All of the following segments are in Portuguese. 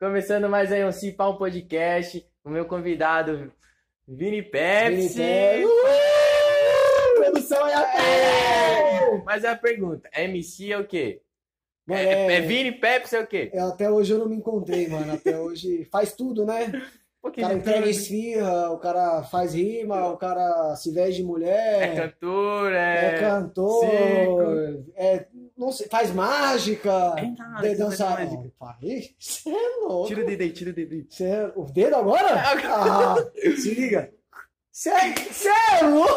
Começando mais aí um Cipá um Podcast. O meu convidado, Vini Pepsi. Vini Uhul! Produção é a É. Mas é a pergunta: MC é o quê? Mano, É, é- é Vini Pepsi é o quê? eu- Até hoje eu não me encontrei, mano. Até hoje faz tudo, né? O cara entrega esfirra, o cara faz rima, o cara se veste de É mulher, cantor, é, é. cantor, é, não sei, faz mágica, É nada, de você dança. faz mágica. Você é louco. Tira o dedo aí, tira o dedo aí. Cê é- O dedo agora? Ah, se liga. Você é louco,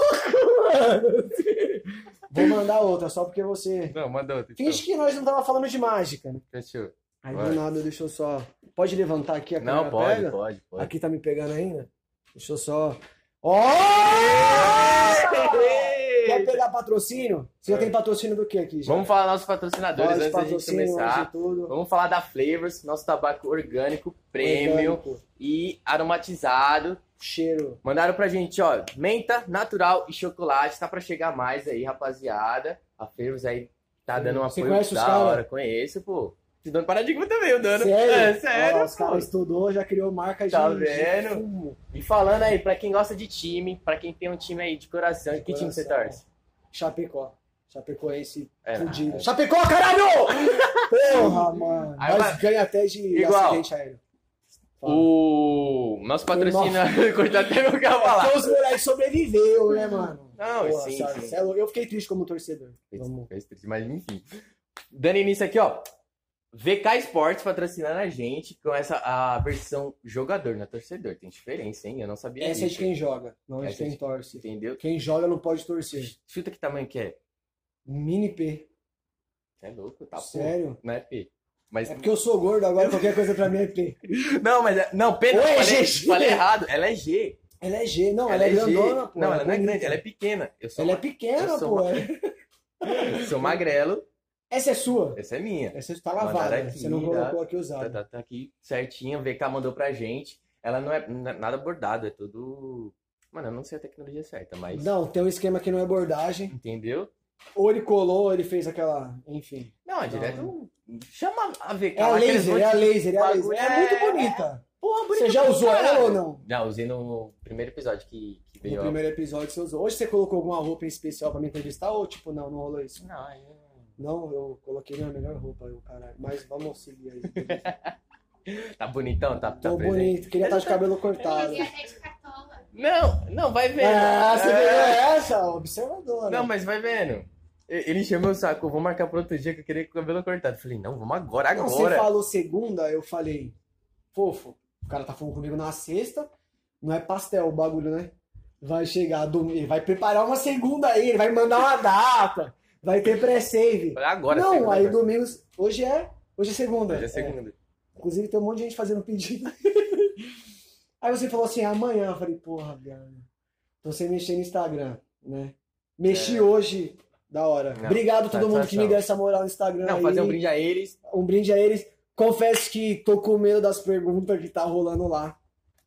mano. Vou mandar outra, só porque você. Não, manda outro. então. Finge que nós não tava falando de mágica, né? Fechou. Aí do nada, deixa eu só. Pode levantar aqui a Não, câmera pode, pega? pode, pode. Aqui tá me pegando ainda? Deixa eu só. Ó! Patrocínio? Você já É. tem patrocínio do que aqui? Já? Vamos falar nossos patrocinadores de antes da gente começar. de. Vamos falar da Flavors, nosso tabaco orgânico, Orgânico, e aromatizado. Cheiro. Mandaram pra gente, ó, menta, natural e chocolate. Tá pra chegar mais aí, rapaziada. A Flavors aí tá dando um Você apoio conhece da hora. Conheço, pô. Te dando paradigma também, o dano. Sério? É, sério, Ó, os caras estudou, já criou marca de, Tá de vendo? fumo. E falando aí, pra quem gosta de time, pra quem tem um time aí de coração, De que time você coração. torce? Chapecó. Chapecoense É, fudido. é. Chapecó, caralho! Porra, mano. Aí Mas vai- ganha até de Igual. acidente aéreo. Fala. O nosso patrocinador, cortou até meu carro falar. Porque os moleques sobreviveu, né, mano? Não, Porra, sim, sabe? sim. É. Eu fiquei triste como torcedor. Vamos. Fez triste, Mas enfim. Dando início aqui, ó. VK Sports patrocinando a gente com essa a versão jogador, não é torcedor. Tem diferença, hein? Eu não sabia Essa é de disso. quem joga, não é de Essa é quem torce. Entendeu? Quem joga não pode torcer. Chuta que tamanho que é. Mini P. É louco, tá pô. Sério? Não é P. Mas. É porque eu sou gordo, agora qualquer coisa pra mim é P. Não, mas. É... Não, P não. Oi, falei, gente. falei errado. Ela é G. Ela é G, não, ela, é grandona, pô. Não, ela não é bonita. grande, ela é pequena. Eu sou, Ela é ma- pequena, eu pô. ma- é. eu sou magrelo. Essa é sua. Essa é minha. Essa tá Mandaram lavada. aqui, Você não tá? colocou aqui Tá, usada. tá, tá aqui certinho. O VK mandou pra gente. Ela não é nada bordado, é tudo. Mano, eu não sei a tecnologia certa, mas. Não, tem um esquema que não é bordagem. Entendeu? Ou ele colou, ou ele fez aquela. Enfim. Não, é direto. Chama a VK. É a que eles laser, é a laser, é a laser. É muito bonita. Porra, bonita Você já usou ela ou não? Já usei no primeiro episódio que, que veio. No primeiro episódio você usou. Hoje você colocou alguma roupa em especial pra me entrevistar ou tipo, não, não rolou isso? Não, eu- Não, eu coloquei minha melhor roupa, eu, caralho. Mas vamos seguir aí. Tá bonitão, tá, tá Tô bonito, queria estar de cabelo cortado. Não, não, vai vendo. Ah, você É. viu essa? Observadora. Não, mas vai vendo. Ele chamou o saco, vou marcar pro outro dia que eu queria com o cabelo cortado. Falei, não, vamos agora, Não, você agora. falou segunda, eu falei, fofo, o cara tá falando comigo na sexta, não é pastel o bagulho, né? Vai chegar domingo, ele vai preparar uma segunda aí, ele vai mandar uma data, vai ter pré-save. Agora. Não, segunda, aí domingo, hoje é, hoje é segunda. Hoje é É. segunda. Inclusive tem um monte de gente fazendo pedido. aí você falou assim, amanhã, eu falei, porra, viado, tô sem mexer no Instagram, né? Mexi É. hoje, da hora. Não, Obrigado a todo mundo que me deu essa moral no Instagram Não, aí fazer um brinde a eles. um brinde a eles. Confesso que tô com medo das perguntas que tá rolando lá.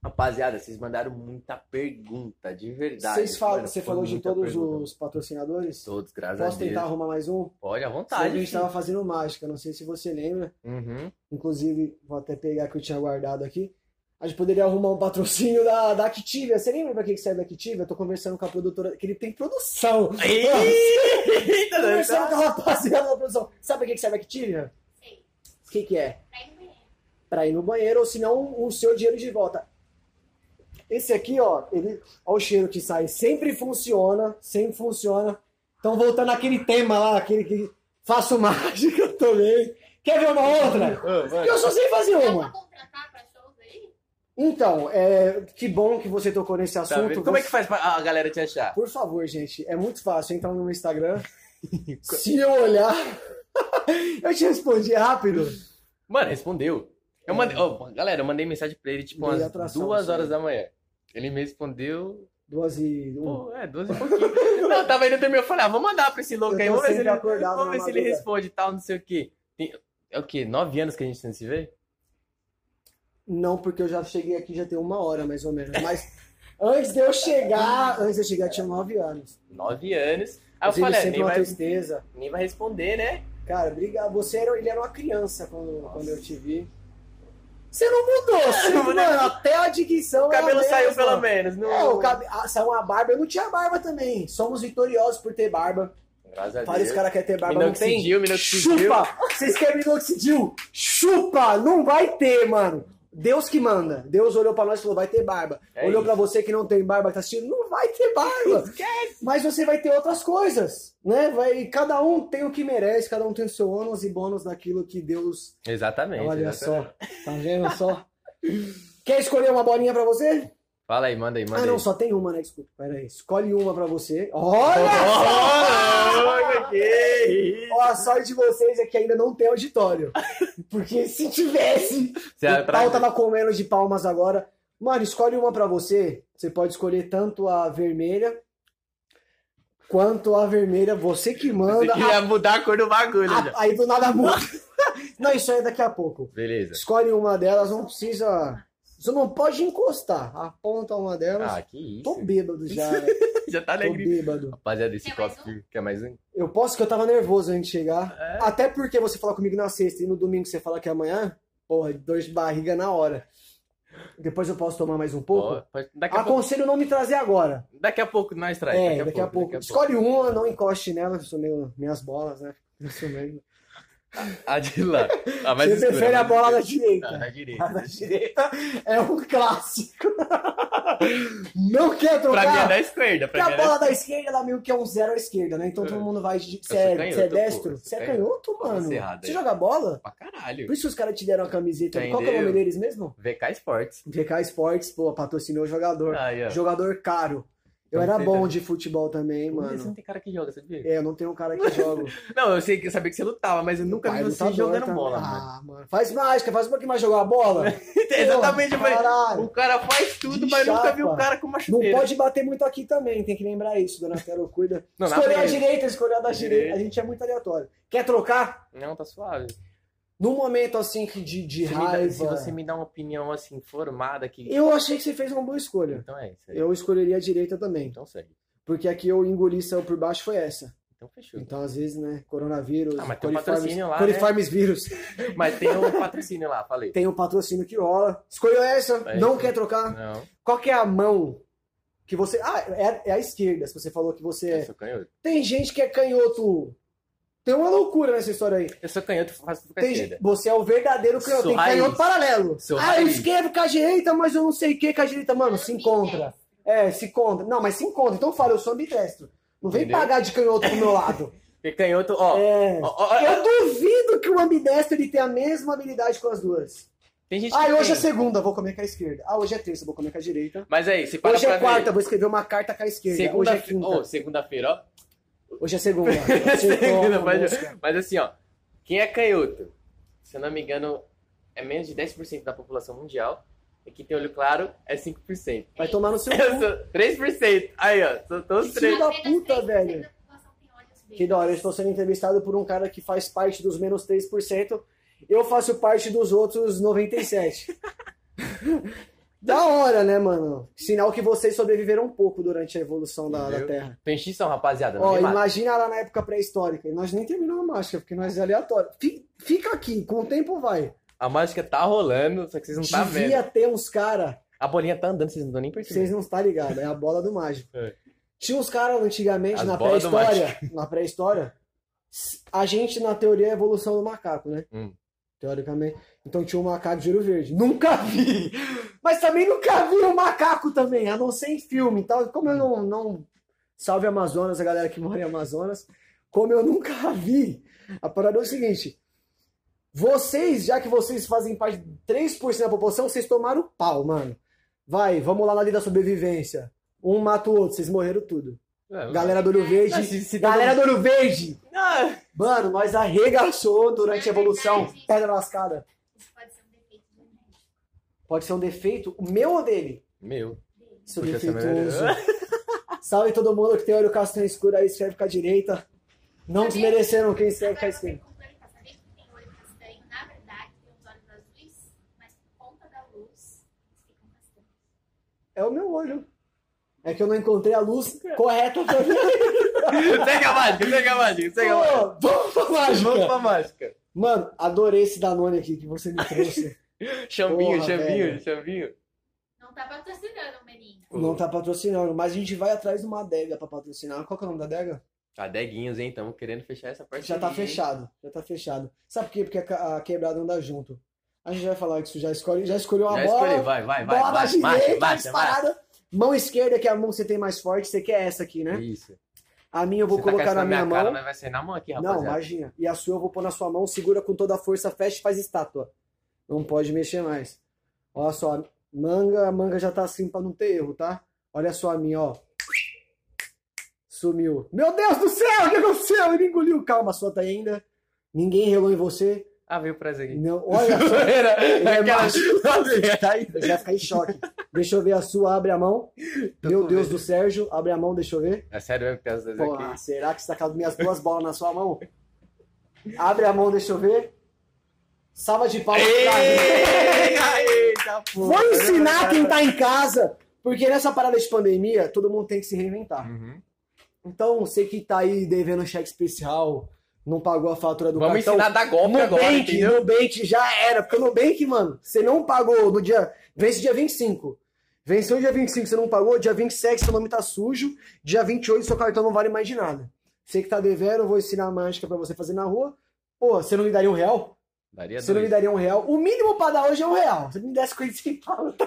Rapaziada, vocês mandaram muita pergunta, de verdade. Vocês falam, Mano, você falou de todos pergunta. os patrocinadores? Todos, graças Posso a Deus. tentar arrumar mais um? Pode, à vontade. a gente filho. tava fazendo mágica, não sei se você lembra. Uhum. Inclusive, vou até pegar que eu tinha guardado aqui. A gente poderia arrumar um patrocínio da, da Activia. Você lembra pra que que serve a Activia? Eu tô conversando com a produtora, que ele tem produção. Eita, conversando com a rapaziada da produção. Sabe pra que que serve a Activia? Sei. O que que é? Pra ir no banheiro. Pra ir no banheiro, ou senão o seu dinheiro de volta. Esse aqui, ó, ele, ó o cheiro que sai. Sempre funciona, sempre funciona. Então, voltando àquele tema lá, aquele que faço mágica também. Quer ver uma outra? Porque eu só sei fazer uma. Então, é, que bom que você tocou nesse Tá assunto. vendo? Como é que faz pra a galera te achar? Por favor, gente, é muito fácil. Entra no meu Instagram. Se eu olhar, eu te respondi rápido. Mano, respondeu. Eu mandei, ó, galera, eu mandei mensagem pra ele, tipo, Dei umas atração, duas horas da manhã. Ele me respondeu, Duas e pô, é, duas e pouquinho. não, tava indo dormir, eu falei, ah, vou mandar pra esse louco Eu aí, vamos ver se ele, acordado vamos ver se ele responde e tal, não sei o quê. Tem- é o quê? Nove anos que a gente não se vê? Não, porque eu já cheguei aqui já tem uma hora, mais ou menos. Mas antes de eu chegar, antes de eu chegar, tinha nove anos. Nove anos. Aí eu Inclusive, falei, ah, sempre nem vai, tristeza. nem vai responder, né? Cara, obrigado. Você era, ele era uma criança quando, quando eu te vi. Você não mudou, Não mano, até a dicção O cabelo saiu mesma. pelo menos. Não... É, o cabe... ah, saiu uma barba, eu não tinha barba também. Somos vitoriosos por ter barba. Graças a Vários Deus. caras querem ter barba, não tem? Minoxidil. Chupa! Vocês querem minoxidil? Chupa! Não vai ter, mano. Deus que manda. Deus olhou pra nós e falou, vai ter barba. É olhou pra você que não tem barba, que tá assistindo, não vai ter barba. Mas você vai ter outras coisas, né? Vai, cada um tem o que merece, cada um tem o seu ônus e bônus daquilo que Deus... Exatamente. Olha exatamente. só, tá vendo só? Quer escolher uma bolinha pra você? Fala aí, manda aí, manda Ah, aí. não, só tem uma, né? Desculpa, pera aí. Escolhe uma pra você. Olha! Olha, que Ó, a sorte de vocês é que ainda não tem auditório. Porque se tivesse, Você o pau tava comendo de palmas agora. Mano, escolhe uma pra você. Você pode escolher tanto a vermelha quanto a vermelha. Você que Você manda. queria mudar a cor do bagulho A- aí do nada muda. Não, isso aí é daqui a pouco. Beleza. Escolhe uma delas, não precisa. Você não pode encostar. Aponta uma delas. Ah, que isso. Tô bêbado já. Já tá Tô alegre. bêbado. Rapaziada, esse Quer mais copo aqui, quer mais um? Eu posso que eu tava nervoso antes de chegar. É. Até porque você fala comigo na sexta e no domingo você fala que é amanhã. Porra, dor de barriga na hora. Depois eu posso tomar mais um pouco? Ó, pode- Daqui a, pouco, Aconselho não me trazer agora. daqui a pouco nós traz. é, daqui a pouco. daqui Escolhe uma, não encoste nela. Eu sou meio minhas bolas, né? Eu sou meio... A de lá. A mais Você escura, prefere a bola da direita. Ah, da direita. A da direita é um clássico. Não quer trocar? Pra mim é da esquerda. Porque Pra mim a é da bola da esquerda dá meio que é um zero à esquerda, né? Então todo mundo vai de. Você é, canhoto, é destro? Você é canhoto. mano? Você joga bola? Pra caralho. Por isso os caras te deram a camiseta. Qual que é o Entendeu? nome deles mesmo? VK Sports. VK Sports, pô, patrocinou o jogador. Aí, ó. Jogador caro. Eu era bom de futebol também, Você não mano. tem cara que joga, sabia? É, eu não tenho um cara que joga. Não, eu sei que eu sabia que você lutava, mas eu nunca vi você jogando também. bola, mano. Ah, mano. Faz mágica, faz um pouquinho mais jogar a bola. Exatamente, Porra, caralho. o cara faz tudo, De mas nunca chapa. vi o cara com uma Não chuteira. pode bater muito aqui também, tem que lembrar isso, dona Carol, cuida. Não, escolher a direita, escolher a da direita. Direita. A gente é muito aleatório. Quer trocar? Não, tá suave. Num momento assim que de, de Se, me dá- raiva. se você me dá uma opinião assim, formada que. Eu achei que você fez uma boa escolha. Então é isso aí. Eu escolheria a direita também. Então segue. Porque aqui eu engoli céu por baixo foi essa. Então fechou. Então, às vezes, né, coronavírus, Ah, mas tem um patrocínio lá, coliformes vírus. Mas tem um patrocínio lá, falei. Tem o patrocínio que rola. Escolheu essa, É não isso. quer trocar. Não, Qual que é a mão que você... Ah, é, é a esquerda, se você falou que você eu é. sou canhoto. Tem gente que é canhoto. Tem uma loucura nessa história aí. Eu sou canhoto, faço tudo com a Tem esquerda. você é o verdadeiro canhoto. Sou Tem raiz. canhoto paralelo. Sou ah, eu raiz. escrevo com a direita, mas eu não sei o que com a direita. Mano, se encontra. É, se encontra. Não, mas se encontra. Então fala, eu sou ambidestro. Não vem Entendeu? pagar de canhoto pro meu lado. Porque canhoto, ó. É. ó, ó, ó, Eu duvido que o ambidestro ele tenha a mesma habilidade com as duas. Tem gente Ah, que e hoje é tem. segunda, vou comer com a esquerda. Ah, hoje é terça, vou comer com a direita. Mas aí, se para Hoje pra é quarta, ver. vou escrever uma carta com a esquerda. Hoje é Segunda-feira, quinta. oh, segunda-feira, ó. Hoje é segunda. Acertou, Segunda, mas, mas assim, ó. Quem é canhoto, se eu não me engano, é menos de 10% da população mundial. E quem tem olho claro é 5%. Vai tomar no seu Eu cu. sou 3%. Aí, ó. São todos Que 3. filho da puta, velho. Que da hora, eu estou sendo entrevistado por um cara que faz parte dos menos 3%. Eu faço parte dos outros 97%. da hora, né, mano? Sinal que vocês sobreviveram um pouco durante a evolução da, da? Terra. Tem extinção, rapaziada. Ó, imagina lá na época pré-histórica. E nós nem terminamos a mágica, porque nós é aleatório. Fi- Fica aqui, com o tempo vai. A mágica tá rolando, só que vocês não tá vendo. Devia ter uns caras. A bolinha tá andando, vocês não estão nem Vocês percebendo. não estão ligados, é a bola do mágico. É. Tinha uns caras antigamente, As na pré-história. Na pré-história. A gente, na teoria, é a evolução do macaco, né? Hum. Teoricamente. Então tinha um macaco de olho verde. Nunca vi! Mas também nunca vi um macaco também, a não ser em filme. Então, como eu não, não. Salve Amazonas, a galera que mora em Amazonas. Como eu nunca vi. A parada é o seguinte. Vocês, já que vocês fazem parte de 3% da população, vocês tomaram pau, mano. Vai, vamos lá na lei da sobrevivência. Um mata o outro, vocês morreram tudo. É, Galera do Olho Não, Verde. se- se Galera do Olho Verde! Ah, Mano, nós arregaçou durante a evolução. Pedra lascada. Isso pode ser um defeito genético Pode ser um defeito, o meu ou dele? Meu. dele. Seu Puxa, essa defeituoso. Salve todo mundo que tem olho castanho escuro aí, escreve com a direita. Não Sabia desmerecendo quem que- escreve com a esquerda. complementar. Sabia que tem olho castanho? Na verdade, tem os olhos azuis, mas por conta da luz, eles ficam castanhos. É o meu olho. É que eu não encontrei a luz correta pra mim. segue a mágica, segue a mágica, segue a mágica. Vamos pra mágica. Vamos pra mágica. Mano, adorei esse Danone aqui que você me trouxe. Chambinho, Porra, chambinho, velho. chambinho. Não tá patrocinando, menino. Não tá patrocinando, mas a gente vai atrás de uma adega pra patrocinar. Qual que é o nome da adega? Adeguinhos, hein? Estamos querendo fechar essa parte. Já tá fechado, já tá fechado. Sabe por quê? Porque a, ca- a quebrada anda junto. A gente vai falar que isso já escolhe, já escolheu uma Já bola. escolhi, vai, vai, vai. bola da vai, direita, marcha, marcha, marcha. disparada. Mão esquerda, que é a mão que você tem mais forte, você quer essa aqui, né? Isso. A minha eu vou Você tá colocar essa na minha, cara, mão. mas vai ser na mão aqui, Não, rapaziada. imagina. E a sua eu vou pôr na sua mão, segura com toda a força, fecha e faz estátua. Não pode mexer mais. Olha só, manga, a manga já tá assim pra não ter erro, tá? Olha só a minha, ó. Sumiu. Meu Deus do céu, o que aconteceu? Ele engoliu. Calma, sua tá ainda. Ninguém relou em você. Ah, veio o prazer aqui. Não, olha só. Era é aquela... macho. Tá aí. Você vai ficar em choque. Deixa eu ver a sua, abre a mão. Meu Deus do Sérgio, abre a mão, deixa eu ver. É sério mesmo que tem as duas aqui. será que você tá com as minhas duas bolas na sua mão? Abre a mão, deixa eu ver. Salva de palmas pra mim. Eita, porra. Vou ensinar quem tá em casa, porque nessa parada de pandemia, todo mundo tem que se reinventar. Uhum. Então, você que tá aí devendo cheque especial, não pagou a fatura do Vamos cartão. ensinar a dar golpe agora, Nubank, entendeu? Nubank já era, porque o Nubank, mano, você não pagou no dia. Vence dia 25. Venceu dia 25, você não pagou, dia 27 seu nome tá sujo, dia 28 seu cartão não vale mais de nada. Você que tá devendo, eu vou ensinar a mágica pra você fazer na rua. Pô, você não me daria um real? Daria você dois. não me daria um real? O mínimo pra dar hoje é um real. Se me desse 50 centavos, tá?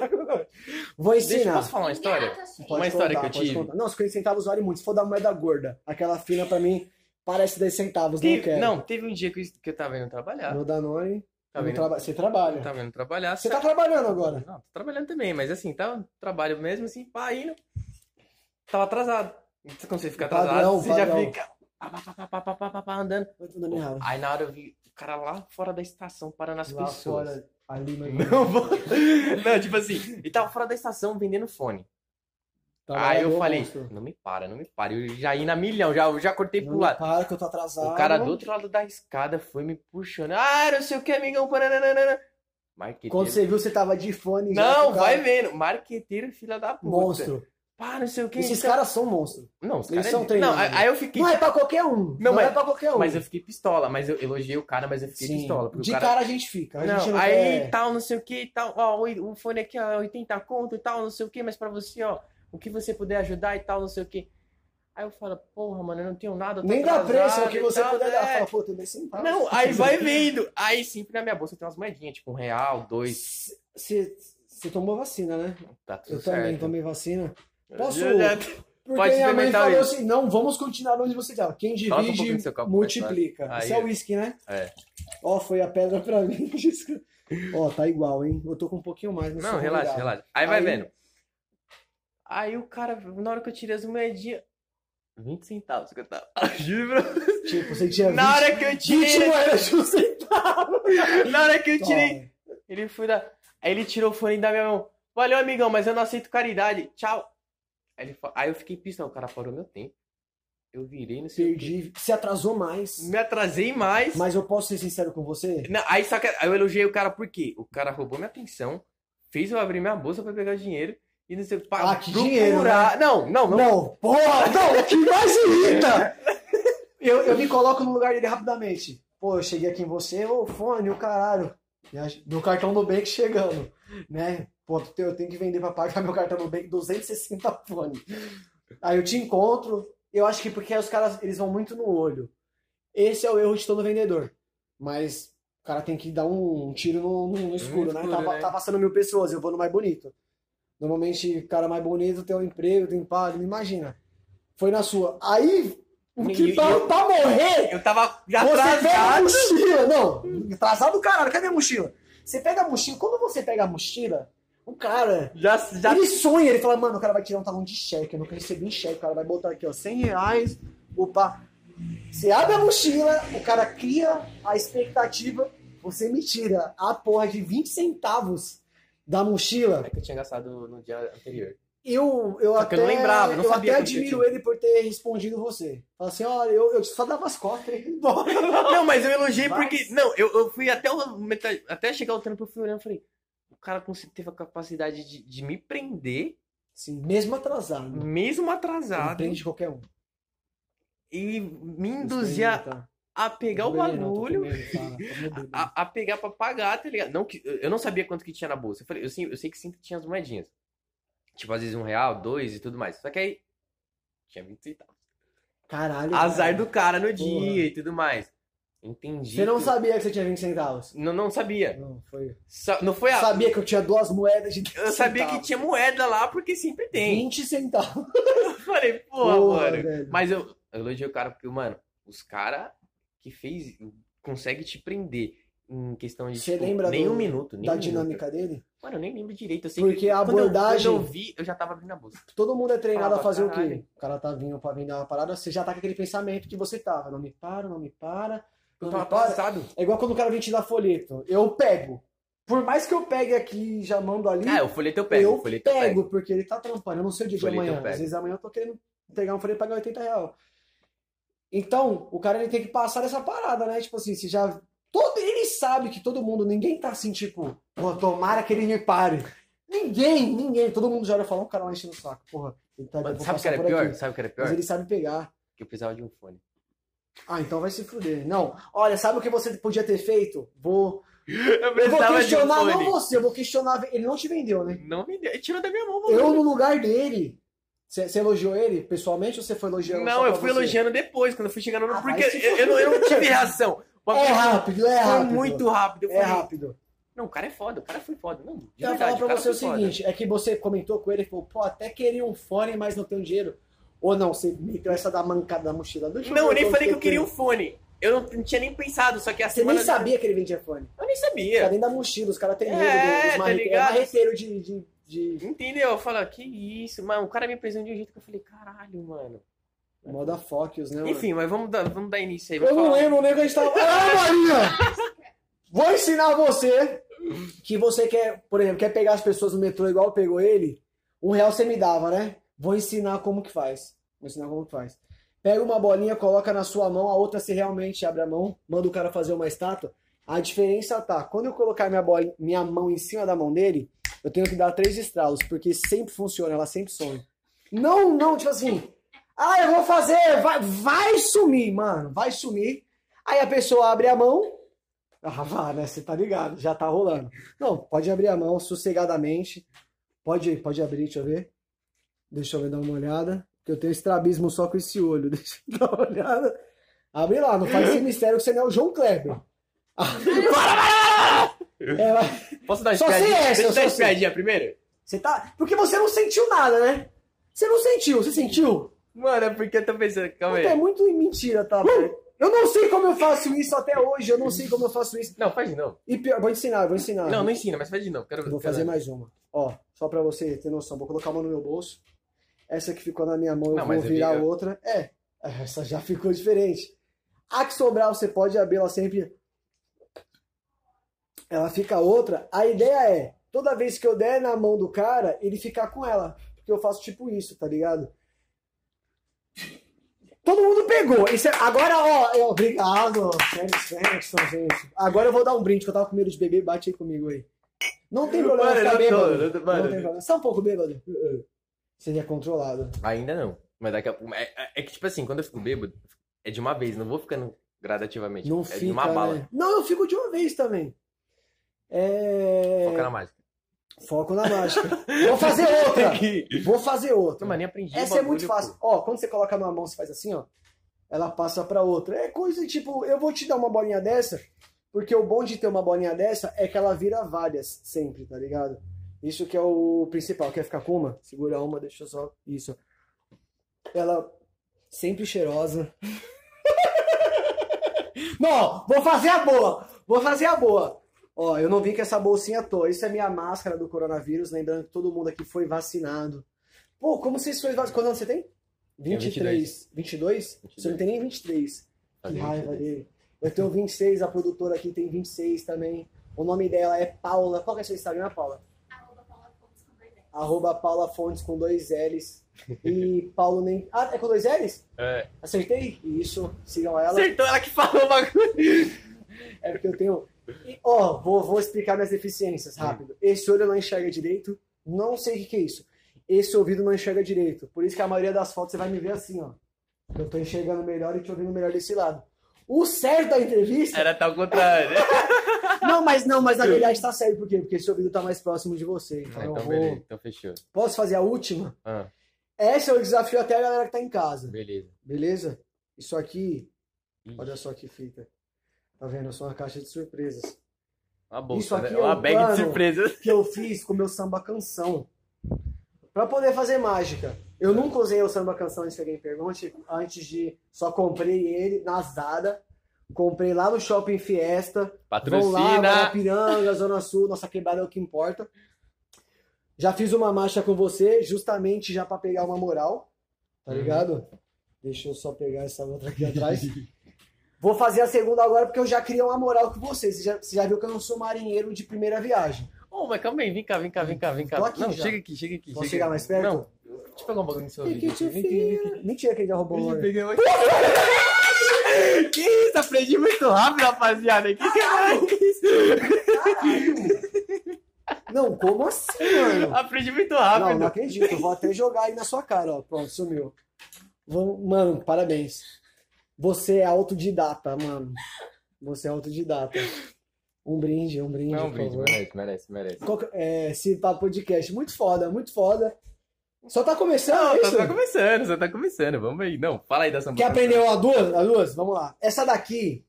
Vou ensinar. Deixa, posso falar uma história? Pode uma contar, história que eu tive. Contar. Não, 50 centavos vale muito. Se for dar moeda gorda, aquela fina pra mim parece 10 centavos, teve, não quero. Não, teve um dia que eu, que eu tava indo trabalhar. No Danone. Tá vendo? Traba você trabalha. Tá vendo trabalhar. Você tá trabalhando agora? Não, tô trabalhando também, mas assim, tá trabalho mesmo, assim, pá, indo. Tava atrasado. Quando você fica atrasado, padrão, você padrão. já fica. Pá, pá, pá, pá, pá, pá, pá, andando. Aí na hora eu vi cara lá fora da estação parando as Lá pessoas. fora, ali, mas Não, vou- não, tipo assim, ele tava fora da estação vendendo fone. Aí eu falei, não me para, não me para. Eu já ia na milhão, já, eu já cortei pro Não lado. para que eu tô atrasado. O cara do outro lado da escada foi me puxando. Ah, não sei o que, amigão. Pananana. Marqueteiro. Quando você viu, você tava de fone. Não, vai vendo. Marqueteiro, filha da puta. Monstro. Pá, não sei o que. Esses caras são monstros. Não, os caras. são Não, treinados. aí aí eu fiquei. Não é pra qualquer um. Não, mas- é pra qualquer um. Mas eu fiquei pistola. Mas eu elogiei o cara, mas eu fiquei Sim. pistola. De cara... cara a gente fica. A gente Não, não aí quer... tal, não sei o que tal. Ó, o fone aqui, ó, 80 conto e tal, não sei o que, mas pra você, ó, o que você puder ajudar e tal, não sei o que. Aí eu falo, porra, mano, eu não tenho nada. Nem dá preço, é o que você tal, puder dar. é. Fala, pô, 10 centavos. Não, aí vai vendo. Aí sempre na minha bolsa tem umas moedinhas, tipo um real, dois. Você você tomou vacina, né? Tá tudo Eu certo. também tomei vacina. Posso- Eu já- Porque Pode minha mãe falou isso. assim, não, vamos continuar onde você estava. Quem um divide, copo, multiplica. Isso é uísque, né? É. Ó, foi a pedra pra mim. Ó, tá igual, hein? Eu tô com um pouquinho mais. Não, sou relaxa, relaxa. Aí vai Aí- vendo. Aí o cara, na hora que eu tirei as moedinhas, 20 centavos que eu tava. Juro. Tipo, você tinha 20, Na hora que eu 20 tirei, moedas de um centavo. na hora que eu tirei, ele foi da. Aí ele tirou o fone da minha mão. Valeu, amigão, mas eu não aceito caridade. Tchau. Aí, ele fa- aí eu fiquei pistão, o cara parou meu tempo. Eu virei, não sei o quê. Perdi. Se atrasou mais. Me atrasei mais. Mas eu posso ser sincero com você? Não, aí só que aí eu elogiei o cara por quê? O cara roubou minha atenção, fez eu abrir minha bolsa pra pegar dinheiro e não sei o que. Ah, que dinheiro, né? Não, não, não. Não, porra, não, o que mais irrita? Eu, eu me coloco no lugar dele rapidamente. Pô, eu cheguei aqui em você, ô fone, o caralho. Meu cartão do Bank chegando, né? Pô, eu tenho que vender pra pagar meu cartão do Bank 260 fone. Aí eu te encontro, eu acho que porque os caras, eles vão muito no olho. Esse é o erro de todo vendedor. Mas o cara tem que dar um tiro no, no- no escuro, né? escuro, Tá, né? tá passando mil pessoas, eu vou no mais bonito. Normalmente, o cara mais bonito tem um emprego, tem pago, imagina. Foi na sua. Aí, o que eu- pra morrer, Eu tava já você pega a atrasado. mochila. Não, atrasado caralho, cadê a mochila? Você pega a mochila, quando você pega a mochila, o cara, Já, já ele sonha, ele fala, mano, o cara vai tirar um talão de cheque, eu nunca recebi em cheque, o cara vai botar aqui, ó, 100 reais, opa. Você abre a mochila, o cara cria a expectativa, você me tira a porra de 20 centavos da mochila. É que eu tinha gastado no dia anterior. Eu, eu Só até, eu não lembrava, eu não eu sabia até admiro tinha. ele por ter respondido você. Fala assim, olha, eu, eu só dava as costas e embora. Não, mas eu elogiei Mas- porque. Não, eu, eu fui até o metade- até chegar o trampo, eu fui olhando e falei. O cara teve a capacidade de, de me prender, Sim, mesmo atrasado. mesmo Ele atrasado, prende qualquer um. e me induzir a, Tá. a pegar o bagulho, a, a pegar pra pagar, tá ligado? Não, que, eu não sabia quanto que tinha na bolsa. Eu, falei, eu, sei, eu sei que sempre tinha as moedinhas. Tipo, às vezes um real, dois e tudo mais. Só que aí. Tinha 20 centavos. Caralho. Azar cara. do cara no Porra. dia e tudo mais. Entendi. Você não que- sabia que você tinha 20 centavos? Não, não sabia. Não, foi. Só- não foi a. Sabia que eu tinha duas moedas de 10 Eu sabia que centavos. tinha moeda lá porque sempre tem. 20 centavos. Eu falei, porra, mano. velho. Mas eu, eu elogiei o cara porque, mano, os cara que fez. consegue te prender em questão de. Você tipo, lembra nem do- um minuto. Nem da um minuto. dinâmica dele? Mano, eu nem lembro direito. Eu sei Porque que a quando eu- abordagem- Quando eu, vi, eu já tava abrindo a bolsa. Todo mundo é treinado Ah, a fazer o caralho. quê? O cara tá vindo pra vender uma parada, você já tá com aquele pensamento que você tava. Não me para, não me para. Para. passado. É igual quando o cara vem te dar folheto. Eu pego. Por mais que eu pegue aqui e já mando ali, Ah, o folheto eu pego. eu folheto eu pego, pego. porque ele tá trampando. Eu não sei o dia de amanhã. pego. Às vezes amanhã eu tô querendo entregar um folheto e pagar 80 reais. Então, o cara ele tem que passar dessa parada, né? Tipo assim, se já. Todo, ele sabe que todo mundo, ninguém tá assim, tipo, pô, tomara que ele me pare. Ninguém, ninguém. Todo mundo já olha e fala, o cara lá enchendo o saco. Porra, ele tá, Mano, sabe o que era pior? aqui. Sabe o que era Mas pior? ele sabe pegar. Que eu precisava de um fone. Ah, então vai se fuder. Não, olha, sabe o que você podia ter feito? Vou. Eu Eu vou questionar não você, eu vou questionar. Ele não te vendeu, né? Não me deu. Tirou da minha mão, Eu, mano. no lugar dele. Você elogiou ele pessoalmente ou você foi elogiando? Não, eu fui você? elogiando depois, quando eu fui chegando no. Ah, porque eu, eu não, eu não tive reação. É rápido, é Foi rápido. muito rápido. Eu É falei, rápido. Não, o cara é foda, o cara foi foda. Não, de Quero verdade, falar pra você o foi foda. seguinte: é que você comentou com ele e falou, pô, até queria um fone, mas não tenho dinheiro. Ou não, você meteu essa da mancada da mochila. Deixa Não, eu nem falei que eu queria um fone. Eu não, não tinha nem pensado, só que a Você semana. nem sabia que ele vendia fone. Eu nem Tá sabia. dentro da mochila, os caras têm É, medo do- dos tá. É marreteiro de, de, de Entendeu? Eu falo, que isso, mano. O cara me apresentou de um jeito que eu falei, caralho, mano. moda focus, né? mano? Enfim, mas vamos dar, vamos dar início aí. Eu Vamos não falar. lembro nem que a gente tava. Ah, Maria! Vou ensinar você que você quer, por exemplo, quer pegar as pessoas no metrô igual pegou ele. Um real você me dava, né? Vou ensinar como que faz. Vou ensinar como que faz. Pega uma bolinha, coloca na sua mão, a outra você realmente abre a mão, manda o cara fazer uma estátua. A diferença tá, quando eu colocar minha, bola, minha mão em cima da mão dele, eu tenho que dar três estralos, porque sempre funciona, ela sempre some. Não, não, tipo assim, ah, eu vou fazer, vai, vai sumir, mano, vai sumir. Aí a pessoa abre a mão, ah, vá, né, você tá ligado, já tá rolando. Não, pode abrir a mão sossegadamente, pode, pode abrir, deixa eu ver. Deixa eu ver, dar uma olhada, que eu tenho estrabismo só com esse olho, deixa eu dar uma olhada. Abre lá, não faz esse mistério que você não é o João Kleber. É, vai- Posso dar uma Só sei essa, Deixa eu dar espiadinha primeiro? Você tá. Porque você não sentiu nada, né? Você não sentiu, você sentiu? Mano, é porque eu tô pensando, calma é aí. muito mentira, tá? velho? Eu não sei como eu faço isso até hoje, eu não sei como eu faço isso. Não, faz de novo. E pior, vou ensinar, vou ensinar. Não, não ensina, mas faz de novo. Quero, vou quero- fazer mais uma. Ó, só pra você ter noção, vou colocar uma no meu bolso. Essa que ficou na minha mão, eu Não, vou virar vi- eu- outra. É, essa já ficou diferente. A que sobrar, você pode abrir ela sempre. Ela fica outra. A ideia é, toda vez que eu der na mão do cara, ele ficar com ela. Porque eu faço tipo isso, tá ligado? Todo mundo pegou. Isso é- Agora, ó, eu- obrigado. Sério, gente. Agora eu vou dar um brinde, que eu tava com medo de beber. Bate aí comigo aí. Não tem problema Mano, ficar bêbado. Não tem problema. Tá um pouco bêbado? Seria controlado. Ainda não. Mas daqui a pouco. É, é- é que, tipo assim, quando eu fico bêbado, é de uma vez, não vou ficando gradativamente. Não é fica, de uma bala. né? Não, eu fico de uma vez também. É... Foca na mágica. Foco na mágica. Vou fazer outra. Vou fazer outra. Não, mas nem aprendi. Essa é muito fácil. pô. Ó, quando você coloca numa mão, você faz assim, ó. Ela passa pra outra. É coisa tipo, eu vou te dar uma bolinha dessa, porque o bom de ter uma bolinha dessa é que ela vira várias sempre, tá ligado? Isso que é o principal. Quer ficar com uma? Segura uma, deixa eu só. Isso. Ela sempre cheirosa. não, vou fazer a boa. Vou fazer a boa. Ó, eu não vim com essa bolsinha à toa. Isso é minha máscara do coronavírus, lembrando que todo mundo aqui foi vacinado. Pô, como vocês foram vacinados? Quantos anos você tem? 23. 22? Você não tem nem 23. Que Fazer raiva 22. dele. Eu tenho 26, a produtora aqui tem 26 também. O nome dela é Paula. Qual que é seu Instagram, Paula? Arroba Paula Fontes com dois L's. Arroba Paula Fontes com dois L's. E Paulo nem. Ah, é com dois L's? É. Acertei? Isso. Sigam ela. Acertou ela que falou o bagulho. É porque eu tenho. E, Ó, vou, vou explicar minhas deficiências rápido. Esse olho não enxerga direito. Não sei o que, que é isso. Esse ouvido não enxerga direito. Por isso que a maioria das fotos você vai me ver assim, ó. Eu tô enxergando melhor e te ouvindo melhor desse lado. O certo da entrevista. Era tal contrário. Não, mas não, mas na verdade tá certo. Por quê? Porque seu ouvido tá mais próximo de você. Então, Ah, eu então, vou. beleza. Então, fechou. Posso fazer a última? Ah, Esse é o desafio até a galera que tá em casa. beleza. Beleza? Isso aqui, Ih, olha só que fita. Tá vendo? Eu sou uma caixa de surpresas. Uma bolsa, Isso aqui né? é Uma um bag plano. de surpresas. Que eu fiz com o meu samba canção. Pra poder fazer mágica. Eu nunca usei o samba canção antes que alguém pergunte. Antes de. Só comprei ele na Zada. Comprei lá no Shopping Fiesta. Vão lá, Patrocina. Guarapiranga, Zona Sul, nossa quebrada é o que importa. Já fiz uma marcha com você, justamente já pra pegar uma moral, tá Uhum. ligado? Deixa eu só pegar essa outra aqui atrás. Vou fazer a segunda agora porque eu já criei uma moral com você. Você já, você já viu que eu não sou marinheiro de primeira viagem. Ô, mas calma aí, vem cá, vem cá, vem cá, vem cá. Tô aqui não, já. chega aqui, chega aqui. Posso chega chegar mais perto? Não, deixa eu pegar um bagulho no seu aqui. Mentira que ele já roubou eu aqui. Que isso, aprendi muito rápido, rapaziada. Que que é isso? Não, como assim, mano? Aprendi muito Não, rápido. não acredito. Eu vou até jogar aí na sua cara, ó. Pronto, sumiu. Vamos- Mano, parabéns. Você é autodidata, mano. Você é autodidata. Um brinde, um brinde, Não, por brinde, favor. merece, merece, merece. Qual que- É, esse papo podcast, muito foda, muito foda. Só tá começando, Não, é só tá começando, só tá começando. Vamos aí. Não, fala aí da samba. Quer aprender uma duas? A duas? Vamos lá. Essa daqui,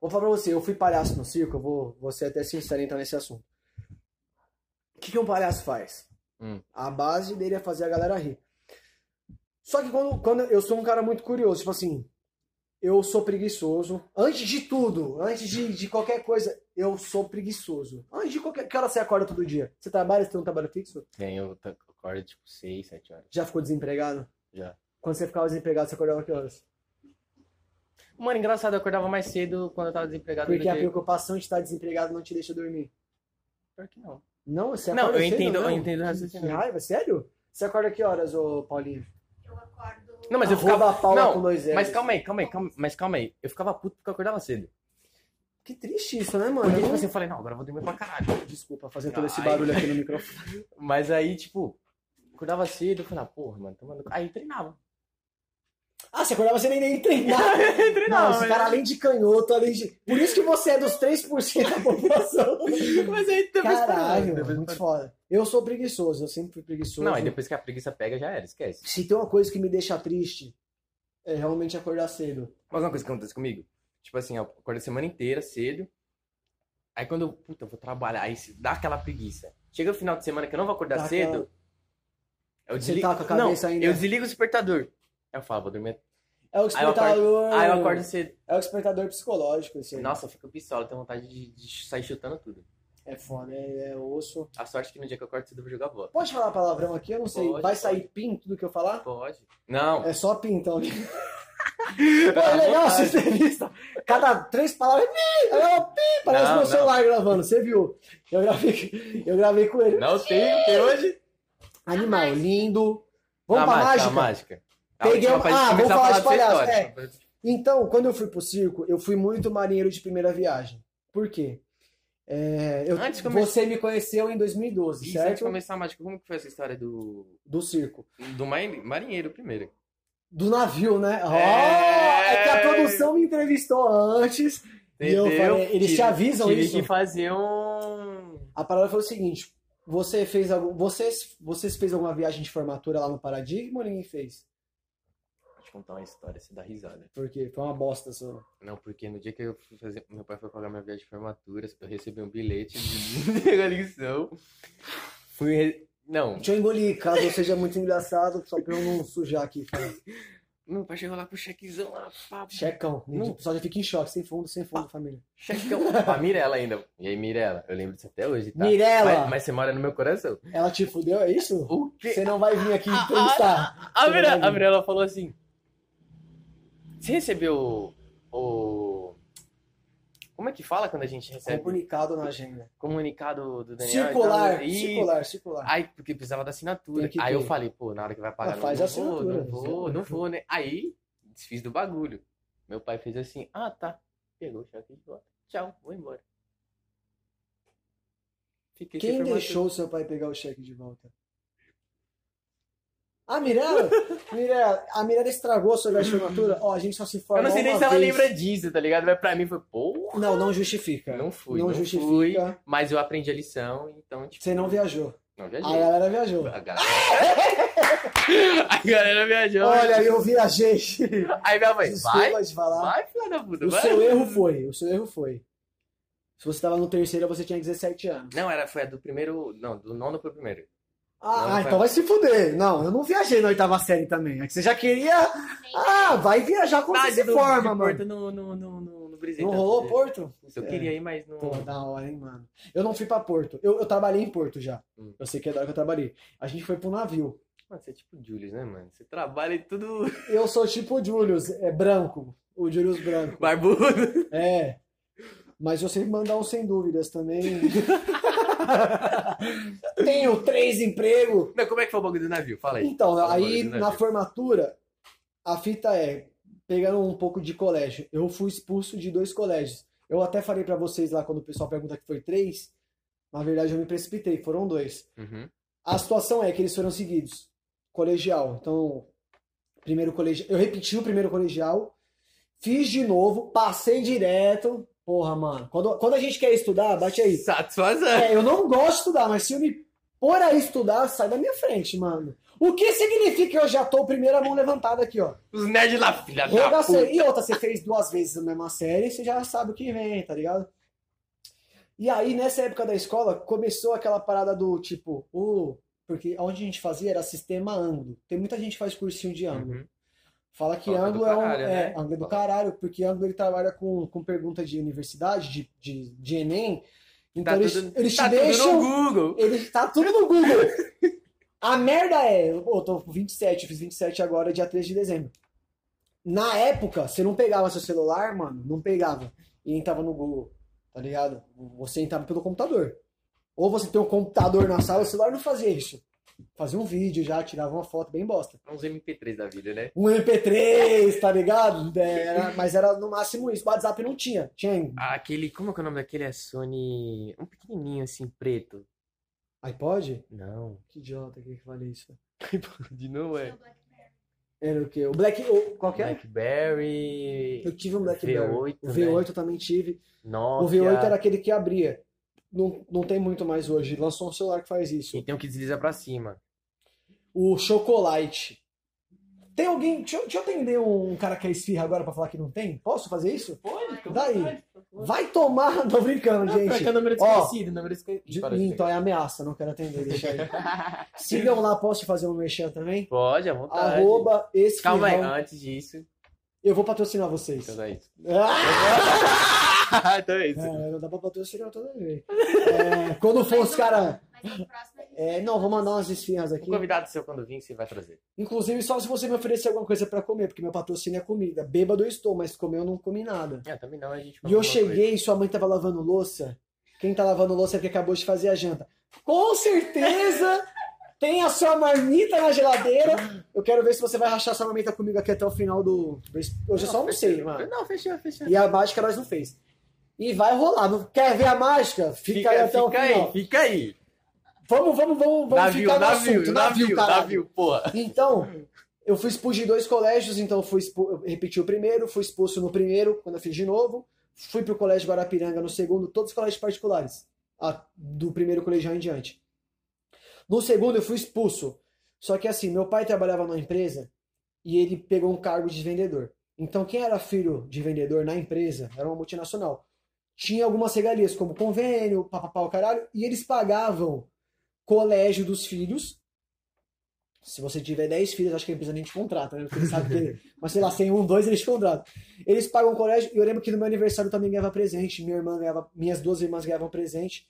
vou falar pra você, eu fui palhaço no circo, eu vou, vou ser até sincero então nesse assunto. O que, que um palhaço faz? Hum. A base dele é fazer a galera rir. Só que quando, quando eu sou um cara muito curioso, tipo assim, eu sou preguiçoso. Antes de tudo, antes de, de qualquer coisa, eu sou preguiçoso. Antes de qualquer. Que hora você acorda todo dia? Você trabalha, você tem um trabalho fixo? Tem, eu acordo tipo 6, 7 horas. Já ficou desempregado? Já. Quando você ficava desempregado, você acordava que horas? Mano, engraçado, eu acordava mais cedo quando eu tava desempregado. Porque do a que- preocupação de estar desempregado não te deixa dormir. Pior que não. Não, você Não, acorda eu cedo, entendo, eu não? entendo o Que raciocínio. raiva, sério? Você acorda que horas, ô Paulinho? Eu acordo. Não, mas eu Arroba ficava. Paula não, com dois L's. mas calma aí, calma aí, calma, mas calma aí. Eu ficava puto porque eu acordava cedo. Que triste isso, né, mano? Porque, Eu tipo não- assim, eu falei, não, agora eu vou dormir pra caralho. Desculpa fazer todo esse barulho aqui no microfone. Mas aí, tipo, acordava cedo, eu falei, ah, porra, mano, tomando. Aí treinava. Ah, você acordava sem nem, nem treinar. treinava, Não, esse mas- cara além de canhoto, além de... Por isso que você é dos 3% da população. Mas aí depois Caralho, depois muito foda. Eu sou preguiçoso, eu sempre fui preguiçoso. Não, aí depois que a preguiça pega, já era, esquece. Se tem uma coisa que me deixa triste, é realmente acordar cedo. Mas uma coisa que acontece comigo, tipo assim, eu acordo a semana inteira, cedo. Aí quando eu, puta, eu vou trabalhar, aí dá aquela preguiça. Chega o final de semana que eu não vou acordar Dá cedo, aquela- eu Você desligo. tá com a cabeça não, ainda- eu desligo o despertador. Aí eu falo, vou dormir. É o despertador... Aí eu acordo cedo. É o despertador psicológico, aí. Nossa, eu fico pistola, tenho vontade de, de sair chutando tudo. É foda, é, é osso. A sorte é que no dia que eu acordo cedo eu vou jogar bola. Pode falar palavrão aqui? Eu não sei. Pode, Vai pode. sair pim tudo que eu falar? Pode. Não. É só pim, então. Pô, é legal essa entrevista. Cada três palavras, pi, aí ela, pi, parece Não, meu não. celular gravando. Você viu? Eu gravei, eu gravei com ele. Não tem, tem hoje. Animal, lindo. Vamos a pra mágica, mágica? a mágica. Peguei um- gente ah, vamos falar de palhaço, história. Então, quando eu fui pro circo, eu fui muito marinheiro de primeira viagem. Por quê? É, eu- Antes de come- Você me conheceu em 2012, E se a gente certo? começar a mágica, como que foi essa história do, Do circo. do marin- marinheiro primeiro? Do navio, né? É. é que a produção me entrevistou antes. E eu Entendeu? falei, eles te Tive- avisam tive isso? que fazer um... A parada foi o seguinte: você fez algum, vocês, vocês fez alguma viagem de formatura lá no Paradigma ou ninguém fez? Vou te contar uma história, você dá risada. Porque foi uma bosta só. Não, porque no dia que eu fui fazer... Meu pai foi pagar minha viagem de formatura, eu recebi um bilhete de ligação. Fui... Não, Deixa eu engolir, caso eu seja muito engraçado, só pra eu não sujar aqui. Fala. meu pai chegou lá com o chequezão lá, pá, Checão. Não. O pessoal já fica em choque, sem fundo, sem fundo, família. Checão. A Mirella ainda. E aí, Mirella? Eu lembro disso até hoje, tá? Mirella! Mas, mas você mora no meu coração. Ela te fudeu, é isso? O quê? Você não vai vir aqui entrevistar. A, vai a vir. Mirella falou assim: Você recebeu o. Como é que fala quando a gente recebe Comunicado na agenda. comunicado do Daniel? Circular, Então, e- circular, circular. Aí, porque precisava da assinatura. Aí eu falei, pô, na hora que vai pagar, Ah, não, faz não vou, não vou, não vou, né? Aí, desfiz do bagulho. Meu pai fez assim, ah, tá. Pegou o cheque de volta. Tchau, vou embora. Fiquei Quem deixou o seu pai pegar o cheque de volta? A Mirella, Mirella, a Mirella estragou a sua formatura. Ó, a gente só se forma Eu não sei nem se ela vez. lembra disso, tá ligado? Mas pra mim foi, porra. Não, não justifica. Não fui, Não não, justifica. fui, mas eu aprendi a lição, então, tipo, Você não viajou. não A viajei. galera viajou. A galera... a galera viajou. Olha, eu viajei. Aí minha mãe, vai, Desculpa de falar. vai, filha da puta, O vai. seu erro foi, o seu erro foi. Se você tava no terceiro, você tinha 17 anos. Não, era, foi a do primeiro, não, do nono pro primeiro. Ah, Não, ah, então vai se fuder. Não, eu não viajei na oitava série também. É que você já queria. Ah, vai viajar quando você se do- forma, de mano. Porto no, no, no, no, no. Não rolou Porto? Eu É. queria ir, mas não... Pô, da hora, hein, mano. Eu não fui pra Porto. Eu, eu trabalhei em Porto já. Hum. Eu sei que é da hora que eu trabalhei. A gente foi pro navio. Mano, você é tipo o Julius, né, mano? Você trabalha em tudo Eu sou tipo o Julius, é branco. O Julius branco. barbudo. É. Mas eu sei mandar um sem dúvidas também. Tenho três empregos. Não, como é que foi o bagulho do navio? Fala aí. Então, Fala aí na formatura, a fita é, pegando um pouco de colégio, eu fui expulso de dois colégios. Eu até falei pra vocês lá quando o pessoal pergunta que foi três, na verdade eu me precipitei, foram dois. Uhum. A situação é que eles foram seguidos. Colegial. Então, primeiro colegial. Eu repeti o primeiro colegial, fiz de novo, passei direto. Porra, mano. Quando, quando a gente quer estudar, bate aí. Satisfação. É, eu não gosto de estudar, mas se eu me pôr a estudar, sai da minha frente, mano. O que significa que eu já tô primeira mão levantada aqui, ó? Os nerds lá, filha da puta. E outra, você fez duas vezes a mesma série, você já sabe o que vem, tá ligado? E aí, nessa época da escola, começou aquela parada do tipo, o. porque onde a gente fazia era sistema ângulo. Tem muita gente que faz cursinho de ângulo. Uhum. Fala que Fala ângulo é um. caralho, é, né? ângulo é do caralho, porque ângulo ele trabalha com, com pergunta de universidade, de, de, de Enem. Então Tá eles, tudo, eles tá te tudo deixam. no Google. Ele tá tudo no Google. A merda é, eu tô com 27, eu fiz 27 agora, dia 3 de dezembro. Na época, você não pegava seu celular, mano, não pegava. E entrava no Google, tá ligado? Você entrava pelo computador. Ou você tem um computador na sala, o celular não fazia isso. Fazia um vídeo já, tirava uma foto bem bosta. Uns MP3 da vida, né? Um MP3, tá ligado? Era- mas era no máximo isso. O WhatsApp não tinha. Tinha Ah, Aquele, como é que é o nome daquele? É Sony... Um pequenininho assim, preto. iPod? Não. Que idiota que falei isso. De novo Tinha é... Era o quê? O Black. O, qual que é? Blackberry... Eu tive um Blackberry. V8, o V8 né? eu também tive. Nokia... O V8 era aquele que abria. Não, não tem muito mais hoje. Lançou um celular que faz isso. E tem um que desliza pra cima. O Chocolate. Tem alguém. Deixa, eu- deixa eu atender um cara que é esfirra agora pra falar que não tem? Posso fazer isso? Pode, Daí. Vai tomar. Tô brincando, gente. é número Ó, número desconhecido. De- Para de então é ameaça, não quero atender, deixa aí. Sigam lá, posso fazer um merchan também? Pode, à vontade. Arroba esse Calma aí, antes disso. Eu vou patrocinar vocês. Então é isso. Ah! então é isso. É, não dá pra patrocinar toda vez. É, quando for os caras. É, não, vou mandar umas esfirras O aqui. convidado seu, quando vir, você vai trazer. Inclusive, só se você me oferecer alguma coisa pra comer, porque meu patrocínio é comida. Bêbado eu estou, mas comer eu não comi nada. Ah, também não, a gente E eu cheguei e sua mãe tava lavando louça. Quem tá lavando louça é que acabou de fazer a janta. Com certeza tem a sua marmita na geladeira. Eu quero ver se você vai rachar sua marmita comigo aqui até o final do. Hoje eu só almocei, mano. Não, fechou, fechou. E a mágica nós não fez. E vai rolar. Não quer ver a mágica? Fica, aí até o fica final. aí, fica aí. Vamos, vamos, vamos, vamos Navio, ficar no navio, assunto. navio, caralho. navio, porra. Então, eu fui expulso de dois colégios, então eu fui expu- eu repeti o primeiro, fui expulso no primeiro, quando eu fiz de novo. Fui pro colégio Guarapiranga no segundo, todos os colégios particulares, a- do primeiro colegial em diante. No segundo eu fui expulso. Só que assim, meu pai trabalhava numa empresa e ele pegou um cargo de vendedor. Então quem era filho de vendedor na empresa, era uma multinacional, tinha algumas regalias, como convênio, papapá, o caralho, e eles pagavam colégio dos filhos. Se você tiver 10 filhos, acho que a empresa nem te contrata, né? Porque ele sabe que. Mas sei lá, sem um, dois, eles te contratam. Eles pagam colégio, e eu lembro que no meu aniversário também ganhava presente, minha irmã ganhava, minhas duas irmãs ganhavam presente.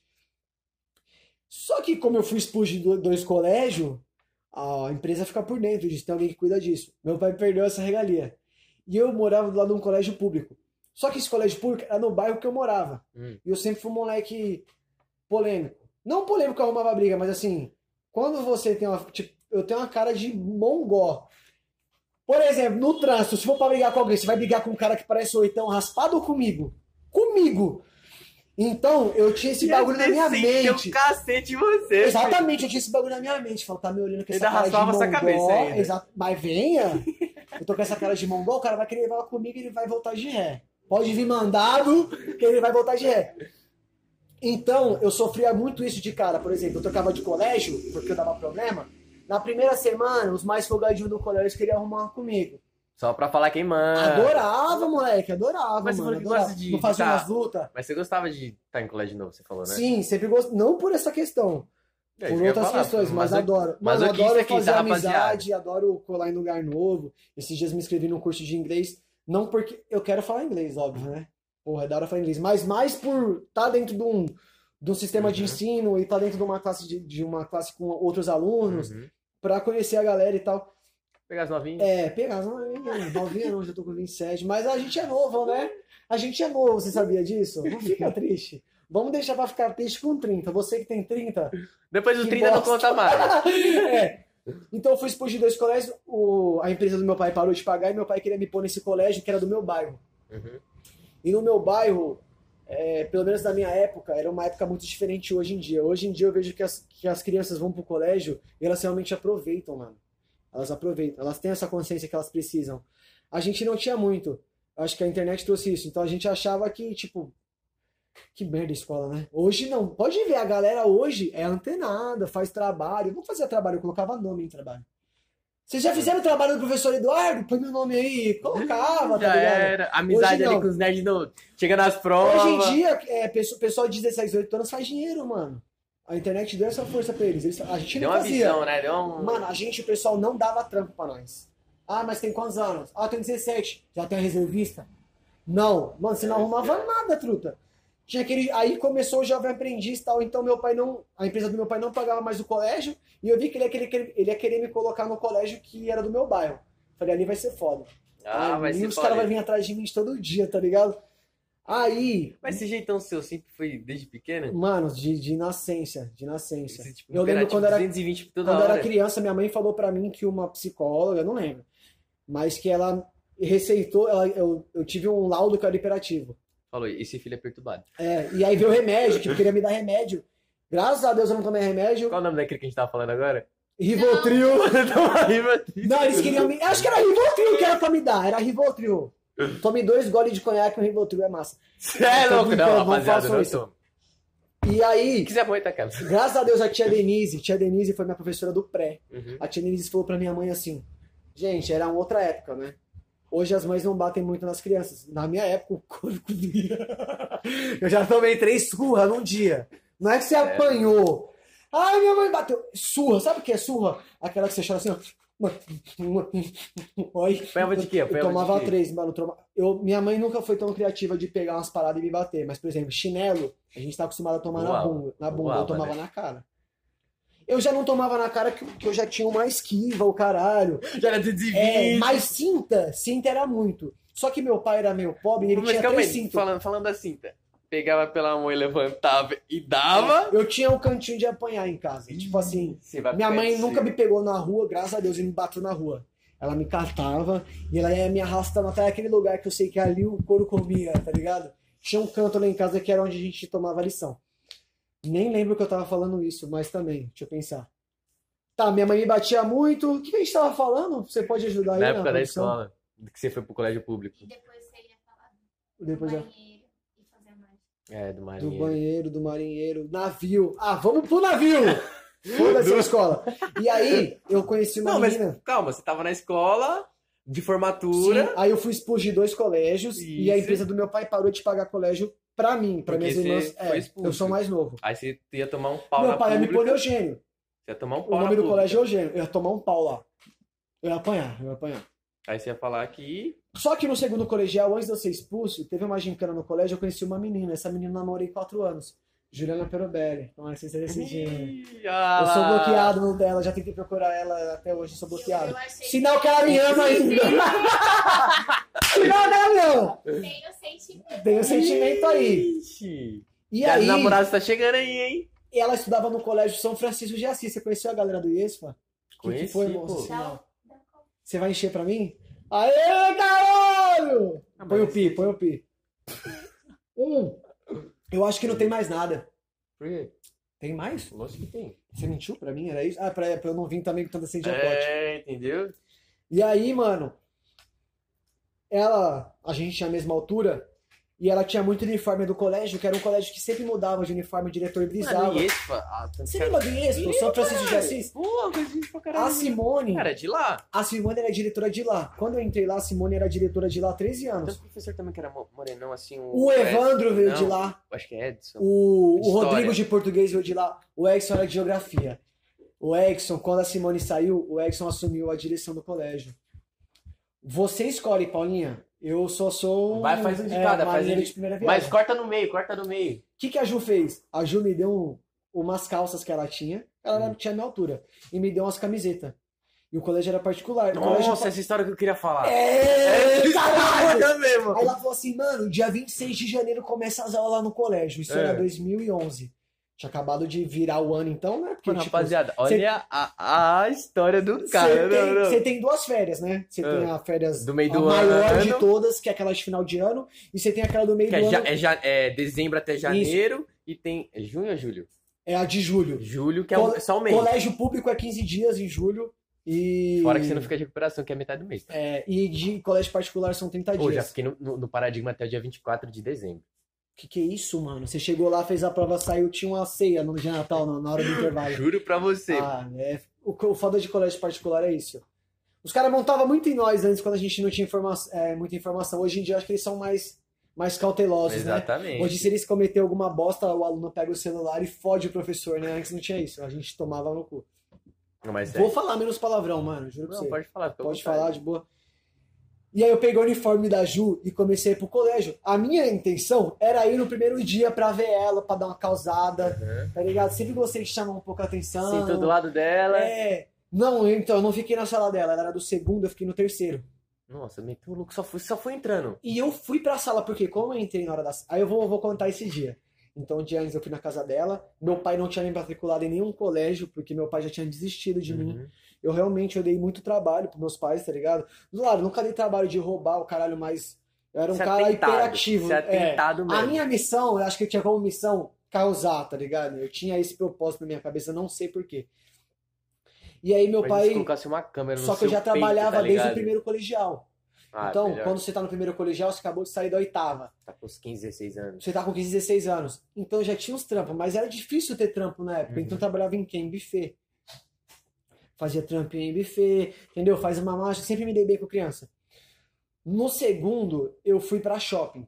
Só que, como eu fui expulso de do- dois colégios, a empresa fica por dentro disso, tem alguém que cuida disso. Meu pai perdeu essa regalia. E eu morava do lado de um colégio público. Só que esse colégio público era no bairro que eu morava. Hum. E eu sempre fui um moleque polêmico. Não polêmico que arrumava briga, mas assim, quando você tem uma. Tipo, eu tenho uma cara de mongó. Por exemplo, no trânsito, se for pra brigar com alguém, você vai brigar com um cara que parece oitão raspado ou comigo? Comigo! Então, eu tinha esse bagulho na minha Deu mente. um cacete em você. Exatamente, eu tinha esse bagulho na minha mente. Falou, tá me olhando com essa Ainda cara de raspava essa mongol. cabeça ainda. Exato. Mas venha. Eu tô com essa cara de mongol, o cara vai querer falar comigo e ele vai voltar de ré. Pode vir mandado que ele vai voltar de ré. Então, eu sofria muito isso de cara. Por exemplo, eu trocava de colégio, porque eu dava problema. Na primeira semana, os mais folgadinhos do colégio queriam arrumar comigo. Só pra falar quem manda. Adorava, moleque, adorava. Mas você mano. falou que adorava. gosta de- Não fazia tá. umas lutas. Mas você gostava de estar em colégio novo, você falou, né? Sim, sempre gostei. Não por essa questão. É, por outras falar, questões, mas eu- adoro. mas Mano, eu adoro aqui, fazer tá, rapaziada? amizade, adoro colar em lugar novo. Esses dias me inscrevi num curso de inglês, não porque eu quero falar inglês, óbvio, né? Porra, é da hora falar inglês, mas mais por estar dentro de um, de um sistema de Uhum. ensino e estar dentro de uma classe de, de uma classe com outros alunos, Uhum. pra conhecer a galera e tal. Pegar as novinhas. É, pegar, não, novinha não, já tô com 27, mas a gente é novo, né? A gente é novo, você sabia disso? Não fica triste. Vamos deixar pra ficar triste com 30. Você que tem 30, Depois dos Que 30 não bosta. conta mais. é. Então eu fui expulso de dois colégios, o- a empresa do meu pai parou de pagar e meu pai queria me pôr nesse colégio que era do meu bairro. Uhum. E no meu bairro, é, pelo menos na minha época, era uma época muito diferente hoje em dia. Hoje em dia eu vejo que as, que as crianças vão pro colégio e elas realmente aproveitam, mano. Elas aproveitam, elas têm essa consciência que elas precisam. A gente não tinha muito. Acho que a internet trouxe isso. Então a gente achava que, tipo, que merda a escola, né? Hoje não. Pode ver, a galera hoje é antenada, faz trabalho. Vamos fazer trabalho, eu colocava nome em trabalho. Vocês já fizeram o trabalho do professor Eduardo? Põe meu nome aí. Colocava, tá Já ligado? era. Amizade Hoje ali não. com os nerds no... Chega nas provas. Hoje em dia, é, pesso- pessoal de 16, 18 anos faz dinheiro, mano. A internet deu essa força pra eles. Eles- a gente Deu não uma fazia. visão, né? Deu um... Mano, a gente, o pessoal não dava trampo pra nós. Ah, mas tem quantos anos? Ah, tem 17. Já tem a reservista? Não. Mano, você não arrumava nada, truta. Tinha aquele... Aí começou o jovem aprendiz e tal, então meu pai não... A empresa do meu pai não pagava mais o colégio, e eu vi que ele ia querer, ele ia querer me colocar no colégio que era do meu bairro. Falei, ali vai ser foda. Ah, vai e ser os caras vão vir atrás de mim todo dia, tá ligado? Aí, Mas esse jeitão seu sempre foi desde pequeno? Mano, de, de nascença, de nascença. Esse, tipo, eu lembro quando era, 220 toda quando eu era criança, minha mãe falou pra mim que uma psicóloga, eu não lembro, mas que ela receitou, ela, eu, eu tive um laudo que era hiperativo. Falou, esse filho é perturbado. É, e aí veio o remédio, que queria me dar remédio. Graças a Deus eu não tomei remédio. Qual o nome daquele que a gente tava falando agora? Rivotril. Rima. Não, eles queriam me. Acho que era Rivotril que era pra me dar, era Rivotril. Tome dois goles de conhaque e um Rivotril é massa. Você é Tô louco, não, não rapaziada, não isso. tô. E aí, Se quiser aguenta aquela. graças a Deus a tia Denise, tia Denise foi minha professora do pré. Uhum. A tia Denise falou pra minha mãe assim: gente, era uma outra época, né? Hoje as mães não batem muito nas crianças. Na minha época, o couro comia. Eu já tomei três surras num dia. Não é que você apanhou. Ai, minha mãe bateu. Surra, sabe o que é surra? Aquela que você chora assim, ó. Oi. Apanhava de quê? Eu Apanhava de tomava três, mano. Eu, minha mãe nunca foi tão criativa de pegar umas paradas e me bater. Mas, por exemplo, chinelo, a gente tá acostumado a tomar na Voava. bunda. Na bunda, eu Voava, tomava né? na cara. Eu já não tomava na cara que, que eu já tinha uma esquiva, o caralho. Já era 220. É, mas cinta, cinta era muito. Só que meu pai era meio pobre e ele Mas tinha três cintas. falando, falando da cinta. Pegava pela mão e levantava e dava. Eu tinha um cantinho de apanhar em casa. Tipo assim, minha mãe nunca me pegou na rua, graças a Deus, e me bateu na rua. Ela me catava e ela ia me arrastando até aquele lugar que eu sei que ali o couro comia, tá ligado? Tinha um canto lá em casa que era onde a gente tomava lição. Nem lembro que eu tava falando isso, mas também, deixa eu pensar. Tá, minha mãe me batia muito. O que a gente tava falando? Você pode ajudar aí Na na época da escola, que você foi pro colégio público. E depois você ia falar do Depois banheiro e fazer mais. É, do Do marinheiro. banheiro, do marinheiro, navio. Ah, vamos pro navio! Foda-se a escola. E aí, eu conheci uma Não, mas menina. calma, você tava na escola de Sim, formatura. aí eu fui expulso de dois colégios e a Isso. empresa do meu pai parou de pagar colégio pra mim, pra Porque minhas irmãs. É, eu sou mais novo. Aí você ia tomar um pau meu pai ia me pública. pôr Eugênio. Você ia tomar um O pau nome na do pública. colégio é Eugênio. Eu ia tomar um pau lá. Eu ia apanhar, eu ia apanhar. Aí você ia falar que. Só que no segundo colegial, antes de eu ser expulso, teve uma gincana no colégio, eu conheci uma menina. Essa menina namorei quatro anos. Juliana Perobelli. Então, assim, você decidiu. Ih, ah Eu sou bloqueado no dela, já tentei procurar ela até hoje, sou bloqueado. Eu achei Sinal que ela me ama ainda. Sinal dela me ama. Tenho sentimento. Tem o sentimento aí. Ixi. E E aí, aí... namorado tá chegando aí, hein? ela estudava no colégio São Francisco de Assis. Você conheceu a galera do IESPA? Que que Conheci, foi, moço? Um- Você vai encher pra mim? Aê, caralho! Ah, Põe o pi, põe o pi. Um. Eu acho que não tem mais nada. Por quê? Tem mais? Lógico que tem. Você mentiu pra mim? Era isso? Ah, pra, pra eu não vir também com tanta sede. É, entendeu? E aí, mano, ela, a gente tinha a mesma altura, e ela tinha muito uniforme do colégio, que era um colégio que sempre mudava de uniforme, o diretor brisava. Mano, e pô, ah, Você lembra do Iespo, São Francisco de. Assis? Pô, de pra caralho. A Simone, Cara, de lá. a Simone era diretora de lá. Quando eu entrei lá, a Simone era diretora de lá há 13 Tem anos. um professor também que era mo- morenão, assim. O Evandro veio de Não. lá, Acho que é Edson. o, o. Rodrigo de português veio de lá, o Exxon era de geografia. O Exxon, quando a Simone saiu, o Exxon assumiu a direção do colégio. Você escolhe, Paulinha. Eu só sou Vai, faz um de é, cada, faz marinheiro um de- de primeira viagem. Mas corta no meio, corta no meio. O que, que a Ju fez? A Ju me deu um- umas calças que ela tinha. Ela Hum. tinha a minha altura. E me deu umas camisetas. E o colégio era particular. O colégio Nossa, essa história que eu queria falar. É, caralho! É mesmo. Aí ela falou assim, mano, dia 26 de janeiro começa as aulas lá no colégio. Isso É. era 2011. Tinha acabado de virar o ano então, né? Porque, Mano, tipo, rapaziada, cê- olha a, a história do Você cara. tem, não, não. você tem duas férias, né? Você É. tem a férias Do meio a do maior ano. de todas, que é aquela de final de ano, e você tem aquela do meio Que do é, ano, é, ja- é dezembro até janeiro e tem. É junho ou julho? é a de julho. Julho, que é Col- só um mês. Colégio público é 15 dias em julho e Fora que você não fica de recuperação, que é metade do mês. tá? é, e de colégio particular são 30 Pô, já dias. fiquei no, no- no paradigma até o dia 24 de dezembro. Que que é isso, mano? Você chegou lá, fez a prova, saiu, tinha uma ceia no dia de Natal, na hora do intervalo. Juro pra você. Ah, é. O, o foda de colégio particular é isso. Os caras montavam muito em nós antes, quando a gente não tinha informa é, muita informação. Hoje em dia, acho que eles são mais, mais cautelosos, né? Exatamente. Hoje, se eles cometer alguma bosta, o aluno pega o celular e fode o professor, né? Antes não tinha isso. A gente tomava no cu. Não, mas é. Vou falar menos palavrão, mano. Juro pra Não, você. pode falar. Pode vontade. falar de boa. E aí eu peguei o uniforme da Ju e comecei a ir pro colégio. A minha intenção era ir no primeiro dia pra ver ela, pra dar uma causada, Uhum. tá ligado? Sempre gostei de chamar um pouco a atenção. Sinto do lado dela. É. Não, então, eu não fiquei na sala dela, ela era do segundo, eu fiquei no terceiro. Nossa, meteu o louco, só foi, só foi entrando. E eu fui pra sala, porque como eu entrei na hora da Aí eu vou, vou contar esse dia. Então, um dia antes eu fui na casa dela. Meu pai não tinha me matriculado em nenhum colégio, porque meu pai já tinha desistido de mim. Uhum. Eu realmente eu dei muito trabalho pros meus pais, tá ligado? Claro, nunca dei trabalho de roubar o caralho, mas eu era um Ser cara atentado, hiperativo. É. A minha missão, eu acho que eu tinha como missão causar, tá ligado? Eu tinha esse propósito na minha cabeça, não sei porquê. E aí meu Mas pai. se colocasse uma câmera no Só que eu já peito, trabalhava tá desde o primeiro colegial. Ah, então, melhor. quando você tá no primeiro colegial, você acabou de sair da oitava. Tá com uns 15, 16 anos. Você tá com 15, 16 anos. Então já tinha uns trampos, mas era difícil ter trampo na época. Uhum. Então eu trabalhava em quem? Em buffet. Fazia trampo em buffet, entendeu? Faz uma marcha, sempre me dei bem com criança. No segundo, eu fui pra shopping.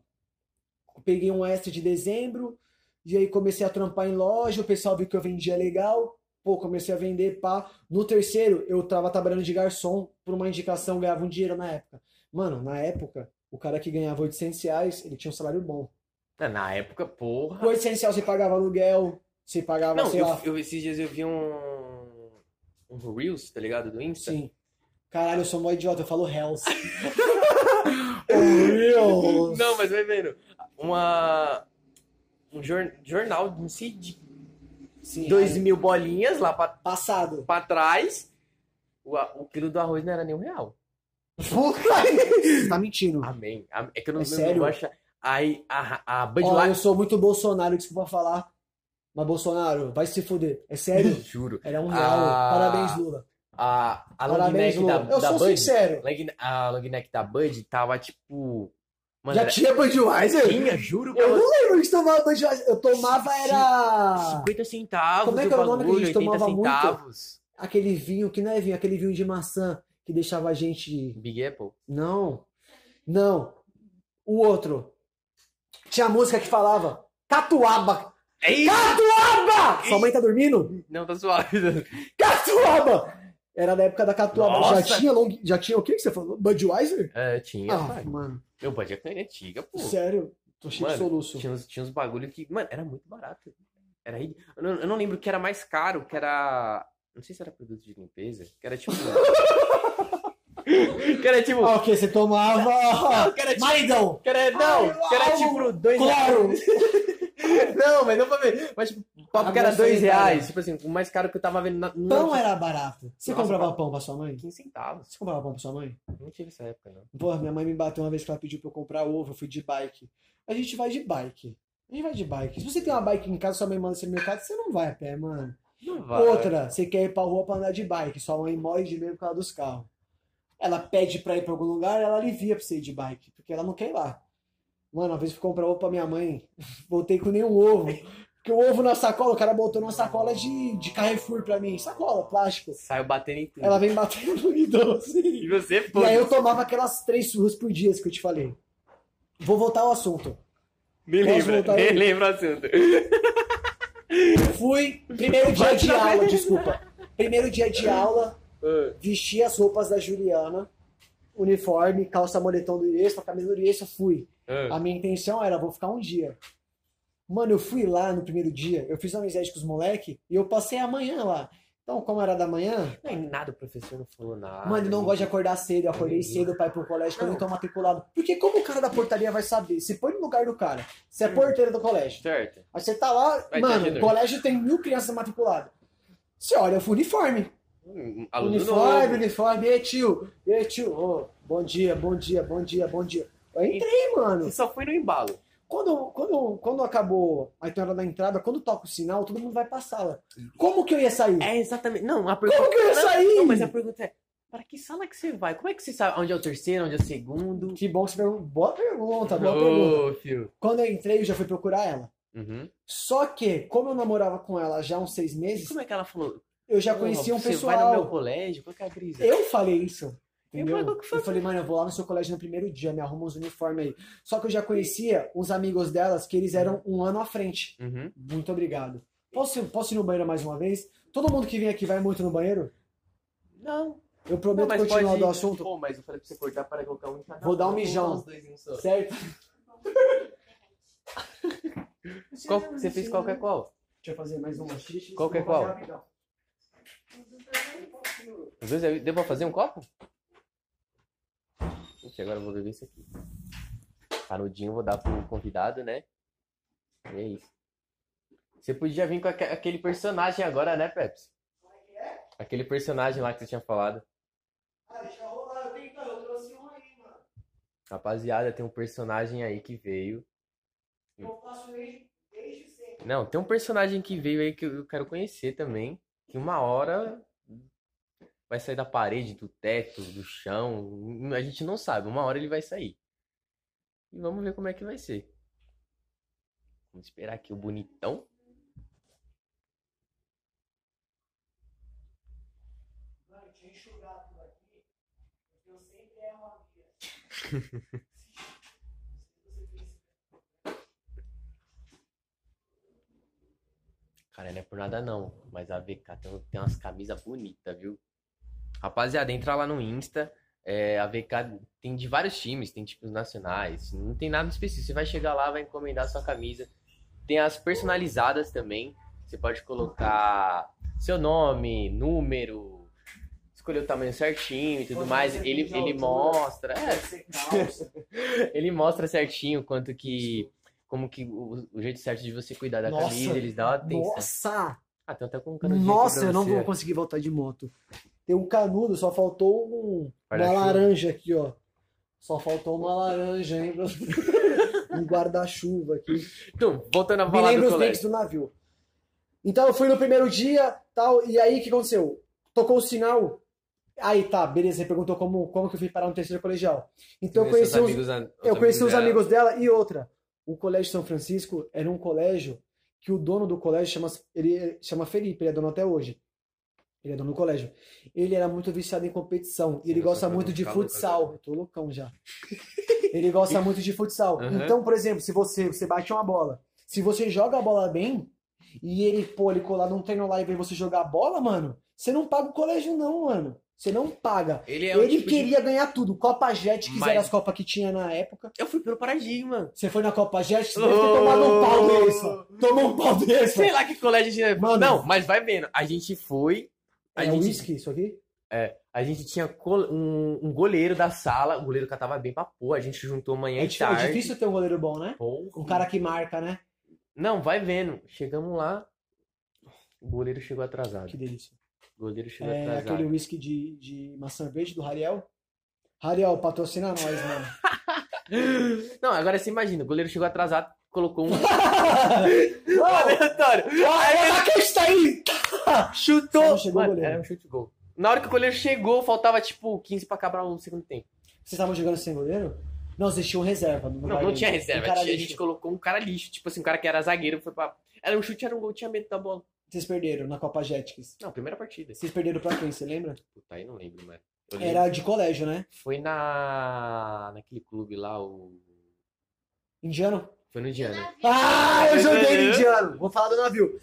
Peguei um extra de dezembro, e aí comecei a trampar em loja, o pessoal viu que eu vendia legal, pô, comecei a vender, pá. No terceiro, eu tava trabalhando de garçom, por uma indicação, ganhava um dinheiro na época. Mano, na época, o cara que ganhava 800 reais, ele tinha um salário bom. É, Na época, porra. Com 800 reais você pagava aluguel, você pagava, Não, sei eu, lá. eu- esses dias eu vi um. Um Reels, tá ligado? Do Insta. Sim. Caralho, eu sou mó idiota, eu falo Hells. Reels. Não, mas vai vendo. Uma. Um jor- jornal não sei, de Sim, 2 aí, mil bolinhas lá pra, Passado. pra trás. O, o quilo do arroz não era nem um real. Puta, você tá mentindo. Amém. Am- É que eu não, É não, sério? achar. Aí a, a Ó, Budweiser. eu sou muito Bolsonaro, desculpa falar. Mas Bolsonaro, vai se fuder. É sério? Juro. Era um real. Ah, Parabéns, Lula. A, a long Parabéns, neck da, Lula. Eu da sou Bud. sincero. long- A long neck da Bud tava tipo. Mano, Já era- tinha Budweiser? tinha, juro Eu não lembro de tomar Budweiser. Eu tomava era... 50 centavos Como é que o era o nome que a gente 80 tomava muito? centavos. Aquele vinho, que não é vinho, aquele vinho de maçã que deixava a gente... Big Apple. Não. Não. O outro. Tinha música que falava Catuaba. Ei! Catuaba! Sua mãe tá dormindo? Não, tá suave. Catuaba! Era da época da Catuaba. Já Nossa! tinha, long... Já tinha o que você falou? Budweiser? É, tinha, Ah, pai. mano. Meu, Bud é antiga, pô. Sério? Tô cheio de Mano, soluço. Tinha uns, tinha uns bagulho que. Mano, era muito barato. Era eu, não, eu não lembro que era mais caro, que era. Não sei se era produto de limpeza. Que era tipo. que era tipo. Ah, o que? Você tomava. Não, que era tipo. Maridão! Que era, não, Ai, que era algo tipo dois Claro! reais. Não, mas não pra ver. Mas tipo, o papo que era dois reais. Tipo assim, o mais caro que eu tava vendo na. Pão era barato. Você Nossa, comprava pão. pão pra sua mãe? 15 centavos. Você comprava pão pra sua mãe? Não tive essa época, não. Porra, minha mãe me bateu uma vez que ela pediu pra eu comprar ovo, eu fui de bike. A gente vai de bike. A gente vai de bike. Se você tem uma bike em casa, sua mãe manda você no mercado, você não vai a pé, mano. Não vai. Outra, você quer ir pra rua pra andar de bike, sua mãe morre de medo por causa dos carros. Ela pede pra ir pra algum lugar, ela alivia pra você ir de bike, porque ela não quer ir lá. Mano, uma vez eu fui comprar ovo pra minha mãe, voltei com nenhum ovo. Porque o ovo na sacola, o cara botou numa sacola de, de Carrefour pra mim. Sacola, plástico. Saiu batendo em tudo. Ela vem batendo em doce. E você E foi. aí eu tomava aquelas três surras por dia que eu te falei. Vou voltar ao assunto. Me Posso lembra, me aí? lembra o assunto. Fui, primeiro dia de aula, desculpa. Primeiro dia de aula, Ah, vesti as roupas da Juliana, uniforme, calça moletom do Iesto, camisa do Iesto, fui. ah. A minha intenção era, vou ficar um dia. Mano, eu fui lá no primeiro dia, eu fiz amizade com os moleques e eu passei a manhã lá. Então, como era da manhã, Não é nada, o professor não falou nada. mano, eu não gosto de acordar cedo, eu acordei cedo pra ir pro colégio quando eu tô matriculado. Porque como o cara da portaria vai saber? Se põe no lugar do cara, você é porteiro do colégio. Certo. Aí você tá lá, Vai mano, o colégio tem mil crianças matriculadas. Você olha, eu fui uniforme. Aluno uniforme, novo. uniforme. E aí, tio? E aí, tio? Ô, bom dia, bom dia, bom dia, bom dia. Eu entrei, mano. Você só foi no embalo. Quando, quando, quando acabou a hora da entrada, quando toca o sinal, todo mundo vai pra sala. Como que eu ia sair? É, exatamente. Não, a pergunta... Como que eu ia sair? Não, mas a pergunta é, para que sala que você vai? Como é que você sabe onde é o terceiro, onde é o segundo? Que bom que você perguntou. Boa pergunta, boa pergunta. Ô, fio. Quando eu entrei, eu já fui procurar ela. Uhum. Só que, como eu namorava com ela já há uns seis meses, como é que ela falou? Eu já conhecia um Você vai no meu pessoal. colégio? Qual que é a brisa? Eu falei isso. Entendeu? foi? Eu falei, mano, eu vou lá no seu colégio no primeiro dia, me arruma uns uniformes aí. Só que eu já conhecia uns amigos delas que eles eram um ano à frente. Uhum. Muito obrigado. Posso, posso ir no banheiro mais uma vez? Todo mundo que vem aqui vai muito no banheiro? Não. Eu Não, prometo mas continuar do assunto. Pô, mas eu falei pra você cortar para colocar um em cada Vou dar um mijão. os. Certo? Qual- você fez qual que é qual? Deixa eu fazer mais uma xixi. Qual que é qual? Os dois aí, deu pra fazer um copo? Ixi, agora eu vou beber isso aqui. Canudinho vou dar pro convidado, né? E é isso. Você podia vir com aque- aquele personagem agora, né, Pepsi? Aquele personagem lá que você tinha falado. Ah, deixa rolar. Eu tenho, eu trouxe um aí, mano. Rapaziada, tem um personagem aí que veio. Eu faço ele desde sempre. Não, tem um personagem que veio aí que eu quero conhecer também. Que uma hora vai sair da parede, do teto, do chão. A gente não sabe. Uma hora ele vai sair. E vamos ver como é que vai ser. Vamos esperar aqui o bonitão. Mano, tinha enxugado tudo aqui. porque Eu sempre erro a. Cara, não é por nada não. Mas a VK tem, tem umas camisas bonitas, viu? Rapaziada, entra lá no Insta. É, a VK tem de vários times, tem tipos nacionais. Não tem nada específico. Você vai chegar lá, vai encomendar sua camisa. Tem as personalizadas também. Você pode colocar seu nome, número, escolher o tamanho certinho e tudo mais. Ele, ele altura. mostra. É, ele mostra certinho quanto que. Como que o, o jeito certo de você cuidar da Nossa, camisa, eles dão atenção. Nossa! Ah, tem até com um Nossa, eu não vou conseguir voltar de moto. Tem um canudo, só faltou um, uma laranja aqui, ó. Só faltou uma laranja, hein? um guarda-chuva aqui. Então, voltando a Me falar lembra do os dentes do navio. Então eu fui no primeiro dia, tal, e aí o que aconteceu? Tocou o sinal. Aí tá, beleza, você perguntou como, como que eu fui parar no terceiro colegial. Então eu conheci, os, eu conheci os amigos dela e outra. O Colégio São Francisco era um colégio que o dono do colégio chama, ele chama Felipe, ele é dono até hoje. Ele é dono do colégio. Ele era muito viciado em competição. E ele gosta muito de futsal. Eu tô loucão já. ele gosta muito de futsal. Aham. Então, por exemplo, se você, você bate uma bola. Se você joga a bola bem, e ele, pô, ele colar num treino lá e ver você jogar a bola, mano, você não paga o colégio, não, mano. Você não paga. Ele é um ele tipo de- queria ganhar tudo. Copa Jet, que Mas- eram as copas que tinha na época. Eu fui pelo Paradigma. Você foi na Copa Jet, você deve ter Oh! tomado um pau desse. Tomou um pau desse. Sei lá que colégio. Mano. Não, mas vai vendo. A gente foi... A É gente, whisky isso aqui? é, a gente tinha um, um goleiro da sala. O goleiro catava bem pra porra. A gente juntou manhã É, e é tarde. difícil ter um goleiro bom, né? Porra. Um cara que marca, né? Não, vai vendo. Chegamos lá. O goleiro chegou atrasado. Que delícia. O goleiro chegou É atrasado. aquele whisky de, de maçã verde do Rariel. Rariel, patrocina nós, mano. Não, agora você imagina, o goleiro chegou atrasado. colocou um aleatório. olha a questão aí! Chutou. Só não chegou Mano, era um chute gol. Na hora que o goleiro chegou, faltava tipo 15 pra acabar o segundo tempo. Vocês estavam jogando sem goleiro? Não, vocês tinham reserva. No Não, não dele. tinha reserva. Um a lixo. gente colocou um cara lixo. Tipo assim, um cara que era zagueiro foi pra. Era um chute, era um gol, tinha medo da bola. Vocês perderam na Copa Jetix. Não, primeira partida. Vocês perderam pra quem, você lembra? Puta, aí não lembro, mano. Lembro. Era de colégio, né? Foi na. naquele clube lá, o. Indiano? Foi no Indiana. Ah, eu joguei no indiano. Vou falar do navio.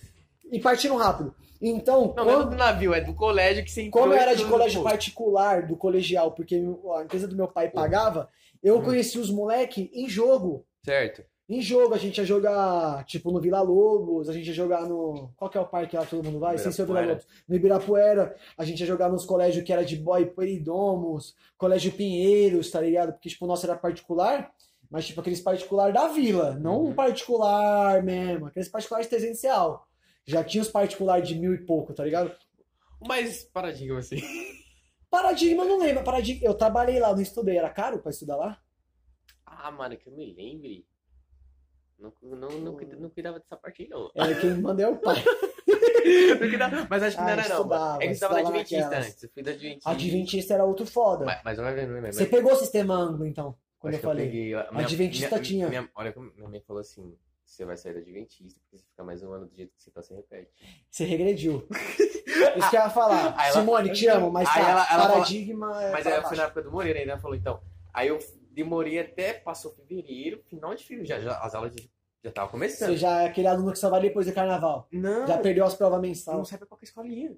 E partindo rápido. Então, Não, não é quando- do navio, é do colégio que você entrou. como eu era de colégio particular, do colegial, porque a empresa do meu pai pagava, eu Hum. conheci os moleque em jogo. Certo. Em jogo, a gente ia jogar, tipo, no Vila Lobos, a gente ia jogar no. Qual que é o parque lá que todo mundo vai? Sem ser o Vila. Lobos. No Ibirapuera, a gente ia jogar nos colégios que era de boy Peridomos, Colégio Pinheiros, tá ligado? Porque, tipo, o nosso era particular, mas, tipo, aqueles particular da vila, não Uhum. um particular mesmo, aqueles particulares de 300 real. Já tinha os particular de mil e pouco, tá ligado? O mais paradigma, assim. Paradigma, eu não lembro. Paradigma, eu trabalhei lá, não estudei. Era caro pra estudar lá? Ah, mano, que eu me lembre. Não, não, não, não cuidava dessa parte aí, não. Era quem mandei é o pai. Não Mas acho que Ah, não era, não. estudava, mano. É que você tava na Adventista naquelas. antes. Eu fui da Adventista. Adventista era outro foda. Mas, mas não é não é mesmo. Você pegou o sistema ângulo, então, quando Acho eu que eu falei. peguei. a- Adventista minha- tinha. minha- olha como minha mãe falou assim: você vai sair da Adventista, porque você fica mais um ano do jeito que você tá, você repete. Você regrediu. Isso que eu ia falar. Ela- Simone, te amo, mas tá, ela- ela paradigma é Mas pra aí baixo. foi na época do Moreira, ainda ela falou, então. Aí eu demorei até, passou fevereiro, final de fevereiro, já, já, as aulas já, já estavam começando. Você já é aquele aluno que só vai depois do carnaval. Não, Já perdeu as provas não mensais. sabe qual que é escolinha.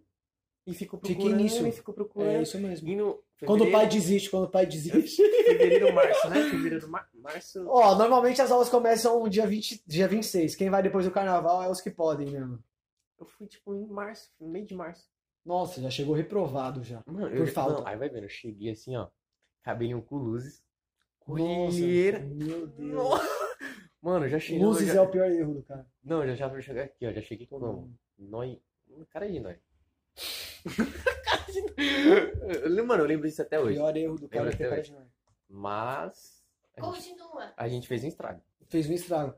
E Fiquei procurando, nisso. e ficou procurando. É isso mesmo. No Quando o pai desiste, quando o pai desiste. Fevereiro, março, né? Fevereiro, mar- março. Ó, normalmente as aulas começam dia, 20, dia 26. Quem vai depois do carnaval é os que podem mesmo. Eu fui, tipo, em março, no meio de março. Nossa, já chegou reprovado já. Mano, Por eu, falta. Não, aí vai vendo, eu cheguei assim, ó. Cabelinho com luzes. Colheira. meu Deus. Nossa. Mano, já cheguei. Luzes já... é o pior erro do cara. Não, já já cheguei aqui, ó. Já cheguei com o nome. Noi. Cara de Noi. Cara de Noi. Mano, eu lembro disso até O hoje. pior erro do cara é ter até cara hoje. de nós. Mas. A gente, Continua. a gente fez um estrago. Fez um estrago.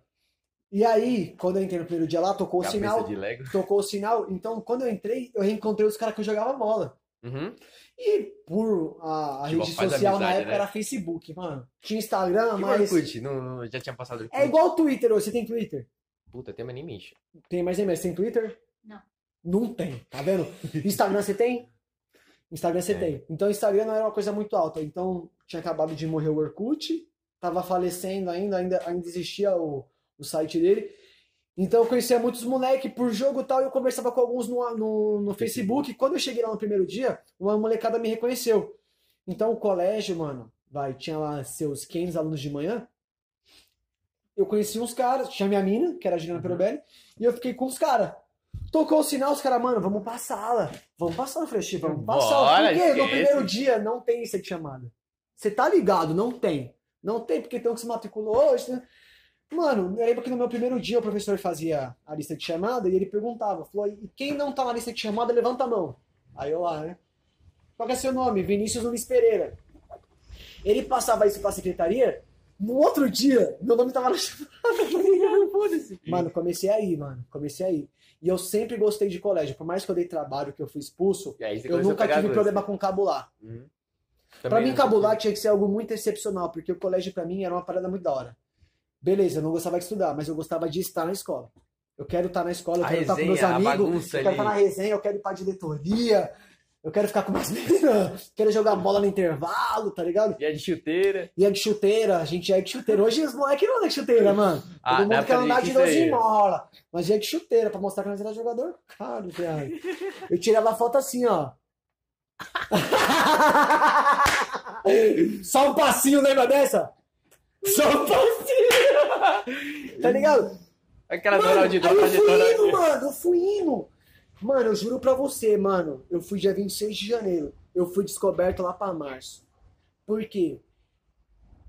E aí, quando eu entrei no primeiro dia lá, tocou o Cabeça sinal. de Lego. Tocou o sinal. Então, quando eu entrei, eu reencontrei os caras que eu jogava bola. Uhum. E por a, a Tipo, rede social na amizade, época né? era Facebook, mano. Tinha Instagram, E o mas. Orkut? Não, não- já tinha passado o Orkut? É igual o Twitter, hoje. você tem Twitter? Puta, tem, mas nem me enche. Tem mais nem mais, tem Twitter? Não. Não tem, tá vendo? Instagram você tem? Instagram você É. tem. Então Instagram não era uma coisa muito alta. Então tinha acabado de morrer o Orkut, tava falecendo ainda, ainda, ainda existia o, o site dele. Então eu conhecia muitos moleques por jogo e tal, e eu conversava com alguns no, no, no Facebook. Quando eu cheguei lá no primeiro dia, uma molecada me reconheceu. Então o colégio, mano, vai, tinha lá seus 500 alunos de manhã. Eu conheci uns caras, tinha minha mina, que era a Juliana Uhum. Perobelli, e eu fiquei com os caras. Tocou o sinal, os caras, mano, vamos pra sala. Vamos pra sala, Fresh, vamos pra Bora. Por quê? No primeiro dia não tem lista de chamada. Você tá ligado? Não tem. Não tem, porque tem um que se matriculou hoje. Né? Mano, eu lembro que no meu primeiro dia o professor fazia a lista de chamada e ele perguntava, falou, e quem não tá na lista de chamada, levanta a mão. Aí eu lá, né? Qual que é seu nome? Vinícius Luiz Pereira. Ele passava isso pra secretaria, no outro dia, meu nome tava na. Mano, comecei aí, mano. Comecei aí. E eu sempre gostei de colégio. Por mais que eu dei trabalho, que eu fui expulso, E eu nunca tive problema com cabular. Uhum. Pra Também mim, cabular tinha que ser algo muito excepcional, porque o colégio pra mim era uma parada muito da hora. Beleza, eu não gostava de estudar, mas eu gostava de estar na escola. Eu quero estar na escola, eu A quero estar com meus amigos, eu quero ali. estar na resenha, eu quero ir pra diretoria, eu quero ficar com minhas meninas, quero jogar bola no intervalo, tá ligado? E a de chuteira. Ia de chuteira, a gente ia de chuteira. Hoje os moleques não andam de chuteira, mano. Ah, Todo mundo quer andar de de isso 12 aí. mola. Mas ia de chuteira pra mostrar que nós era jogador caro, viado. Eu tirava a foto assim, ó. Só um passinho, lembra dessa? Só um passinho. Tá ligado? Aquela Mano, aí eu fui indo, mano, eu fui indo. Mano, eu juro pra você, mano. Eu fui dia 26 de janeiro. Eu fui descoberto lá pra março. Por quê?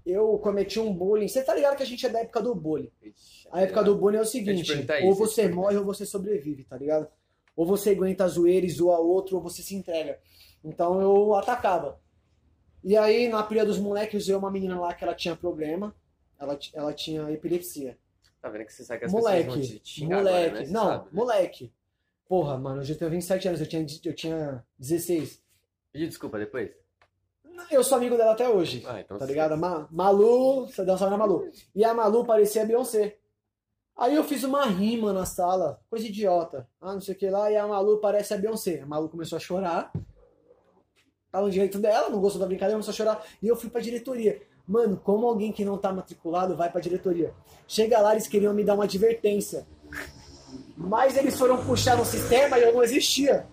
Eu cometi um bullying. Você tá ligado que a gente é da época do bullying. Ixi, A época do bullying é o seguinte: ou isso, te você morre ou você sobrevive, tá ligado? Ou você aguenta a zoeira e zoa outro, ou você se entrega. Então eu atacava. E aí, na pilha dos moleques, eu uma menina lá que ela tinha problema. Ela, ela tinha epilepsia. Tá vendo que você sabe que as pessoas vão Moleque, te xingar moleque. agora, né? Não, sabe, né? moleque. Porra, mano, eu já tenho 27 anos, eu tinha, eu tinha 16. Pediu desculpa depois? Eu sou amigo dela até hoje. Ah, então Tá sim. ligado? Ma Malu, você deu um salve na Malu. E a Malu parecia a Beyoncé. Aí eu fiz uma rima na sala, coisa idiota. Ah, não sei o que lá, e a Malu parece a Beyoncé. A Malu começou a chorar. Tava no direito dela, não gostou da brincadeira, começou a chorar. E eu fui pra diretoria. Mano, como alguém que não tá matriculado vai pra diretoria? Chega lá, eles queriam me dar uma advertência. Mas eles foram puxar no sistema e eu não existia.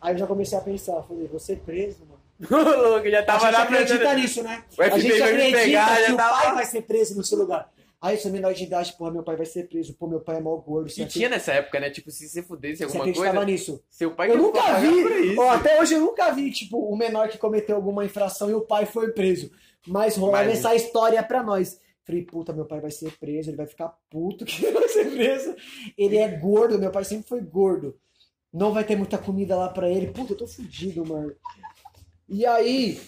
Aí eu já comecei a pensar, falei, vou ser preso, mano. Louco já A tava gente lá acredita pra... nisso, né? O a gente acredita pegar, que o tava pai vai ser preso no seu lugar. Aí eu sou menor de idade, porra, meu pai vai ser preso. Pô, meu pai é mó gordo. E Você tinha nessa época, né? Tipo, se você fudesse você alguma acreditava coisa, nisso? seu pai Eu nunca vi, ó, até hoje eu nunca vi, tipo, o menor que cometeu alguma infração e o pai foi preso. Mas rolava Mas- essa história pra nós. Falei, puta, meu pai vai ser preso, ele vai ficar puto que ele vai ser preso. Ele é gordo, meu pai sempre foi gordo. Não vai ter muita comida lá pra ele. Puta, eu tô fudido, mano. E aí,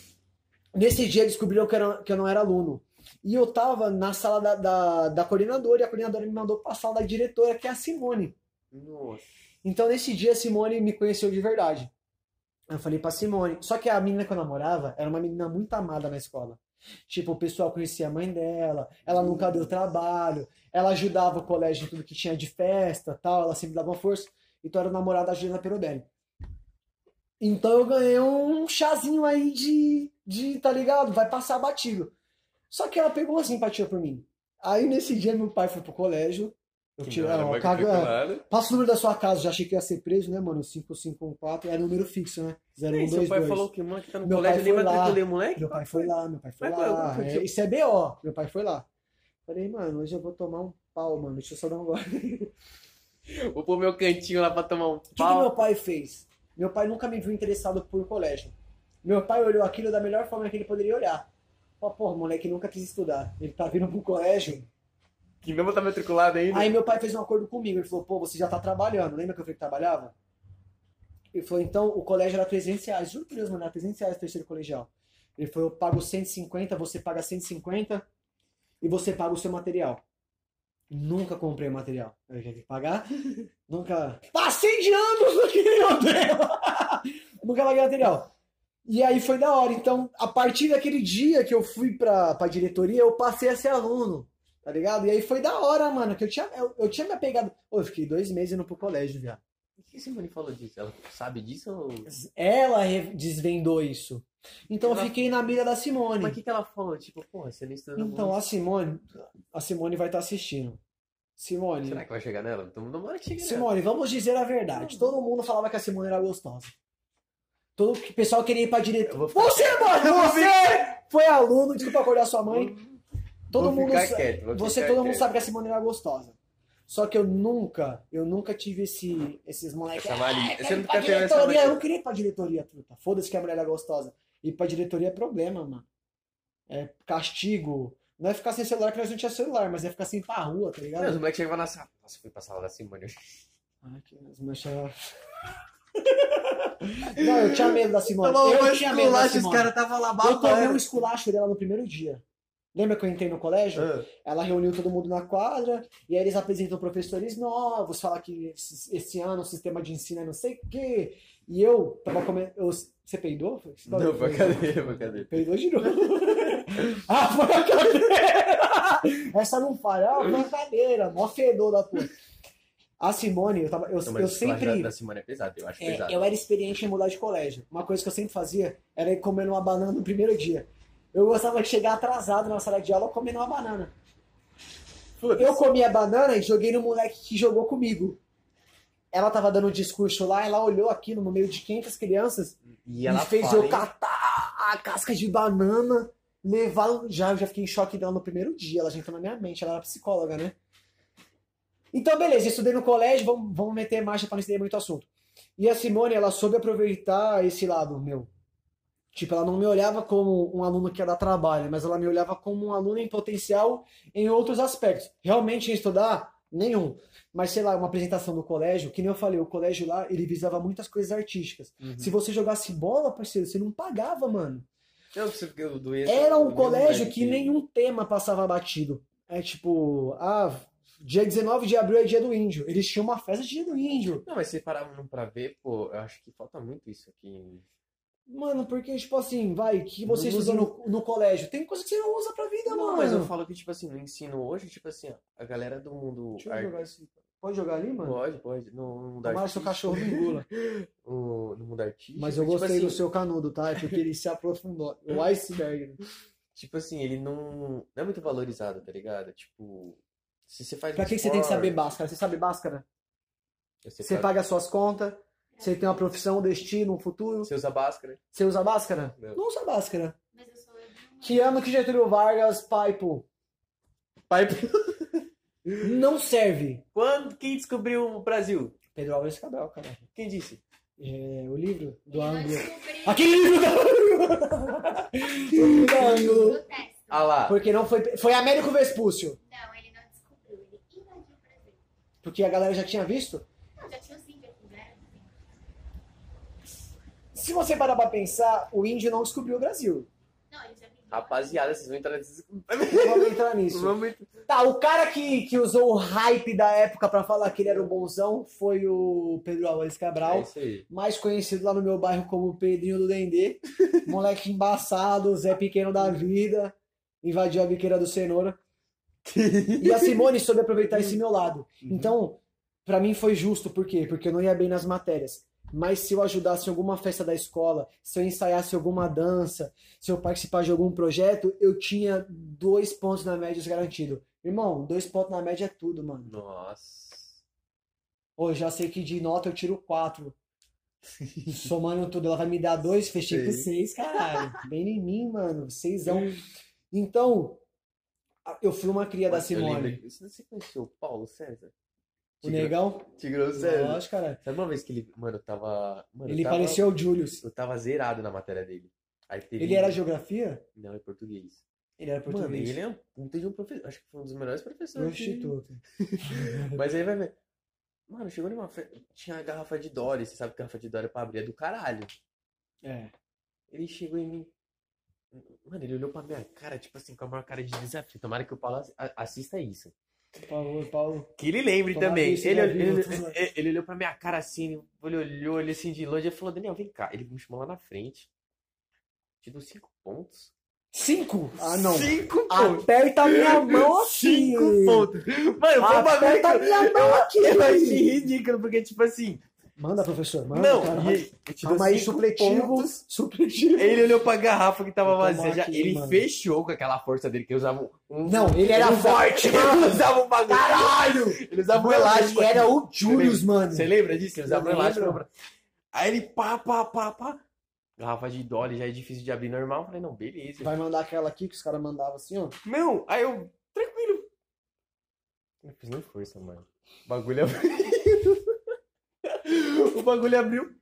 nesse dia descobriram que, era- que eu não era aluno. E eu tava na sala da, da, da coordenadora, e a coordenadora me mandou pra sala da diretora, que é a Simone. Nossa. Então, nesse dia, a Simone me conheceu de verdade. Eu falei pra Simone. Só que a menina que eu namorava era uma menina muito amada na escola. Tipo, o pessoal conhecia a mãe dela, ela nunca deu trabalho, ela ajudava o colégio em tudo que tinha de festa tal, ela sempre dava força. Então, era o namorado da Juliana Perobelli. Então, eu ganhei um chazinho aí de, de, tá ligado? Vai passar batido. Só que ela pegou uma simpatia por mim. Aí, nesse dia, meu pai foi pro colégio. Eu Que tirei, não mais caga-. Passa o número da sua casa, já achei que ia ser preso, né, mano? 5514 é número fixo, né? E seu pai 0122. falou que o moleque tá no Meu colégio, nem matriculei o moleque? Meu pai foi lá, meu pai foi Mas, lá. mas, É, isso é BO, meu pai foi lá. Falei, mano, hoje eu vou tomar um pau, mano. Deixa eu só dar um gole. O Vou pôr meu cantinho lá pra tomar um que, que meu pau. pai fez? Meu pai nunca me viu interessado por colégio. Meu pai olhou aquilo da melhor forma que ele poderia olhar. Ó, porra, o moleque nunca quis estudar. Ele tá vindo pro colégio. Que mesmo tá matriculado ainda. Aí meu pai fez um acordo comigo. Ele falou, pô, você já tá trabalhando. Lembra que eu falei que trabalhava? Ele falou, então o colégio era 300 reais. Juro por Deus, mano, era 300 reais o terceiro colegial. Ele falou, eu pago 150, você paga 150 e você paga o seu material. Nunca comprei o material. Eu tinha que pagar. Nunca. Passei de anos naquele hotel. Nunca paguei material. E aí foi da hora. Então, a partir daquele dia que eu fui pra, pra diretoria, eu passei a ser aluno. Tá ligado? E aí foi da hora, mano, que eu tinha, eu, eu tinha me apegado. Pô, eu fiquei dois meses indo pro colégio, viado. O que Simone falou disso? Ela sabe disso ou... Ela desvendou isso. Então eu Ela- fiquei na mira da Mas o Simone. que, que ela falou? Tipo, porra, você não estuda Então a Simone, a Simone vai estar assistindo. Simone, Será que vai chegar nela? Não vai chegar nela. Simone, vamos dizer a verdade. Todo mundo falava que a Simone era gostosa. Todo o pessoal queria ir pra direita. Eu ficar- Você, mano, você foi aluno, desculpa acordar sua mãe. Todo Vou mundo quieto, você todo mundo quieto. sabe que a Simone era gostosa. Só que eu nunca, eu nunca tive esse, esses moleques. Essa. "Ah, Você nunca teve essa. Eu não queria ir pra diretoria, truta. Foda-se que a mulher era gostosa. Ir pra diretoria é problema, mano. É castigo. Não é ficar sem celular, que nós não tinha celular, mas é ficar sem ir pra rua, tá ligado? Não, os moleques chegavam na sala. Nossa, fui pra sala da Simone. Ai, que as manchas. Não, eu tinha medo da Simone. Tomou eu tinha medo da esculacha, os Simone. caras estavam lá Eu tomei um esculacho dela no primeiro dia. Lembra que eu entrei no colégio? Ah, Ela reuniu todo mundo na quadra e aí eles apresentam professores novos, fala que esse ano o sistema de ensino é não sei o quê. E eu tava comendo. eu- Você peidou? Você Não, foi a cadeira, foi a cadeira. Peidou de novo. ah, foi a cadeira! Essa não falha, ah, foi a cadeira, mó fedor da porra. A Simone, eu, tava, eu, Não, eu sempre. da Simone é pesado, eu acho É, pesado. eu era experiente em mudar de colégio. Uma coisa que eu sempre fazia era ir comendo uma banana no primeiro dia. Eu gostava de chegar atrasado na sala de aula comendo uma banana. Foda-se. Eu comi a banana e joguei no moleque que jogou comigo. Ela tava dando um discurso lá, ela olhou aquilo no meio de 500 crianças E e, ela fez fala, eu catar a casca de banana, levar. Já, eu já fiquei em choque dela no primeiro dia. Ela já entrou na minha mente, ela era psicóloga, né? Então, beleza, estudei no colégio, vamos, vamos meter marcha pra não estender muito assunto. E a Simone, ela soube aproveitar esse lado meu. Tipo, ela não me olhava como um aluno que ia dar trabalho, mas ela me olhava como um aluno em potencial em outros aspectos. Realmente em estudar, nenhum. Mas, sei lá, uma apresentação do colégio, que nem eu falei, o colégio lá, ele visava muitas coisas artísticas. Uhum. Se você jogasse bola, parceiro, você não pagava, mano. Eu eu doesse. Era um colégio que nenhum tema passava batido. É tipo, ah, Dia 19 de abril é dia do índio. Eles tinham uma festa de dia do índio. Não, mas você parava pra ver, pô, eu acho que falta muito isso aqui. Mano, porque, tipo assim, vai, que você Não estudou usa no, no colégio, tem coisa que você não usa pra vida, Não, mano. mas eu falo que, tipo assim, no ensino hoje, tipo assim, a galera do mundo Deixa eu art- jogar esse. Pode jogar ali, mano? Pode, pode. No, no mundo Tomara seu artístico. cachorro me engula. o- no mundo artístico. Mas eu tipo gostei do assim, seu canudo, tá? É porque ele se aprofundou. O iceberg. Tipo assim, ele não, não é muito valorizado, tá ligado? Tipo, se você faz Pra que, que você tem que saber Bhaskara? Você sabe Bhaskara? Você, paga as suas contas, você tem uma profissão, um destino, um futuro. Você usa Bhaskara. Você usa Bhaskara? Não. Não usa Bhaskara. Mas eu sou eu uma- Que ano que Getúlio Vargas, Paipo? Pai, Não serve. quando quem descobriu o Brasil? Pedro Álvares Cabral, cara. Quem disse? É, o livro do ângulo. Aquele livro do ângulo! o livro do ângulo. do texto. Ah lá. Porque não foi. Foi Américo Vespúcio. Não, ele não descobriu. Ele invadiu o Brasil. Porque a galera já tinha visto. Não, já tinha os índios aqui, né? Se você parar pra pensar, o índio não descobriu o Brasil. Não, ele já. Rapaziada, vocês vão entrar nesse. Não vamos entrar nisso. Vamos Tá, o cara que, que usou o hype da época pra falar que ele era o bonzão foi o Pedro Álvares É Cabral, isso aí. mais conhecido lá no meu bairro como Pedrinho do Dendê. Moleque embaçado, Zé Pequeno da vida, invadiu a biqueira do Cenoura. E a Simone soube aproveitar esse meu lado. Então, pra mim foi justo, por quê? Porque eu não ia bem nas matérias. Mas se eu ajudasse em alguma festa da escola, se eu ensaiasse alguma dança, se eu participar de algum projeto, eu tinha dois pontos na média garantido. Irmão, dois pontos na média é tudo, mano. Nossa. Ô, já sei que de nota eu tiro quatro. Somando tudo, ela vai me dar dois, fechei com Sei. seis, caralho. Bem em mim, mano. Seisão. Então, eu fui uma cria da Simone. Você conheceu o Paulo César? O negão? Tigrão César. Lógico, cara. Sabe uma vez que ele. Mano, eu tava. Mano, eu Ele tava- parecia o Julius. Eu tava zerado na matéria dele. Aí teve... Ele era geografia? Não, é português. Ele era Mano, português. ele é um puta de um professor. Acho que foi um dos melhores No professores. que- instituto. Mas aí vai ver. Mano, chegou numa festa. Tinha a garrafa de Dory. Você sabe que garrafa de Dory pra abrir é do caralho. É. Ele chegou em mim. Mano, ele olhou pra minha cara, tipo assim, com a maior cara de desafio. Tomara que o Paulo assi- a- assista isso. Favor, Paulo. Que ele lembre também. Ele, ele, viva, ele, ele- olhou pra minha cara assim, ele olhou ele assim de longe e falou, Daniel, vem cá. Ele me chamou lá na frente. Te dou cinco pontos. Cinco? Ah, não. Cinco pontos. Aperta minha mão aqui. Cinco pontos. Mano, foi um que Aperta eu- minha mão aqui. eu achei ridículo, porque, tipo assim, Manda, professor. Manda, não, cara. e ele, Calma aí, cinco supletivo. pontos. Supletivo. Ele olhou pra garrafa que tava vazia já. Ele mano. fechou com aquela força dele, que ele usava um. Não, ele era um- forte, Ele mano. usava um bagulho. Caralho! Ele usava um Mano, elástico. Ele era o Julius, mano. Você lembra disso? Ele usava um elástico. pra- Aí ele pá, pá, pá, pá. Garrafa de Dolly já é difícil de abrir normal. Eu falei, não, beleza. Vai mandar aquela aqui que os caras mandavam assim, ó. Não, aí eu, tranquilo. Não fiz nem força, mano. O bagulho abriu. o bagulho abriu.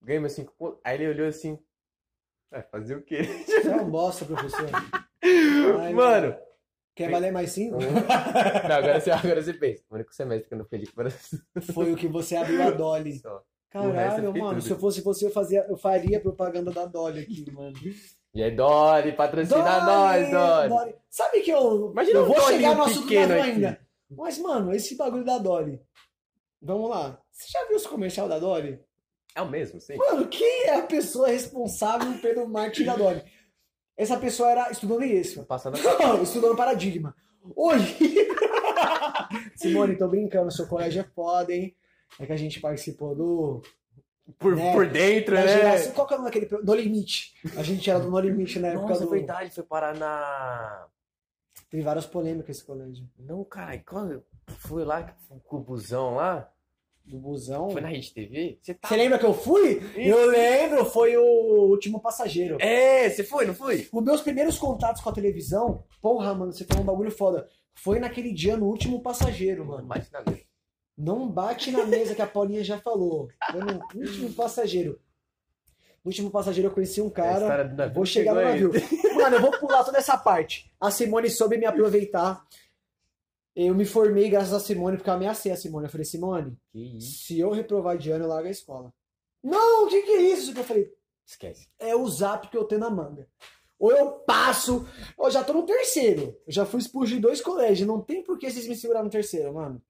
Ganhei meus cinco pontos. Aí ele olhou assim. Vai fazer o quê? Você é um bosta, professor. Ai, mano. Quer valer mais cinco? Não, agora você, agora você pensa. O único semestre que eu não feliz para Foi o que você abriu a Dolly. só. Caralho, mano. tudo. Se eu fosse você, eu, fazia, eu faria propaganda da Dolly aqui, mano. E aí, Dori, patrocina nós, Dori. Sabe que eu, Imagina eu vou chegar Dolinho no assunto pequeno da ainda. Mas, mano, esse bagulho da Dolly. Vamos lá. Você já viu os comercial da Dolly? É o mesmo, sim. Mano, quem é a pessoa responsável pelo marketing da Dolly? Essa pessoa era estudando isso. Passando Não, estudando paradigma. Hoje. Simone, tô brincando, seu colégio é foda, hein? É que a gente participou do. por, Né? por dentro, da né? geração- Qual que é o nome daquele. pro- No Limite. A gente era do No Limite na época Nossa, do. verdade, foi parar na. Teve várias polêmicas esse colégio. Não, cara, quando foi lá com o busão lá? Do busão. Foi na Rede TV? Você tá. Lembra que eu fui? Eu lembro, foi o último passageiro. É, você foi, não foi? Os meus primeiros contatos com a televisão, porra, mano, você falou um bagulho foda. Foi naquele dia no último passageiro, mano. Bate na mesa. Não bate na mesa que a Paulinha já falou. Foi no último passageiro. No último passageiro eu conheci um cara. Vou chegar no navio. aí. Mano, eu vou pular toda essa parte. A Simone soube me aproveitar. Eu me formei graças a Simone, porque eu ameacei a Simone. Eu falei, Simone, se eu reprovar de ano, eu largo a escola. Não, o que, que é isso? Eu falei, Esquece. é o zap que eu tenho na manga. Ou eu passo. Eu já tô no terceiro. Eu já fui expulso de dois colégios. Não tem por que vocês me segurar no terceiro, mano.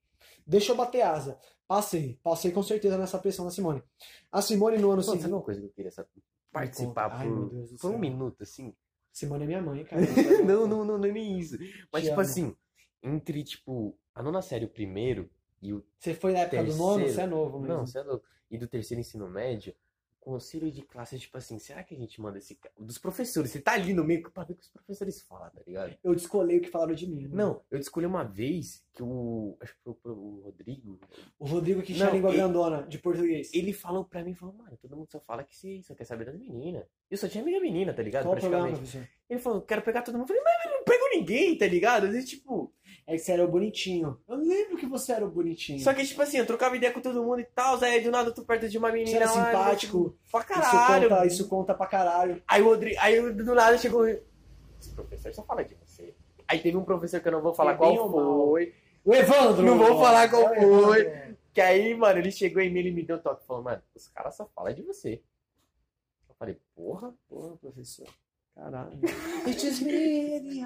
Deixa eu bater asa. Passei. Passei com certeza nessa pressão da Simone. A Simone no ano seguinte. sabe uma coisa que eu queria saber? Participar Ai, meu por, Deus do por um minuto, assim. Simone é minha mãe, cara. não, não, não, não é nem isso. Mas, Te tipo amo. assim, entre, tipo, a nona série, o primeiro, e o. Você foi na época do nono? Você é novo mesmo. Não, você é louco. E do terceiro ensino médio, o conselho de classe é tipo assim: será que a gente manda esse. ca- Dos professores, você tá ali no meio pra ver o que os professores falam, tá ligado? Eu descolei o que falaram de mim. né? Não, eu escolhi uma vez que o. Acho que foi o- Rodrigo. O Rodrigo que tinha Não, língua ele- grandona, de português. Ele falou pra mim, falou, mano, todo mundo só fala que você só quer saber das meninas. Eu só tinha amiga menina, tá ligado? Qual problema, Praticamente. professor? Ele falou, quero pegar todo mundo. Eu falei, mas eu não pego ninguém, tá ligado? Às vezes, tipo. É que você era o bonitinho. Eu lembro que você era o bonitinho. Só que, tipo assim, eu trocava ideia com todo mundo e tal, aí do nada eu tô perto de uma menina. Você era lá, simpático. Pra Isso caralho. conta, isso conta pra caralho. Aí o Rodrigo, aí do nada chegou. Esse professor só fala de você. Aí teve um professor que eu não vou falar É qual foi. O Evandro! Não vou falar qual É foi. Que aí, mano, ele chegou em mim e me deu um toque. Falou, mano, os caras só falam de você. Eu falei, porra, porra, professor. Caralho. It is me,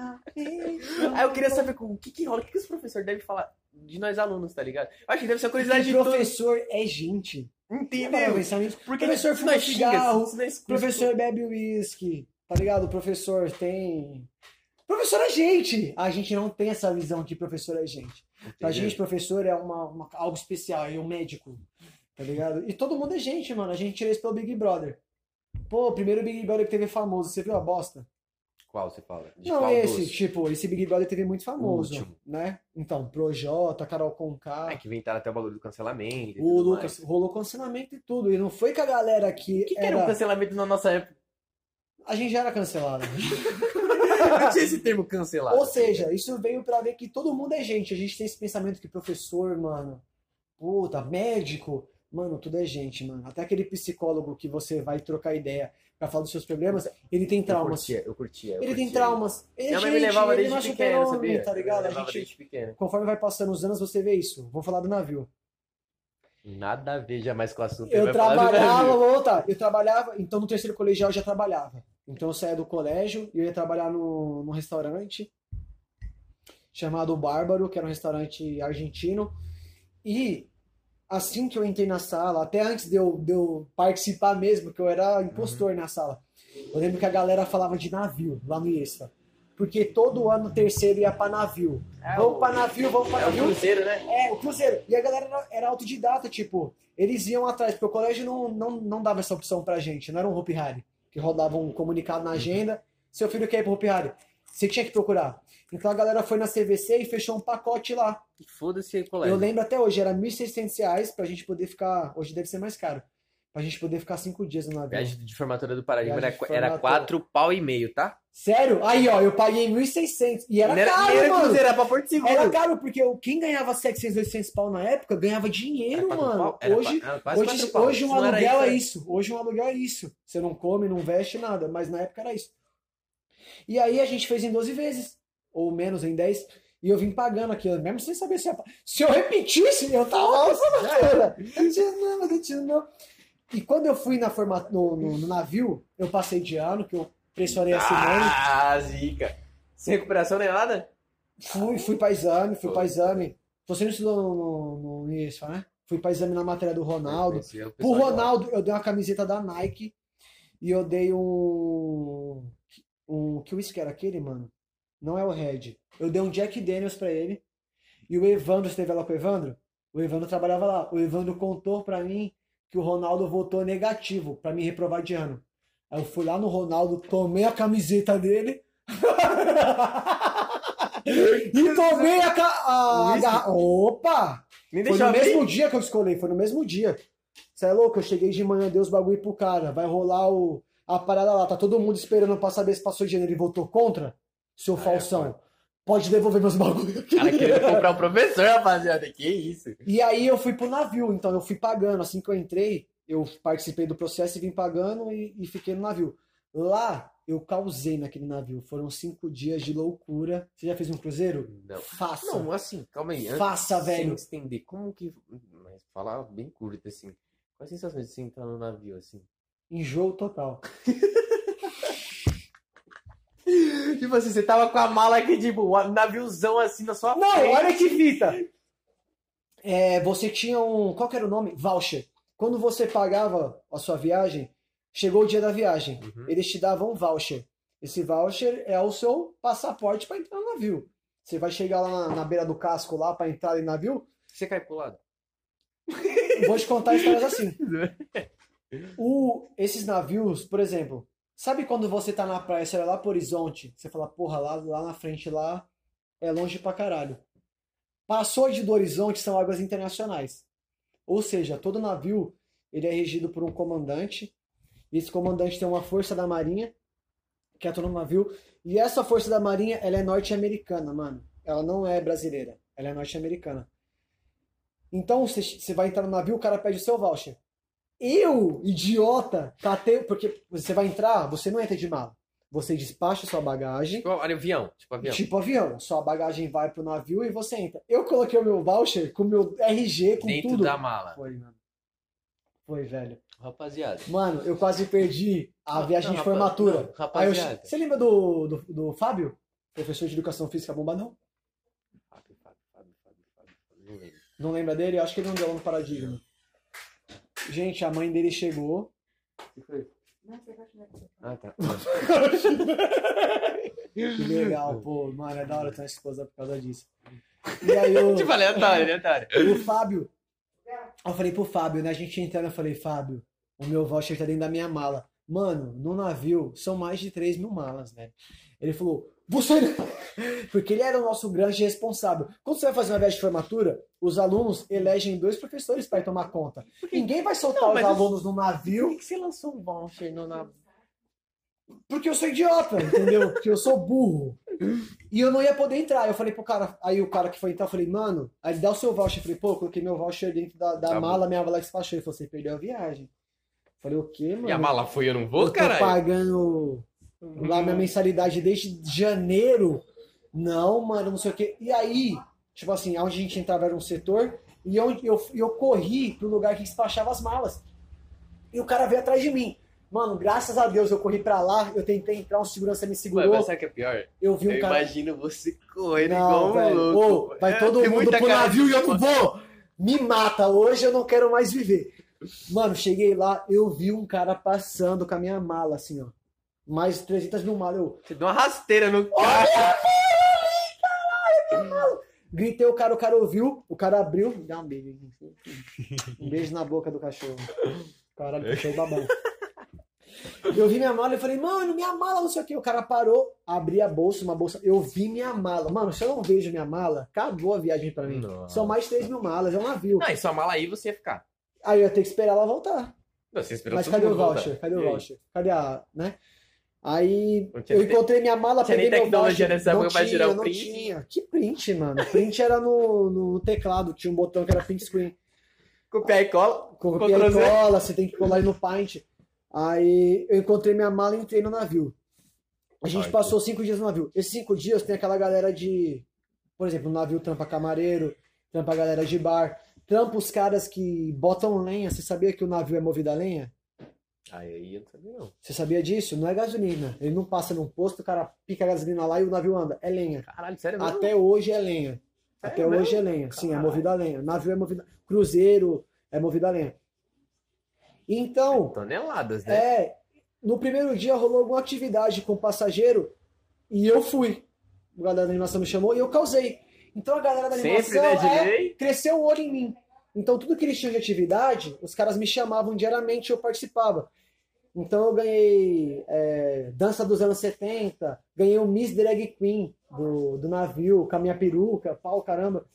Aí eu queria saber com- o que que rola, o que, que os professores devem falar de nós alunos, tá ligado? Eu acho que deve ser uma curiosidade de professor é gente. Entendeu? Professor Porque professor fuma fuma cigarro, cigarro, O professor bebe uísque, tá ligado? O professor tem. Professor é gente! A gente não tem essa visão que professor é gente. Pra gente, professor é uma, uma- algo especial, é um médico, tá ligado? E todo mundo é gente, mano. A gente tira isso pelo Big Brother. Pô, primeiro Big Brother que teve famoso, você viu a bosta? Qual você fala? De não, esse, tipo, esse Big Brother teve muito famoso, último. né? Então, Projota, Carol Conká, É que inventaram até o bagulho do cancelamento. o Lucas, mais. rolou cancelamento e tudo. E não foi com a galera que, O que, que era... era um cancelamento na nossa época? A gente já era cancelado. Não tinha esse termo cancelado. Ou seja, isso veio pra ver que todo mundo é gente. A gente tem esse pensamento que professor, mano, puta, médico, mano, tudo é gente, mano. Até aquele psicólogo que você vai trocar ideia pra falar dos seus problemas, ele tem eu traumas. curtia, eu curtia. eu Ele tem curtia. traumas. Ele é Minha me gente, levava ele desde não é pequeno, super-homem, sabia? tá ligado? Me A gente, pequeno. conforme vai passando os anos, você vê isso. Vou falar do navio. Nada a ver jamais com o assunto. Eu trabalhava, voltar. Eu trabalhava, então no terceiro colegial eu já trabalhava. Então eu saía do colégio e eu ia trabalhar no, num restaurante chamado Bárbaro, que era um restaurante argentino. E assim que eu entrei na sala, até antes de eu, de eu participar mesmo, que eu era impostor na sala, eu lembro que a galera falava de navio lá no IESFA. Porque todo ano o terceiro ia pra navio. É vamos o- pra navio, vamos pra É o navio. cruzeiro, né? É, o Cruzeiro. E a galera era, era autodidata, tipo, eles iam atrás, porque o colégio não, não, não dava essa opção pra gente, não era um Hopi Hari, que rodava um comunicado na agenda, seu filho quer ir pro Hopi Hari, você tinha que procurar. Então a galera foi na CVC e fechou um pacote lá. Foda-se colégio. Eu lembro até hoje, era 1.600 reais pra gente poder ficar, hoje deve ser mais caro, pra gente poder ficar cinco dias no navio. Viagem de formatura do Paradigma Viagem era, de era formatura. quatro pau e meio, tá? Sério? Aí, ó, eu paguei 1.600 e era era, caro, era mano. cruzeiro, era pra Porto Seguro. Era caro, porque quem ganhava 700, 800 pau na época ganhava dinheiro, mano. Hoje, hoje, hoje um aluguel é era- isso. Hoje um aluguel é isso. Você não come, não veste nada. Mas na época era isso. E aí a gente fez em 12 vezes. Ou menos, em 10. E eu vim pagando aquilo, mesmo sem saber se ia... Se eu repetisse, eu tava... Não, não, não. E quando eu fui na forma... no, no- no navio, eu passei de ano, que eu pressionei a Simone. Ah, zica. Sem recuperação nem nada? Fui, fui pra exame, fui pra exame. Você não estudou no, no, no né? Fui pra exame na matéria do Ronaldo. Pro. Ronaldo, eu dei uma camiseta da Nike e eu dei um. Um que whisky era aquele, mano? Não é o Red. Eu dei um Jack Daniels pra ele. E o Evandro esteve lá com o Evandro? O Evandro trabalhava lá. O Evandro contou pra mim que o Ronaldo votou negativo pra me reprovar de ano. Aí eu fui lá no Ronaldo, tomei a camiseta dele. e tomei a, a, garra- Opa! Nem Foi no mesmo dia que eu escolhi, foi no mesmo dia. Você é louco? Eu cheguei de manhã, dei os bagulho pro cara. Vai rolar o, a parada lá. Tá todo mundo esperando pra saber se passou de ano. Ele votou contra? Seu Ah, é, falsão. Pode devolver meus bagulho aqui. O cara querendo comprar o professor, rapaziada. Que isso? E aí eu fui pro navio, então eu fui pagando. Assim que eu entrei, eu participei do processo e vim pagando e, e fiquei no navio. Lá, eu causei naquele navio. Foram cinco dias de loucura. Você já fez um cruzeiro? Não. Faça. Não, assim, calma aí. antes- Faça, velho. Sem estender, como que. Mas falar bem curto, assim. Quais as sensações de você entrar no navio, assim? Enjoo total. Tipo assim, você tava com a mala aqui, tipo, um naviozão assim na sua Não, frente. olha que fita. É, você tinha um. Qual era o nome? Voucher. Quando você pagava a sua viagem, chegou o dia da viagem. Uhum. Eles te davam um voucher. Esse voucher é o seu passaporte para entrar no navio. Você vai chegar lá na, na beira do casco lá para entrar no navio. Você cai pro lado. Vou te contar histórias assim. O, esses navios, por exemplo, sabe quando você tá na praia, você olha lá pro horizonte, você fala, porra, lá, lá na frente lá é longe pra caralho. Passou de do horizonte são águas internacionais. Ou seja, todo navio ele é regido por um comandante. E esse comandante tem uma força da marinha que atua no navio. E essa força da marinha, ela é norte-americana, mano. Ela não é brasileira. Ela é norte-americana. Então, você vai entrar no navio, o cara pede o seu voucher. Eu, idiota, catei, porque você vai entrar, você não entra de mala. Você despacha sua bagagem, Tipo avião, tipo avião. tipo avião. Sua bagagem vai pro navio e você entra. Eu coloquei o meu voucher com o meu RG, com dentro tudo. da mala. Foi, mano. Foi, velho. Rapaziada. Mano, eu quase perdi a viagem não, de formatura. não, Aí eu- rapaziada. você lembra do, do, do Fábio? Professor de educação física bombadão? Fábio, Fábio, Fábio, Fábio, Fábio, não lembro. Não lembra dele? Eu acho que ele não deu no Paradigma. Gente, a mãe dele chegou. Ah, tá. Que legal, pô, mano, é da hora ter uma esposa por causa disso. E aí eu, tipo aleatório, aleatório. o Fábio, eu falei pro Fábio, né? A gente entrando, eu falei, Fábio, o meu voucher tá dentro da minha mala. Mano, no navio são mais de 3 mil malas, velho. Ele falou, você. Porque ele era o nosso grande responsável. Quando você vai fazer uma viagem de formatura, os alunos elegem dois professores para ir tomar conta. Ninguém vai soltar Não, os alunos no Por navio que que você lançou um voucher no navio? porque eu sou idiota, entendeu? Porque eu sou burro. E eu não ia poder entrar. Eu falei pro cara, aí o cara que foi entrar, eu falei, mano, aí ele dá o seu voucher. Eu falei, pô, eu coloquei meu voucher dentro da, da Tá bom. mala, minha mala despachou. Ele falou, você perdeu a viagem. Eu falei, o quê, mano? E a mala foi, eu não eu vou, tô caralho? pagando lá minha mensalidade desde janeiro. Não, mano, não sei o quê. E aí, tipo assim, onde a gente entrava era um setor, e onde eu, eu corri pro lugar que despachava as malas. E o cara veio atrás de mim. Mano, graças a Deus eu corri pra lá, eu tentei entrar, um segurança me segurou. mas sabe que é pior? Eu vi um eu cara. imagino você correndo Não, igual um velho. louco. Ô, vai É, todo tem mundo pro navio e eu não vou. Me mata, hoje eu não quero mais viver. Mano, cheguei lá, eu vi um cara passando com a minha mala, assim, ó. Mais de 300 mil malas. Eu Você deu uma rasteira no cara. gritei o cara, o cara ouviu, o cara abriu. Me dá um beijo. Um beijo na boca do cachorro. Caralho, cachorro babão. Eu vi minha mala e falei, mano, minha mala, não sei o que. O cara parou, abri a bolsa, uma bolsa. Eu vi minha mala. Mano, se eu não vejo minha mala, acabou a viagem pra mim. Nossa. São mais de 3 mil malas, é um navio. Não, e sua mala aí você ia ficar. Aí eu ia ter que esperar ela voltar. Não, você esperou Mas cadê o voltar. voucher? Cadê o voucher? Cadê a, né? Aí eu encontrei minha mala, tinha peguei nem meu tecnologia voucher. nessa não época pra tirar o não print. tinha. Que print, mano? Print era no, no teclado, tinha um botão que era print screen. Copiar e cola. Copia Ctrl e cola, você tem que colar aí no Paint. Aí eu encontrei minha mala e entrei no navio. A gente Ai, passou cinco dias no navio. Esses cinco dias tem aquela galera de. Por exemplo, no navio trampa camareiro, trampa galera de bar, trampa os caras que botam lenha. Você sabia que o navio é movido a lenha? Aí eu não sabia não. Você sabia disso? Não é gasolina. Ele não passa num posto, o cara pica a gasolina lá e o navio anda. É lenha. Caralho, sério mesmo? Até hoje é lenha. Sério Até mesmo? hoje é lenha. Sim, é Caralho. movido a lenha. Navio é movido. Cruzeiro é movido a lenha. Então, Toneladas, né? é. No primeiro dia rolou alguma atividade com o passageiro e eu fui. A galera da animação me chamou e eu causei. Então a galera da animação Sempre, né, é, cresceu o olho em mim. Então tudo que eles tinham de atividade, os caras me chamavam diariamente e eu participava. Então eu ganhei é, dança dos anos 70, ganhei o Miss Drag Queen do, do navio, com a minha peruca, pau, caramba.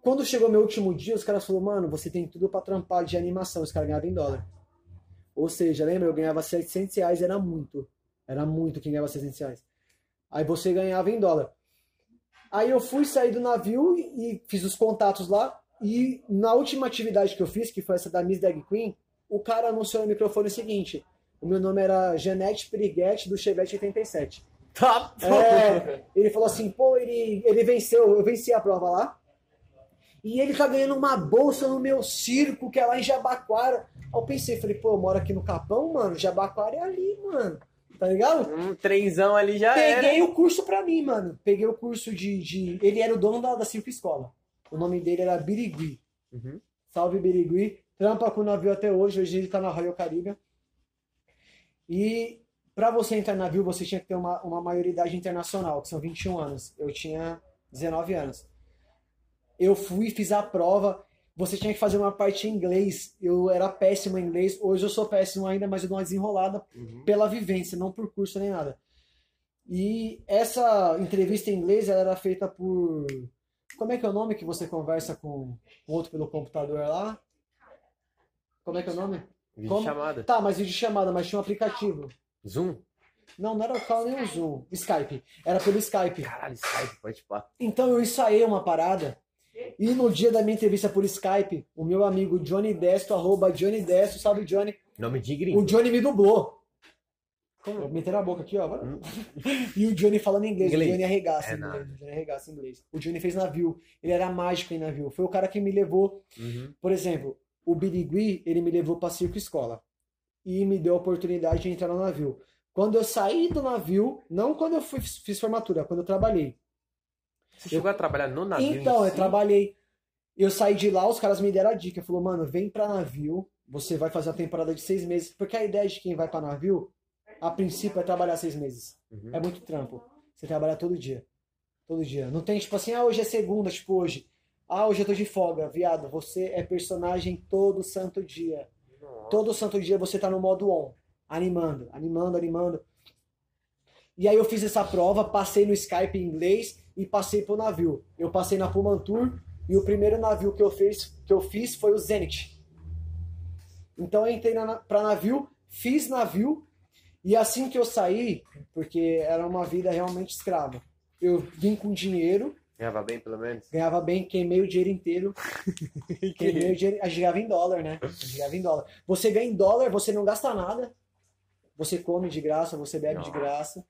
Quando chegou meu último dia, os caras falaram, mano, você tem tudo pra trampar de animação. Os caras ganhavam em dólar. Ou seja, lembra? Eu ganhava 700 reais, era muito. Era muito quem ganhava 700 reais. Aí você ganhava em dólar. Aí eu fui sair do navio e fiz os contatos lá. E na última atividade que eu fiz, que foi essa da Miss Drag Queen, o cara anunciou no microfone o seguinte: o meu nome era Janete Piriguete do Chevette 87. Tá É, ele falou assim, pô, ele, ele venceu, eu venci a prova lá. E ele tá ganhando uma bolsa no meu circo, que é lá em Jabaquara. Aí eu pensei, falei, pô, eu moro aqui no Capão, mano, Jabaquara é ali, mano. Tá ligado? Um trenzão ali já era. Peguei o curso pra mim, mano. Peguei o curso de. de... Ele era o dono da, da Circo Escola. O nome dele era Birigui. Uhum. Salve Birigui. Trampa com o navio até hoje. Hoje ele tá na Royal Caribbean. E pra você entrar no navio, você tinha que ter uma, uma maioridade internacional, que são 21 anos. Eu tinha 19 anos. Eu fui, fiz a prova. Você tinha que fazer uma parte em inglês. Eu era péssimo em inglês. Hoje eu sou péssimo ainda, mas eu dou uma desenrolada Uhum. pela vivência, não por curso nem nada. E essa entrevista em inglês ela era feita por. Como é que é o nome que você conversa com o outro pelo computador lá? Como é que é o nome? Vídeo Como? chamada. Tá, mas vídeo chamada, mas tinha um aplicativo. Zoom? Não, não era o Call nem o Zoom. Skype. Era pelo Skype. Caralho, Skype, pode pá. Então eu ensaiei uma parada. E no dia da minha entrevista por Skype, o meu amigo Johnny Desto, arroba Johnny Desto, sabe o Johnny? Nome de O gringo. Johnny me dublou. Como? Na boca aqui, ó. Hum. E o Johnny falando inglês. Inglês. O Johnny arregaça É inglês. nada. O Johnny arregaça inglês. O Johnny fez navio. Ele era mágico em navio. Foi o cara que me levou. Uhum. Por exemplo, o Birigui, ele me levou pra circo escola. E me deu a oportunidade de entrar no navio. Quando eu saí do navio, não quando eu fui, fiz formatura, quando eu trabalhei. Você chegou a trabalhar no navio Então, eu si? trabalhei. Eu saí de lá, os caras me deram a dica. Falou, mano, vem pra navio. Você vai fazer uma temporada de seis meses. Porque a ideia de quem vai pra navio, a princípio, é trabalhar seis meses. Uhum. É muito trampo. Você trabalha todo dia. Todo dia. Não tem tipo assim, ah, hoje é segunda, tipo hoje. Ah, hoje eu tô de folga, viado. Você é personagem todo santo dia. Nossa. Todo santo dia você tá no modo on. Animando, animando, animando. E aí eu fiz essa prova, passei no Skype em inglês e passei pro navio. Eu passei na Pumantur e o primeiro navio que eu fiz, que eu fiz foi o Zenit. Então eu entrei na, pra navio, fiz navio e assim que eu saí, porque era uma vida realmente escrava, eu vim com dinheiro, Ganhava bem, pelo menos? ganhava bem, queimei o dinheiro inteiro. Queimei o dinheiro, a gente ganhava em dólar, né? A gente ganhava em dólar. Você ganha em dólar, você não gasta nada. Você come de graça, você bebe de Nossa. graça.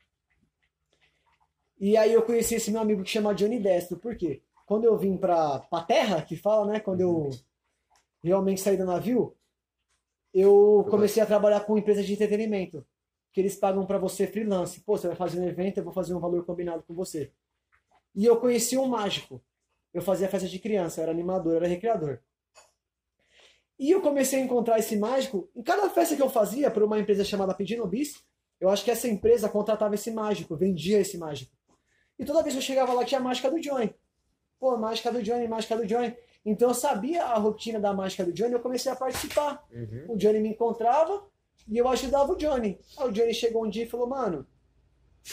E aí eu conheci esse meu amigo que chama Johnny Destro. Por quê? Quando eu vim pra, pra terra, que fala, né? Quando eu realmente saí do navio, eu comecei a trabalhar com empresas de entretenimento. Que eles pagam pra você freelance. Pô, você vai fazer um evento, eu vou fazer um valor combinado com você. E eu conheci um mágico. Eu fazia festa de criança, eu era animador, eu era recreador. E eu comecei a encontrar esse mágico em cada festa que eu fazia por uma empresa chamada Pedindo Bis. Eu acho que essa empresa contratava esse mágico, vendia esse mágico. E toda vez que eu chegava lá tinha a mágica do Johnny. Pô, mágica do Johnny, mágica do Johnny. Então eu sabia a rotina da mágica do Johnny, eu comecei a participar. Uhum. O Johnny me encontrava e eu ajudava o Johnny. Aí o Johnny chegou um dia e falou, mano,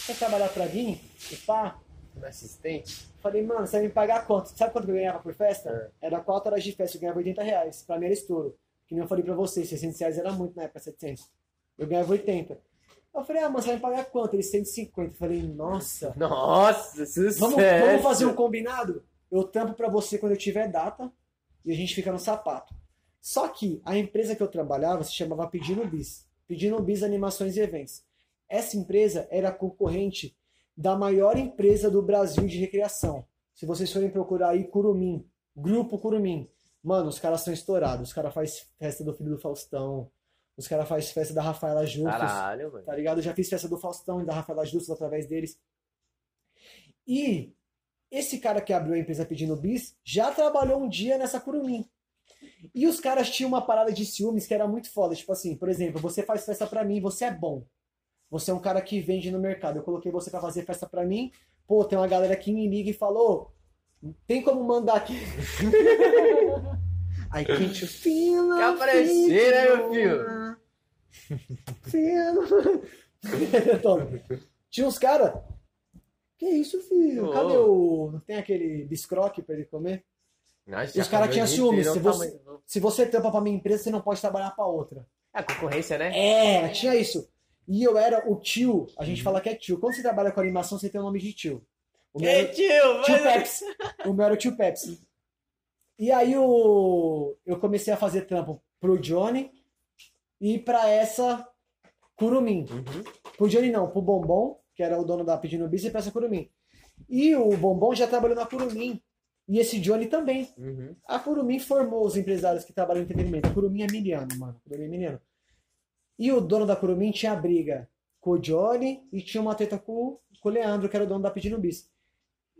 quer trabalhar pra mim? E pá, Como assistente? Falei, mano, você vai me pagar quanto? Sabe quanto eu ganhava por festa? É. Era 4 horas de festa, eu ganhava 80 reais. Pra mim era estouro. Que nem eu falei pra vocês, 600 reais era muito na época, 700. Eu ganhava 80. Eu falei, ah, mano, você vai me pagar quanto? Ele, 150. Eu falei, nossa. Nossa, sucesso! Vamos, vamos fazer um combinado? Eu tampo pra você quando eu tiver data e a gente fica no sapato. Só que a empresa que eu trabalhava se chamava Pedindo Bis. Pedindo Bis Animações e Eventos. Essa empresa era concorrente da maior empresa do Brasil de recreação. Se vocês forem procurar aí Curumim, Grupo Curumim, mano, os caras são estourados. Os caras fazem festa do filho do Faustão, os caras fazem festa da Rafaela Justus. Caralho, mano. Tá ligado? Eu já fiz festa do Faustão e da Rafaela Justus através deles. E esse cara que abriu a empresa pedindo bis já trabalhou um dia nessa Curumim. E os caras tinham uma parada de ciúmes que era muito foda. Tipo assim, por exemplo, você faz festa pra mim, você é bom. Você é um cara que vende no mercado. Eu coloquei você pra fazer festa pra mim. Pô, tem uma galera que me liga e falou: tem como mandar aqui. I can't feel Que a aparecer, né, meu filho? Toma. Tinha uns caras. Que isso, filho? Cadê o. Não tem aquele biscroque pra ele comer? Nossa, E os caras tinham ciúmes, se tá você- Se você tampa pra minha empresa, você não pode trabalhar pra outra. É a concorrência, né? É, tinha isso. E eu era o tio, a Uhum. gente fala que é tio. Quando você trabalha com animação, você tem o nome de tio. O meu Ei, era tio, tio Pepsi. O meu era o tio Pepsi. E aí o... eu comecei a fazer trampo pro Johnny e pra essa Curumim. Uhum. Pro Johnny não, pro Bombom, que era o dono da Pedindo Bis, e pra essa Curumim. E o Bombom já trabalhou na Curumim. E esse Johnny também. Uhum. A Curumim formou os empresários que trabalham em entretenimento. A Curumim é miliano, mano. Curumim é miliano. E o dono da Curumim tinha briga com o Johnny e tinha uma treta com, com o Leandro, que era o dono da Pedindo Bis.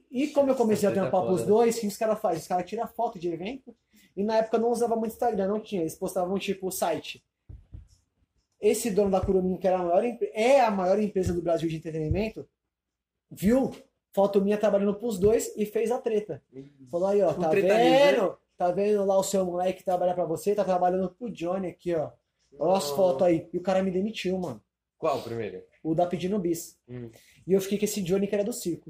E como eu comecei a trampar pros foda. dois, o que os caras fazem? Os caras tiram foto de evento. E na época não usava muito Instagram, não tinha. Eles postavam tipo o site. Esse dono da Curumim, que era a maior, é a maior empresa do Brasil de entretenimento, viu foto minha trabalhando pros dois e fez a treta. Falou aí, ó, tá vendo? Tá vendo lá o seu moleque que trabalha pra você? Tá trabalhando pro Johnny aqui, ó. Olha as fotos aí. E o cara me demitiu, mano. Qual o primeiro? O da Pedindo Bis. Hum. E eu fiquei com esse Johnny que era do circo.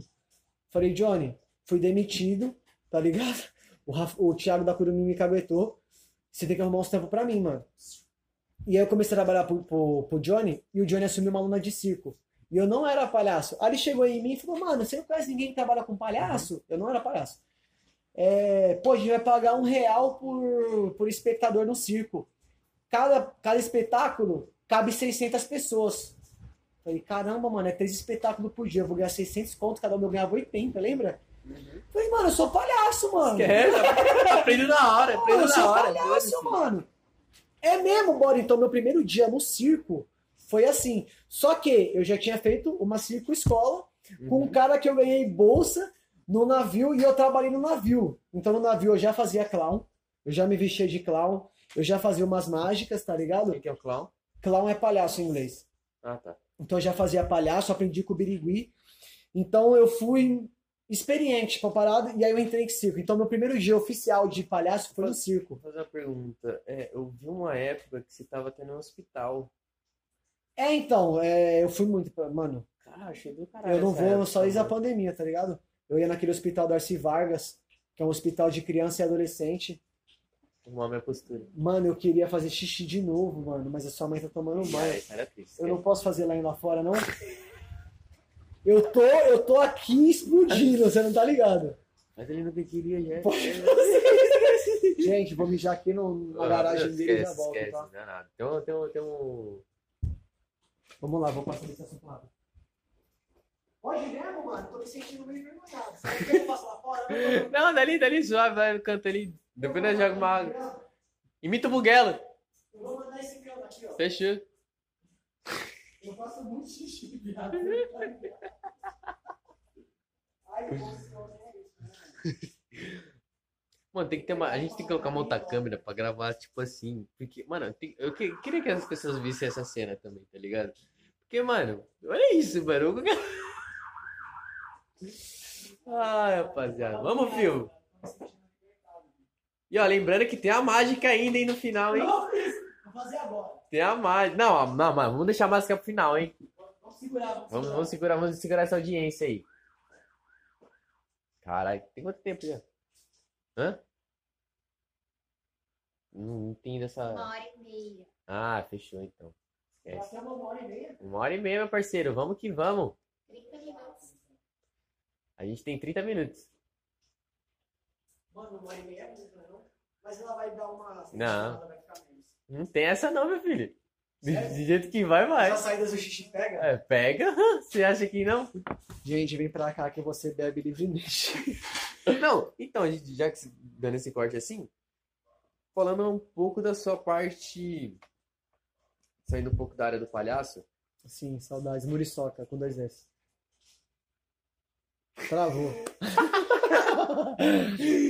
Falei, Johnny, fui demitido, tá ligado? O, Raf- o Thiago da Curumim me caguetou. Você tem que arrumar uns tempos pra mim, mano. E aí eu comecei a trabalhar pro, pro, pro Johnny e o Johnny assumiu uma aluna de circo. E eu não era palhaço. Aí ele chegou em mim e falou, mano, você não conhece ninguém que trabalha com palhaço? Eu não era palhaço. É, pô, a gente vai pagar um real por, por espectador no circo. Cada, cada espetáculo cabe 600 pessoas. Falei, caramba, mano, é três espetáculos por dia. Eu vou ganhar 600 conto, cada um eu ganhava 80, lembra? Falei, mano, eu sou palhaço, mano. Esquece, aprende na hora, Mano, aprende eu sou na hora. palhaço, mano. É mesmo, bora. Então, meu primeiro dia no circo foi assim. Só que eu já tinha feito uma circo escola com um cara que eu ganhei bolsa no navio e eu trabalhei no navio. Então, no navio eu já fazia clown, eu já me vestia de clown, eu já fazia umas mágicas, tá ligado? Quem que é o clown? Clown é palhaço em inglês. Ah, tá. Então eu já fazia palhaço, aprendi com o Birigui. Então eu fui experiente pra parada e aí eu entrei em circo. Então meu primeiro dia oficial de palhaço foi no circo. Vou fazer uma pergunta. É, eu vi uma época que você tava tendo um hospital. É, então, é, eu fui muito pra. Mano, Cara, achei do caralho. eu não vou época, só desde a pandemia, tá ligado? Eu ia naquele hospital Darcy Vargas, que é um hospital de criança e adolescente. Arrumar minha postura. Mano, eu queria fazer xixi de novo, mano, mas a sua mãe tá tomando banho. Eu não posso fazer lá lá fora, não? Eu tô, eu tô aqui explodindo, você não tá ligado? Mas ele nunca queria, já. Pode Gente, vou mijar aqui no, na Ah, garagem esquece, dele e já esquece, volto, tá? não é nada. Tem um, tem um, tem um... Vamos lá, vou passar esse assunto lá. Pode mesmo, mano? Tô me sentindo meio envergonhado. Sabe o que eu faço lá fora? né? Não, dali, dali, no canto ali. Depois nós jogamos uma água. Imita o Buguela. Eu vou mandar esse canto aqui, ó. Fechou. Eu faço muito xixi, viado. Ai, eu posso Mano, tem que ter uma. A gente tem que colocar uma outra câmera pra gravar, tipo assim. Porque, mano, tem- eu que- queria que as pessoas vissem essa cena também, tá ligado? Porque, mano, olha isso, mano. Ai, rapaziada. Vamos, fio. E ó, lembrando que tem a mágica ainda, hein, no final, hein? Não, vou fazer agora. Tem a mágica. Não, não, mas vamos deixar a mágica pro final, hein? Vamos segurar, vamos, Vamos, segurar. vamos segurar, vamos segurar essa audiência aí. Caralho, tem quanto tempo já? Hã? Não entendo Uma essa. hora e meia. Ah, fechou então. Esquece. Passamos uma hora e meia. Uma hora e meia, meu parceiro. Vamos que vamos. 30 minutos. A gente tem 30 minutos. Mano, uma hora e meia é muito, não? Mas ela vai dar uma. Não. Não tem essa não, meu filho. De, Sério? de jeito que vai, vai. As saídas do xixi pega? É, pega. Você acha que não? Gente, vem pra cá que você bebe livremente. Não, então, a gente, já que dando esse corte assim, falando um pouco da sua parte. Saindo um pouco da área do palhaço. Sim, saudades. Muriçoca, com dois S. Travou.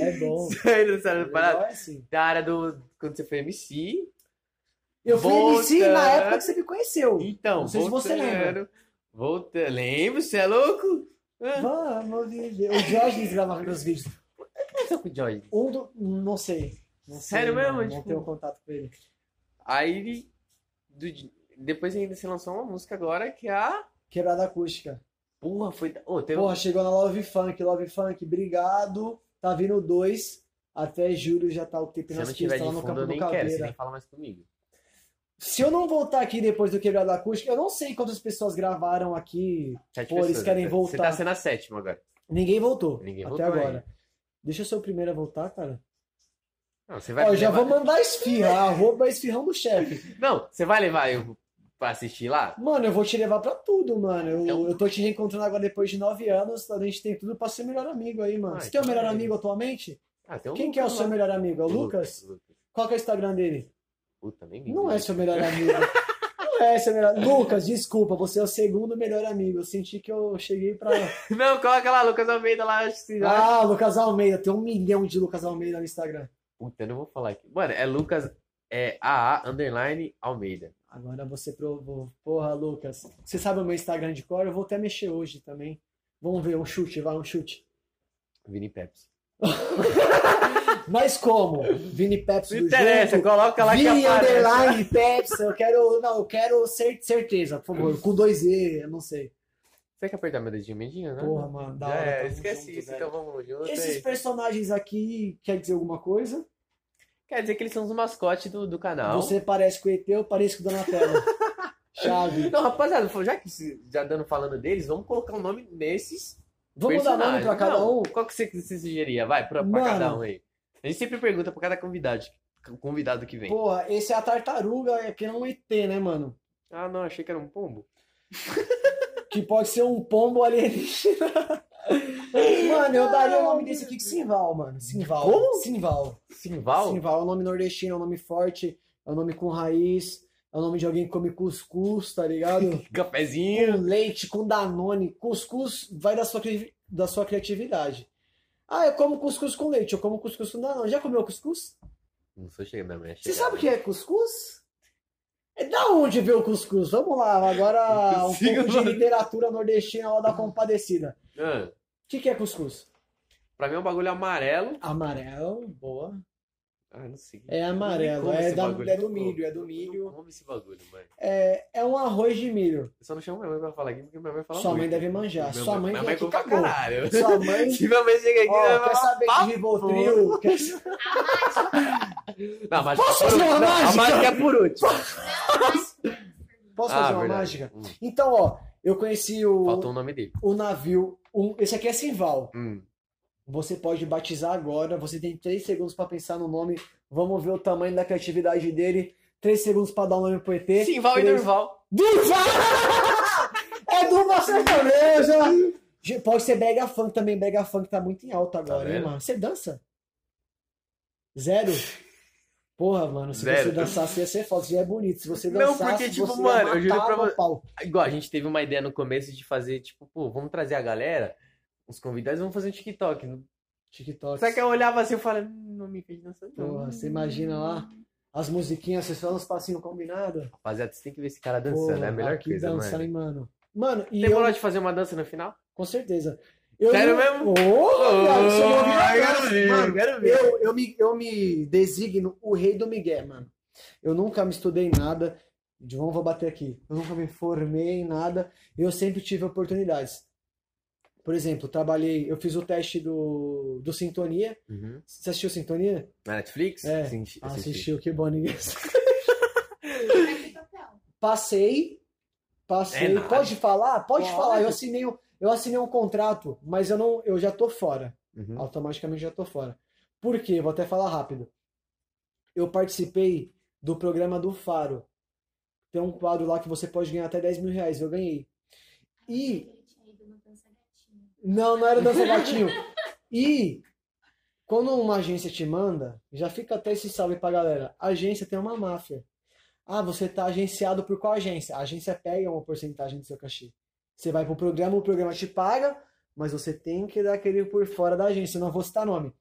é bom. Saindo dessa área do palhaço. Legal é assim. Da área do. Quando você foi MC. Eu fui Volta. MC na época que você me conheceu. Então, Não sei se você voltando. Voltando. Lembro, você é louco? Vamos viver. O Jorge gravava meus vídeos. aconteceu com o Jorge? Um do. Não sei. Não sei, Sério mesmo? Não Tipo- tenho contato com ele. Aí. do- depois ainda você lançou uma música agora que é a. Quebrada acústica. Porra, foi. Ô, teve... Porra, chegou na Love Funk. Love Funk, obrigado. Tá vindo dois. Até julho já tá o Se eu nas não pistas lá no fundo, Campo do nem quero. Você nem fala mais comigo. Se eu não voltar aqui depois do Quebrada Acústica, eu não sei quantas pessoas gravaram aqui. Sete Pô, eles pessoas. querem Você voltar. tá sendo a sétima agora. Ninguém voltou. Ninguém até voltou agora. ainda. Deixa eu ser o primeiro a voltar, cara. Não, você vai Ó, eu já levar- vou mandar esfirra, arroba esfirrão do chefe. Não, você vai levar eu pra assistir lá? Mano, eu vou te levar pra tudo, mano. Eu, Então- eu tô te reencontrando agora depois de nove anos. A gente tem tudo pra ser melhor amigo aí, mano. Ah, Você tem o então melhor é. amigo atualmente? Ah, tem um Quem que é o seu melhor amigo? É o Lucas? Lucas. Qual que é o Instagram dele? Puta, nem. Não é seu melhor amigo. é esse melhor. Lucas, desculpa, você é o segundo melhor amigo. Eu senti que eu cheguei pra. Não, coloca lá, Lucas Almeida lá. acho que- Ah, Lucas Almeida. Tem um milhão de Lucas Almeida no Instagram. Puta, eu não vou falar aqui. Mano, é Lucas, é AA, underline, Almeida. Agora você provou. Porra, Lucas. Você sabe o meu Instagram de cor? Eu vou até mexer hoje também. Vamos ver, um chute, vai, um chute. Vini Pepsi. Mas como? Vini Pepsi Não do interessa, jogo. coloca lá que Vini aparece. Underline Pepsi. Eu quero. Não, eu quero cer- certeza, por favor. Com dois E, eu não sei. Você quer apertar meu dedinho medinho, né? Porra, mano, da hora. é, esquece junto, isso, velho. então vamos junto. Esses aí. personagens aqui quer dizer alguma coisa? Quer dizer que eles são os mascotes do, do canal. Você parece com o ET, eu pareço com o Donatello. Chave. Não, rapaziada, já que já dando falando deles, vamos colocar um nome nesses Vamos dar nome pra cada Não, um? Qual que você, você sugeria? Vai, pra, pra cada um aí. A gente sempre pergunta pra cada convidado, convidado que vem. Porra, esse é a tartaruga, é que não um ET, né, mano? Ah, não, achei que era um pombo. Que pode ser um pombo alienígena. Mano, eu daria o nome desse aqui de Simval, mano. Simval. Como? Simval. Simval? Simval é um nome nordestino, é um nome forte, é um nome com raiz, é o nome de alguém que come cuscuz, tá ligado? Cafezinho. com leite, com danone. Cuscuz vai da sua, cri- da sua criatividade. Ah, eu como cuscuz com leite, eu como cuscuz com danone. Já comeu cuscuz? Não sou chegando, é Você sabe o que é cuscuz? É da onde veio o cuscuz? Vamos lá, agora um consigo, pouco de literatura nordestina lá da Compadecida. Ah, O que, que é cuscuz? pra mim é um bagulho amarelo. Amarelo, boa. Ah, não sei. É amarelo, é, da- é do milho, é do milho. Como esse bagulho, mãe. É, é um arroz de milho. Eu só não chamo minha mãe pra falar aqui, porque minha mãe fala Sua mãe muito. deve manjar. Minha Sua mãe minha vem mãe aqui pra caralho. Sua mãe. Se minha mãe chega aqui, Ó, ela quer saber "Papo". de Rivotril? Quer... Não, mágica Posso é fazer uma. Não, A mágica? mágica é por último. Posso Ah, fazer uma verdade. mágica? Hum, Então, ó, eu conheci o, Faltou o nome dele. o navio. um- esse aqui é Simval. Hum. Você pode batizar agora. Você tem três segundos pra pensar no nome. Vamos ver o tamanho da criatividade dele. Três segundos pra dar o nome pro ET. Simval e Três- Durval. Durval! É Durval sertaneja! Pode ser Brega Funk também. Brega Funk tá muito em alta agora, hein, vendo? mano? Você dança? Zero? Porra, mano, se Zero. você dançasse ia ser foda. Você já é bonito. Se você Não, dançasse, porque, tipo, você mano, ia eu juro pra no vo- pau. Igual, a gente teve uma ideia no começo de fazer, tipo, pô, vamos trazer a galera, os convidados, vamos fazer um TikTok. TikTok. Só que eu olhava assim e falava, hum, não me fez dançar não. Porra, você imagina lá as musiquinhas, vocês falam uns passinhos combinados. Rapaziada, você tem que ver esse cara dançando, é a melhor que coisa, dança, mano. hein, mano? Mano, e Tem eu, de fazer uma dança no final? com certeza. Eu Sério não- mesmo? Ô, viado, você não ver, Mano, quero ver. eu, eu, me, eu me designo o rei do Miguel, mano. Eu nunca me estudei nada. João, vou bater aqui. Eu nunca me formei em nada. Eu sempre tive oportunidades. Por exemplo, trabalhei, eu fiz o teste do, do Sintonia. Uhum. Você assistiu Sintonia? Na Netflix? É. Sim, assisti. Assistiu, que bom papel? Passei, passei. É. Pode falar? Pode Pode. falar. Eu assinei, um- eu assinei um contrato, mas eu não, eu já tô fora. Uhum. Automaticamente já tô fora. Por quê? Vou até falar rápido. Eu participei do programa do Faro. Tem um quadro lá que você pode ganhar até 10 mil reais. Eu ganhei. E Ele tinha ido no Dança Gatinho. Não, não era dança gatinho. E quando uma agência te manda, já fica até esse salve pra galera. A agência tem uma máfia. Ah, você tá agenciado por qual agência? A agência pega uma porcentagem do seu cachê. Você vai pro programa, o programa te paga, mas você tem que dar aquele por fora da agência. Eu não vou citar nome.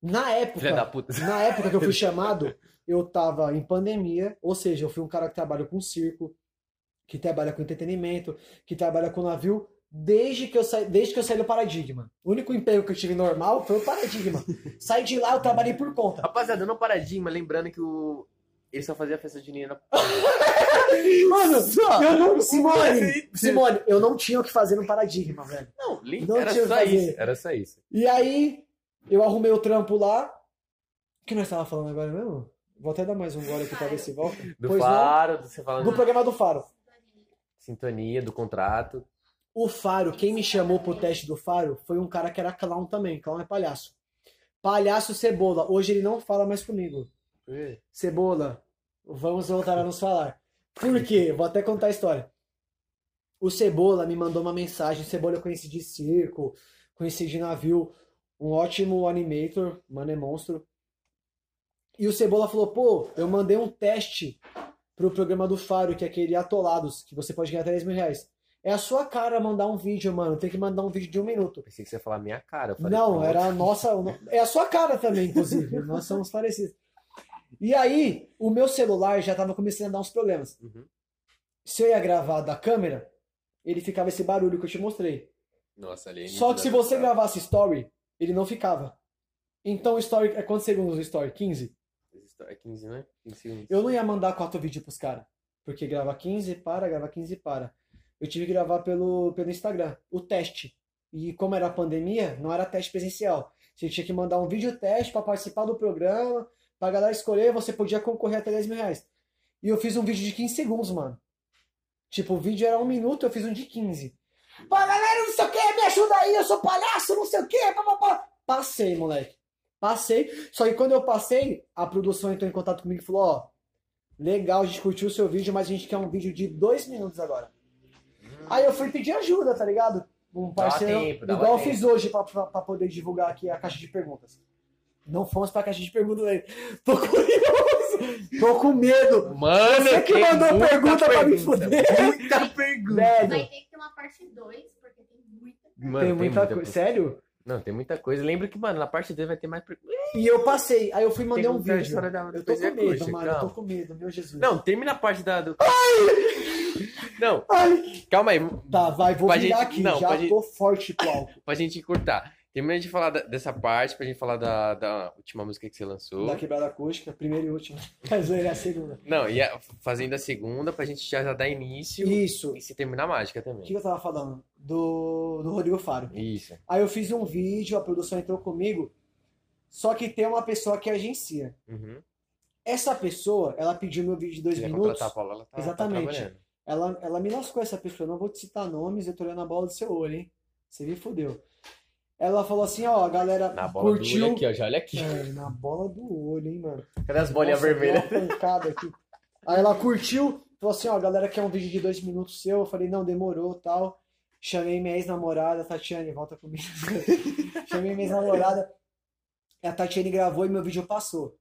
Na época, Filha da puta. na época que eu fui chamado, eu tava em pandemia, ou seja, eu fui um cara que trabalha com circo, que trabalha com entretenimento, que trabalha com navio, desde que eu saí, desde que eu saí do paradigma. O único emprego que eu tive normal foi o paradigma. Saí de lá, eu trabalhei por conta. Rapaziada, no paradigma, lembrando que o. Ele só fazia festa junina. Mano, eu não, Simone, Simone! Eu não tinha o que fazer no paradigma, velho. Não, Não era tinha só isso. Era só isso. E aí, eu arrumei o trampo lá. O que nós tava falando agora mesmo? Vou até dar mais um gole aqui pra ver se volta. Do Pois não. Faro, do- você falando Do de programa do Faro. sintonia, do contrato. O Faro, quem me chamou pro teste do Faro foi um cara que era clown também. Clown é palhaço. Palhaço Cebola. Hoje ele não fala mais comigo. Cebola, vamos voltar a nos falar. Por quê? Vou até contar a história. O Cebola me mandou uma mensagem. Cebola eu conheci de circo, conheci de navio. Um ótimo animator, mano é monstro. E o Cebola falou: pô, eu mandei um teste pro programa do Faro, que é aquele Atolados, que você pode ganhar até 10 mil reais. É a sua cara mandar um vídeo, mano. Tem que mandar um vídeo de um minuto. Pensei que você ia falar minha cara. falei, Não, era a nossa. É a sua cara também, inclusive. Nós somos parecidos. E aí, o meu celular já tava começando a dar uns problemas. Uhum. Se eu ia gravar da câmera, ele ficava esse barulho que eu te mostrei. Nossa, ali é Só que se você gravasse story, ele não ficava. Então story. É quantos segundos o story? 15? É 15, né? 15 segundos. Eu não ia mandar quatro vídeos pros caras. Porque grava 15, para, grava 15, para. Eu tive que gravar pelo, pelo Instagram, o teste. E como era a pandemia, não era teste presencial. Você tinha que mandar um vídeo teste para participar do programa, pra galera escolher, você podia concorrer até 10 mil reais. E eu fiz um vídeo de 15 segundos, mano. Tipo, o vídeo era um minuto, eu fiz um de 15. Pô, galera, não sei o que, me ajuda aí, eu sou palhaço, não sei o que. Passei, moleque. Passei. Só que quando eu passei, a produção entrou em contato comigo e falou, ó, legal, a gente curtiu o seu vídeo, mas a gente quer um vídeo de dois minutos agora. Aí eu fui pedir ajuda, tá ligado? Um parceiro, tempo, dava igual eu tempo. fiz hoje pra, pra, pra poder divulgar aqui a caixa de perguntas. Não fomos pra caixa de perguntas aí. Tô curioso. Tô com medo. Mano, Você que tem mandou muita pergunta pra me fuder. Muita pergunta. Velho, Vai ter que ter uma parte 2, porque tem muita Mano, tem muita coisa. coisa. Sério? Não, tem muita coisa. Lembra que, mano, na parte dele vai ter mais perguntas. E eu passei. Aí eu fui mandei Tem um vídeo. da- Eu tô com medo, mano. Eu tô com medo, meu Jesus. Não, termina a parte da. Do... Não, Ai. calma aí. Tá, vai, vou Pra virar gente- aqui. não, Já gente- tô forte pro álcool. Pra gente cortar. Termina de falar da- dessa parte, pra gente falar da, da última música que você lançou. Da quebrada acústica, primeira e última. Mas ele é a segunda. Não, e a- fazendo a segunda pra gente já, já dar início Isso. e se terminar a mágica O que também. eu tava falando? Do, do Rodrigo Faro. Isso. Aí eu fiz um vídeo, a produção entrou comigo, só que tem uma pessoa que agencia. Uhum. Essa pessoa, ela pediu meu vídeo de dois quiser minutos. Paula, ela tá, Exatamente. tá. Ela, ela me lascou essa pessoa, eu não vou te citar nomes, eu tô olhando a bola do seu olho, hein? Você me fudeu. Ela falou assim, ó, a galera Na bola curtiu. do olho aqui, ó. Já olha aqui. É, na bola do olho, hein, mano. Cadê as bolinhas vermelhas? aqui. Aí ela curtiu, falou assim, ó, a galera quer um vídeo de dois minutos seu. Eu falei, não, demorou, tal. Chamei minha ex-namorada, Tatiane, volta comigo. Chamei minha ex-namorada. A Tatiane gravou e meu vídeo passou.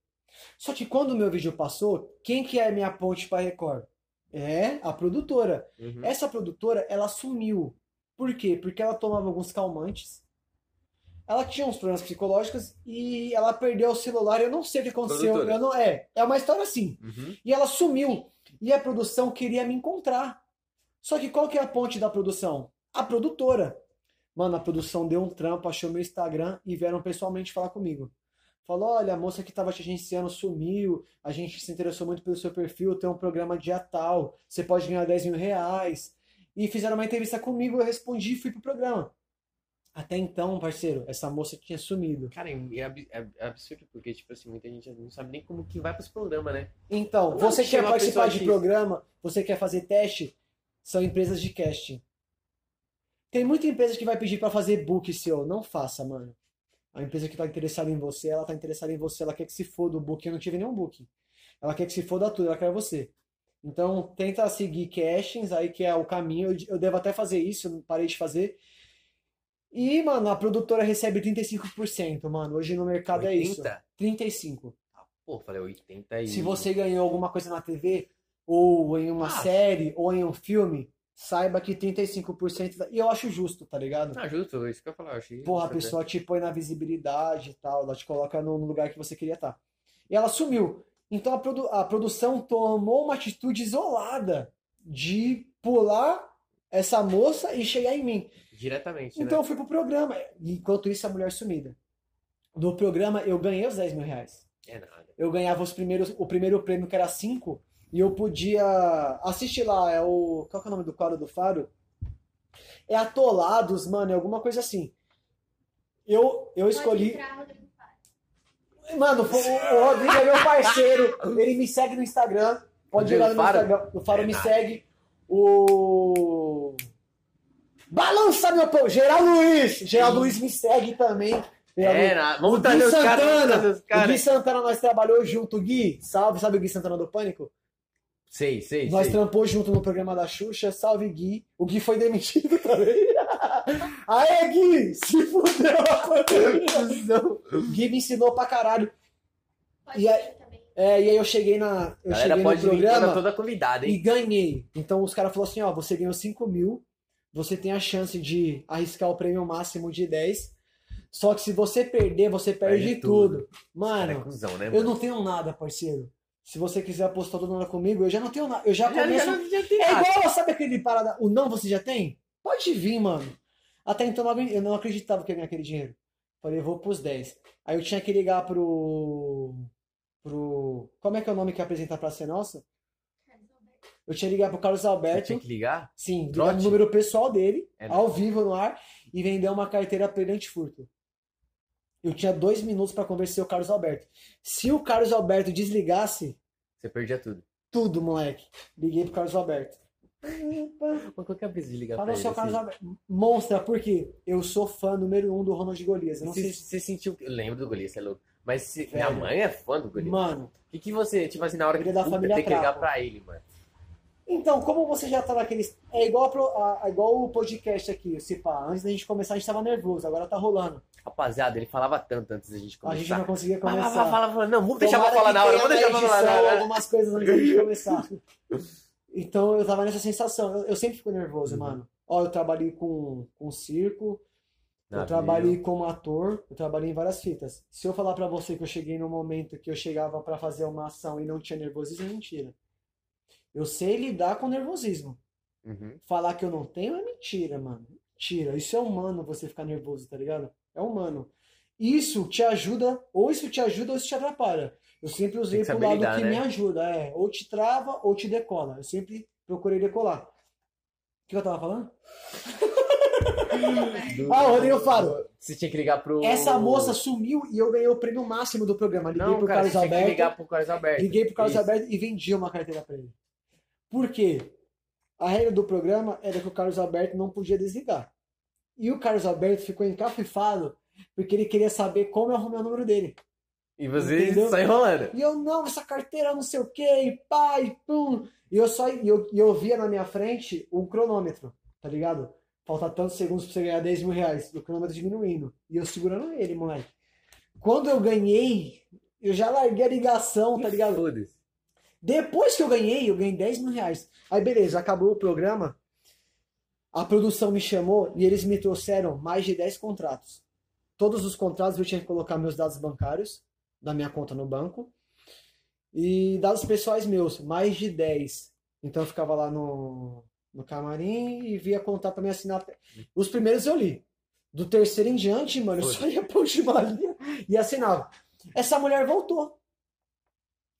Só que quando o meu vídeo passou, quem que é a minha ponte para Record? É a produtora. Uhum. Essa produtora, ela sumiu. Por quê? Porque ela tomava alguns calmantes. Ela tinha uns problemas psicológicos e ela perdeu o celular. Eu não sei o que aconteceu. Produtora. Eu não, é, é uma história assim. Uhum. E ela sumiu. E a produção queria me encontrar. Só que qual que é a ponte da produção? A produtora. Mano, a produção deu um trampo, achou meu Instagram e vieram pessoalmente falar comigo. Falou, olha, a moça que tava te agenciando sumiu, a gente se interessou muito pelo seu perfil, tem um programa dia tal, você pode ganhar 10 mil reais. E fizeram uma entrevista comigo, eu respondi e fui pro programa. Até então, parceiro, essa moça tinha sumido. Cara, é, ab- é absurdo, porque, tipo assim, muita gente não sabe nem como que vai pros programas, né? Então, Não, você quer participar de programa, você quer fazer teste, são empresas de casting. Tem muita empresa que vai pedir pra fazer book seu, não faça, mano. A empresa que tá interessada em você, ela tá interessada em você, ela quer que se foda o book, eu não tive nenhum book. Ela quer que se foda tudo, ela quer você. Então, tenta seguir castings, aí que é o caminho. Eu, eu devo até fazer isso, parei de fazer. E, mano, a produtora recebe 35%, mano. Hoje no mercado é isso. 80? 35%. Pô, falei 80 aí. Se você ganhou alguma coisa na TV, ou em uma Ah. série, ou em um filme, saiba que 35%. da- E eu acho justo, tá ligado? Ah, justo, isso que eu ia falar. Achei Porra, a né? pessoa te põe na visibilidade e tal, ela te coloca no no lugar que você queria estar. E ela sumiu. Então a, produ- a produção tomou uma atitude isolada de pular essa moça e chegar em mim. Diretamente, Então né? eu fui pro programa. Enquanto isso, a mulher sumida. Do programa, eu ganhei os 10 mil reais É nada. eu ganhava os primeiros, o primeiro prêmio que era 5 e eu podia assistir lá, é o qual que é o nome do quadro do Faro? É Atolados, mano, é alguma coisa assim. Eu eu Pode escolhi, entrar, Rodrigo Faro. mano, o, o Rodrigo é meu parceiro, ele me segue no Instagram, pode ir lá no meu Faro? Instagram, o Faro É me nada. segue, o Balança meu pão, Geraldo Luiz, Geraldo Luiz me segue também. É. Vamos o trazer Gui os caras. vamos Santana, trazer os o Gui caras. Santana nós trabalhou junto, Gui, salve, sabe o Gui Santana do Pânico? Sei, sei, Nós sei. trampou junto no programa da Xuxa, salve Gui. O Gui foi demitido também. Aê, Gui! Se fudeu a pandemia. Gui me ensinou pra caralho. Pode E aí-. É, e aí eu cheguei na. Eu Galera cheguei pode no toda, programa toda convidada, e hein? ganhei. Então os caras falaram assim, ó, você ganhou 5 mil, você tem a chance de arriscar o prêmio máximo de 10. Só que se você perder, você perde, Perde tudo. tudo. Mano, Cara, é cuzão, né, eu mano? não tenho nada, parceiro. Se você quiser apostar tudo nada comigo, eu já não tenho nada. Eu já Já- começo. já já É igual, sabe aquele parada? O não você já tem? Pode vir, mano. Até então eu não acre- eu não acreditava que ia ganhar aquele dinheiro. Falei, vou pros 10. Aí eu tinha que ligar pro. pro. Como é que é o nome que apresenta a Praça é Nossa? Eu tinha que ligar pro Carlos Você Alberto. tinha que ligar? Sim, ligar Trote? no número pessoal dele, É. ao vivo no ar, e vender uma carteira pra ele antifurto. Eu tinha dois minutos pra convencer o Carlos Alberto. Se o Carlos Alberto desligasse, Você perdia tudo. tudo, moleque. Liguei pro Carlos Alberto. Mas qual que é a brisa de ligar Falou pra ele? Carlos assim? Alberto. Monstra, por quê? Eu sou fã número um do Ronald Golias. Não Você, sei você sentiu... Eu lembro do Golias, você é louco. Mas se... minha mãe é fã do Golias. Mano, O que, que você, tipo assim, na hora que da puta, família tem que ligar pra ele, mano? então, como você já tá naqueles. É igual, pro- a- igual o podcast aqui, se pá. Antes da gente começar, a gente tava nervoso, agora tá rolando. Rapaziada, ele falava tanto antes da gente A gente começar. não conseguia começar. fala, fala, fala. Não, vamos deixar pra falar na hora, vamos deixar pra falar na hora. algumas coisas antes da gente começar. Então eu tava nessa sensação. Eu, eu sempre fico nervoso, Uhum. mano. Ó, eu trabalhei com, com circo, eu trabalhei como ator, eu trabalhei em várias fitas. Se eu falar pra você que eu cheguei no momento que eu chegava pra fazer uma ação e não tinha nervosismo, é mentira. Eu sei lidar com nervosismo. Uhum. Falar que eu não tenho é mentira, mano. Mentira. Isso é humano você ficar nervoso, tá ligado? É humano. Isso te ajuda, ou isso te ajuda ou isso te atrapalha. Eu sempre usei pro lado lidar, que né? me ajuda. É, ou te trava ou te decola. Eu sempre procurei decolar. O que eu tava falando? Ah, o Rodrigo Faro. Você tinha que ligar pro. Essa moça sumiu e eu ganhei o prêmio máximo do programa. Liguei Não, pro cara, Carlos você tinha que Alberto. ligar pro Carlos Alberto. Liguei pro Carlos Isso. Alberto e vendi uma carteira pra ele. Por quê? A regra do programa era que o Carlos Alberto não podia desligar. E o Carlos Alberto ficou encafifado porque ele queria saber como eu arrumei o número dele. E você Entendeu? enrolando. E eu, não, essa carteira não sei o quê, e pá, e pum. E eu só e eu, e eu via na minha frente um cronômetro, tá ligado? Falta tantos segundos pra você ganhar 10 mil reais. E o cronômetro diminuindo. E eu segurando ele, moleque. Quando eu ganhei, eu já larguei a ligação, tá ligado? Depois que eu ganhei, eu ganhei 10 mil reais. Aí beleza, acabou o programa. A produção me chamou e eles me trouxeram mais de 10 contratos. Todos os contratos eu tinha que colocar meus dados bancários da minha conta no banco. E dados pessoais meus, mais de 10. Então eu ficava lá no, no camarim e via contar pra me assinar. Os primeiros eu li. Do terceiro em diante, mano, eu só ia pra última linha e assinava. Essa mulher voltou.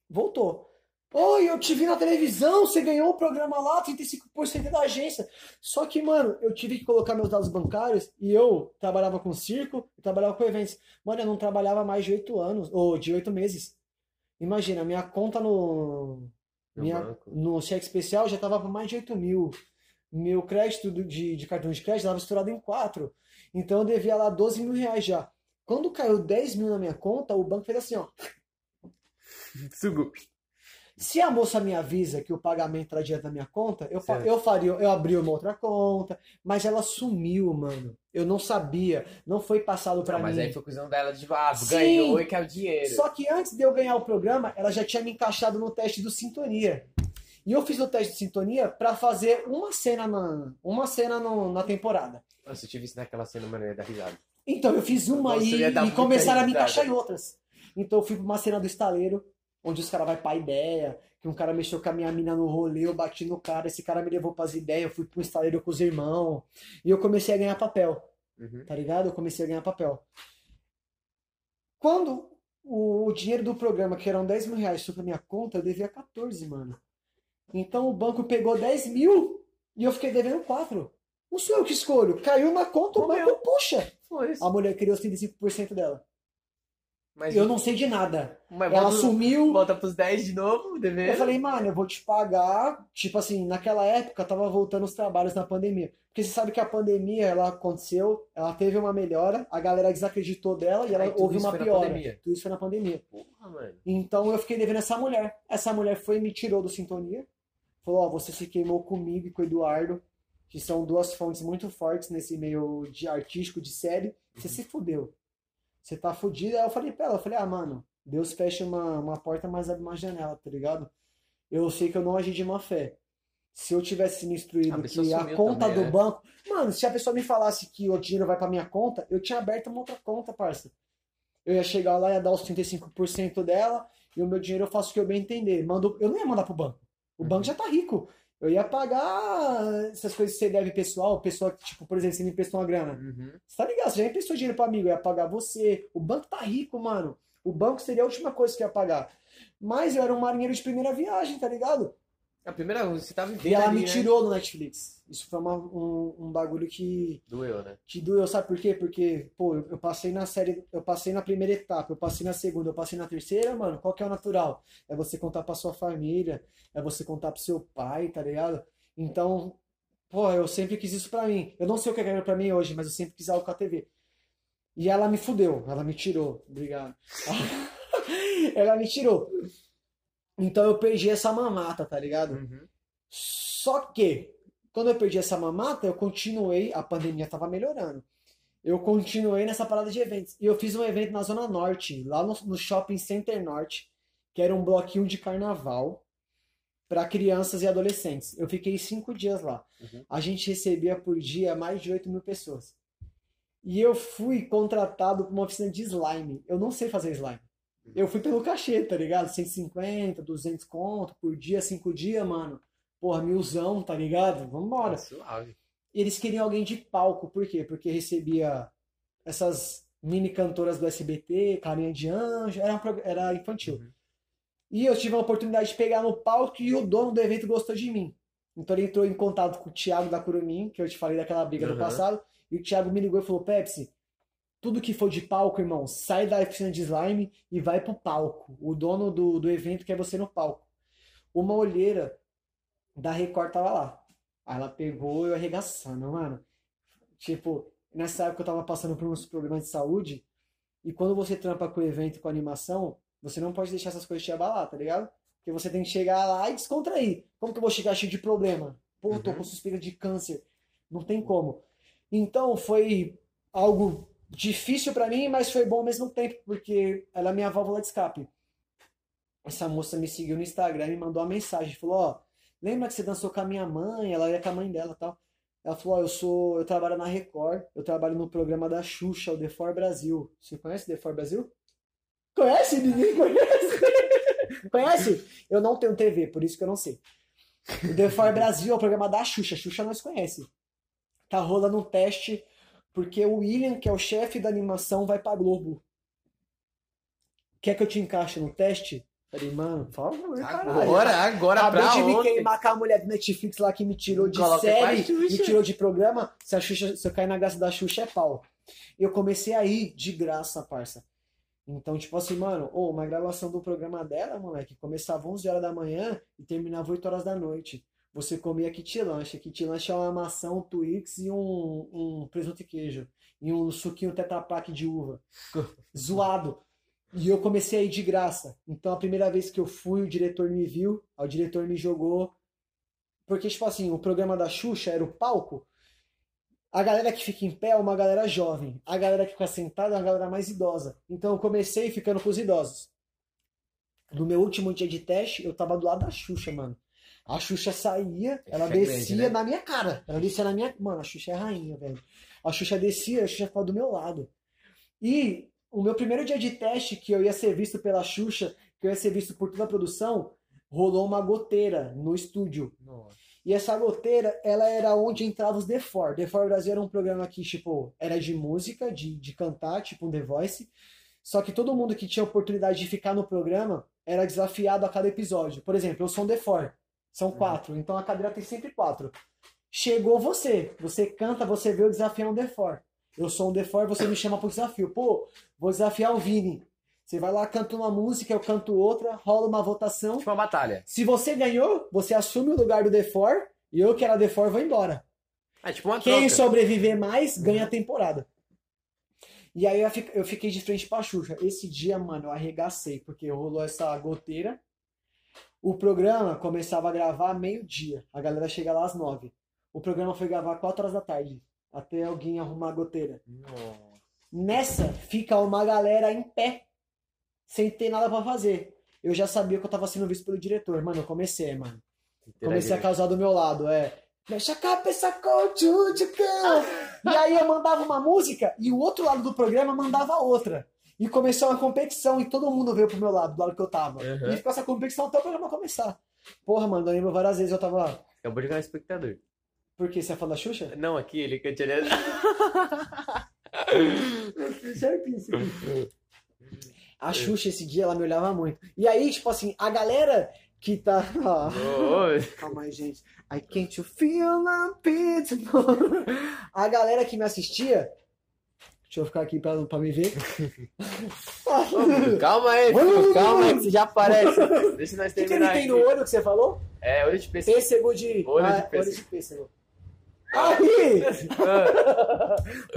Voltou. Oi, eu te vi na televisão, você ganhou o programa lá, 35% da agência. Só que, mano, eu tive que colocar meus dados bancários e eu trabalhava com circo e trabalhava com eventos. Mano, eu não trabalhava mais de 8 anos, ou de 8 meses. Imagina, minha conta no, No minha, banco. no cheque especial já tava por mais de 8 mil. Meu crédito de, de cartão de crédito estava estourado em 4. Então eu devia lá 12 mil reais já. Quando caiu 10 mil na minha conta, o banco fez assim, ó. Sugo. Se a moça me avisa que o pagamento era direto da minha conta, eu, Certo. eu faria, eu abri uma outra conta, mas ela sumiu, mano. Eu não sabia, não foi passado pra Não, mas mim. aí foi cuzão dela de ah, Sim. ganhou e quer o dinheiro. Só que antes de eu ganhar o programa, ela já tinha me encaixado no teste do Sintonia. E eu fiz o teste de Sintonia pra fazer uma cena na, uma cena no- na temporada. Nossa, eu tive isso naquela cena, mano, eu ia dar risada. Então, eu fiz uma Nossa, e, e começaram a me encaixar em outras. Então eu fui pra uma cena do estaleiro, onde os caras vai pra ideia, que um cara mexeu com a minha mina no rolê, eu bati no cara, esse cara me levou pras ideias, eu fui pro estaleiro com os irmãos, e eu comecei a ganhar papel, Uhum. tá ligado? Eu comecei a ganhar papel. Quando o, dinheiro do programa, que eram 10 mil reais, foi pra minha conta, eu devia 14, mano. Então o banco pegou 10 mil e eu fiquei devendo 4. Não sou eu que escolho. Caiu na conta, o banco puxa. A mulher queria os 35% dela. Mas Eu não sei de nada. Mas Ela volta, sumiu. volta pros 10 de novo, devendo. Eu falei, mano, eu vou te pagar. Tipo assim, naquela época tava voltando os trabalhos na pandemia. Porque você sabe que a pandemia, ela aconteceu, ela teve uma melhora, a galera desacreditou dela e ela tudo houve uma piora. Tudo isso foi na pandemia. Porra, mano. Então eu fiquei devendo essa mulher. Essa mulher foi e me tirou do Sintonia. Falou, ó, você se queimou comigo e com o Eduardo, que são duas fontes muito fortes nesse meio de artístico de série. Você Uhum. se fudeu. Você tá fudido. Aí eu falei pra ela, eu falei, ah, mano, Deus fecha uma, uma porta, mas abre uma janela, tá ligado? Eu sei que eu não agi de má fé. Se eu tivesse A instruído pessoa que a conta também, do né? banco. Mano, se a pessoa me falasse que o dinheiro vai pra minha conta, eu tinha aberto uma outra conta, parça. Eu ia chegar lá, ia dar os 35% dela, e o meu dinheiro eu faço o que eu bem entender. Mando, eu não ia mandar pro banco. O banco já tá rico. Eu ia pagar essas coisas que você deve pessoal, pessoa que, tipo, por exemplo, você me emprestou uma grana. Uhum. Você tá ligado? Você já emprestou dinheiro pro amigo, eu ia pagar você. O banco tá rico, mano. O banco seria a última coisa que eu ia pagar. Mas eu era um marinheiro de primeira viagem, tá ligado? A primeira você tá vivendo E ela ali, me né? tirou do Netflix. Isso foi uma- um, um bagulho que, Doeu, né? que doeu, sabe por quê? Porque, pô, eu, eu passei na série, eu passei na primeira etapa, eu passei na segunda, eu passei na terceira, mano, qual que é o natural? É você contar pra sua família, é você contar pro seu pai, tá ligado? Então, pô, eu sempre quis isso pra mim. Eu não sei o que eu quero pra mim hoje, mas eu sempre quis algo com a TV. E ela me fudeu, ela me tirou. Obrigado. ela me tirou. Então eu perdi essa mamata, tá ligado? Uhum. Só que, quando eu perdi essa mamata, eu continuei, a pandemia tava melhorando. Eu continuei nessa parada de eventos. E eu fiz um evento na Zona Norte, lá no, no Shopping Center Norte, que era um bloquinho de carnaval para crianças e adolescentes. Eu fiquei cinco dias lá. Uhum. A gente recebia por dia mais de 8 mil pessoas. E eu fui contratado para uma oficina de slime. Eu não sei fazer slime. Eu fui pelo cachê, tá ligado? 150, 200 conto por dia, cinco dias, mano. Porra, milzão, tá ligado? Vambora. Suave. Eles queriam alguém de palco, por quê? Porque recebia essas mini cantoras do SBT, Carinha de Anjo, era, era infantil. Uhum. E eu tive a oportunidade de pegar no palco e o dono do evento gostou de mim. Então ele entrou em contato com o Thiago da Curumim, que eu te falei daquela briga do Uhum. passado, e o Thiago me ligou e falou: Pepsi, tudo que for de palco, irmão, sai da oficina de slime e vai pro palco. O dono do, do evento quer você no palco. Uma olheira da Record tava lá. Aí ela pegou eu arregaçando, mano. Tipo, nessa época eu tava passando por uns programas de saúde, e quando você trampa com evento e com animação, você não pode deixar essas coisas te abalar, tá ligado? Porque você tem que chegar lá e descontrair. Como que eu vou chegar cheio de problema? Pô, tô Uhum. com suspeita de câncer. Não tem como. Então foi algo difícil pra mim, mas foi bom ao mesmo tempo, porque ela é minha válvula de escape. Essa moça me seguiu no Instagram e me mandou uma mensagem, falou, ó, lembra que você dançou com a minha mãe? Ela ia com a mãe dela, tal. Ela falou, eu sou, eu trabalho na Record, eu trabalho no programa da Xuxa, o The For Brasil. Você conhece The For Brasil? Conhece? Ninguém conhece? conhece? Eu não tenho TV, por isso que eu não sei. O The For Brasil é o programa da Xuxa, a Xuxa nós conhece. Tá rolando um teste porque o William, que é o chefe da animação, vai pra Globo. Quer que eu te encaixe no teste? Falei, mano, por favor, caralho. Agora, agora Acabei pra de me ontem. queimar com a mulher do Netflix lá que me tirou de Coloca série, me tirou de programa. Se, a Xuxa, se eu cair na graça da Xuxa, é pau. Eu comecei a ir de graça, parça. Então, tipo assim, mano, ô, uma gravação do programa dela, moleque, começava 11 horas da manhã e terminava 8 horas da noite. Você comia kit lanche. Kit lanche é uma maçã, um Twix e um, um presunto e queijo. E um suquinho Tetra Pak de uva. Zoado. E eu comecei a ir de graça. Então, a primeira vez que eu fui, o diretor me viu, o diretor me jogou. Porque, tipo assim, o programa da Xuxa era o palco. A galera que fica em pé é uma galera jovem. A galera que fica sentada é uma galera mais idosa. Então, eu comecei ficando com os idosos. No meu último dia de teste, eu tava do lado da Xuxa, mano. A Xuxa saía, ela Xuxa é grande, descia né? na minha cara. Ela descia na minha. Mano, a Xuxa é rainha, velho. A Xuxa descia, a Xuxa ficava do meu lado. E o meu primeiro dia de teste, que eu ia ser visto pela Xuxa, que eu ia ser visto por toda a produção, rolou uma goteira no estúdio. Nossa. E essa goteira, ela era onde entrava os The Four. The Four Brasil era um programa que, tipo, era de música, de, de cantar, tipo um The Voice. Só que todo mundo que tinha oportunidade de ficar no programa era desafiado a cada episódio. Por exemplo, eu sou um The Four. São quatro. Então a cadeira tem sempre quatro. Chegou você. Você canta, você veio desafiar um The Four. Eu sou um The Four, você me chama pro desafio. Pô, vou desafiar o Vini. Você vai lá, canta uma música, eu canto outra, rola uma votação. Tipo uma batalha. Se você ganhou, você assume o lugar do D4 e eu, que era D4, vou embora. É tipo uma Quem troca. sobreviver mais ganha a temporada. E aí eu fiquei de frente pra Xuxa. Esse dia, mano, eu arregacei, porque rolou essa goteira. O programa começava a gravar meio-dia. A galera chega lá às nove. O programa foi gravar quatro horas da tarde. Até alguém arrumar a goteira. Nossa. Nessa, fica uma galera em pé. sem ter nada pra fazer. Eu já sabia que eu tava sendo visto pelo diretor. Mano, eu comecei, mano. Comecei a causar do meu lado, é. Mexe a cabeça com o tchutchucão. E aí eu mandava uma música e o outro lado do programa mandava outra. E começou uma competição e todo mundo veio pro meu lado, do lado que eu tava. Uhum. E ficou essa competição até o programa começar. Porra, mano, eu lembro várias vezes eu tava. Acabou de ganhar espectador. Por quê? Você é fã da Xuxa? Não, aqui, ele. Certíssimo. A Xuxa esse dia ela me olhava muito. E aí, tipo assim, a galera que tá. Calma aí, gente. I can't you feel a bit more. A galera que me assistia. Deixa eu ficar aqui pra, pra me ver. calma aí, filho, calma aí, que você já aparece. Deixa nós O que, que ele terminar tem aqui. no olho que você falou? É, olho de pêssego. Pêssego de. Olho de ah, pêssego. Olho de pêssego. Aí!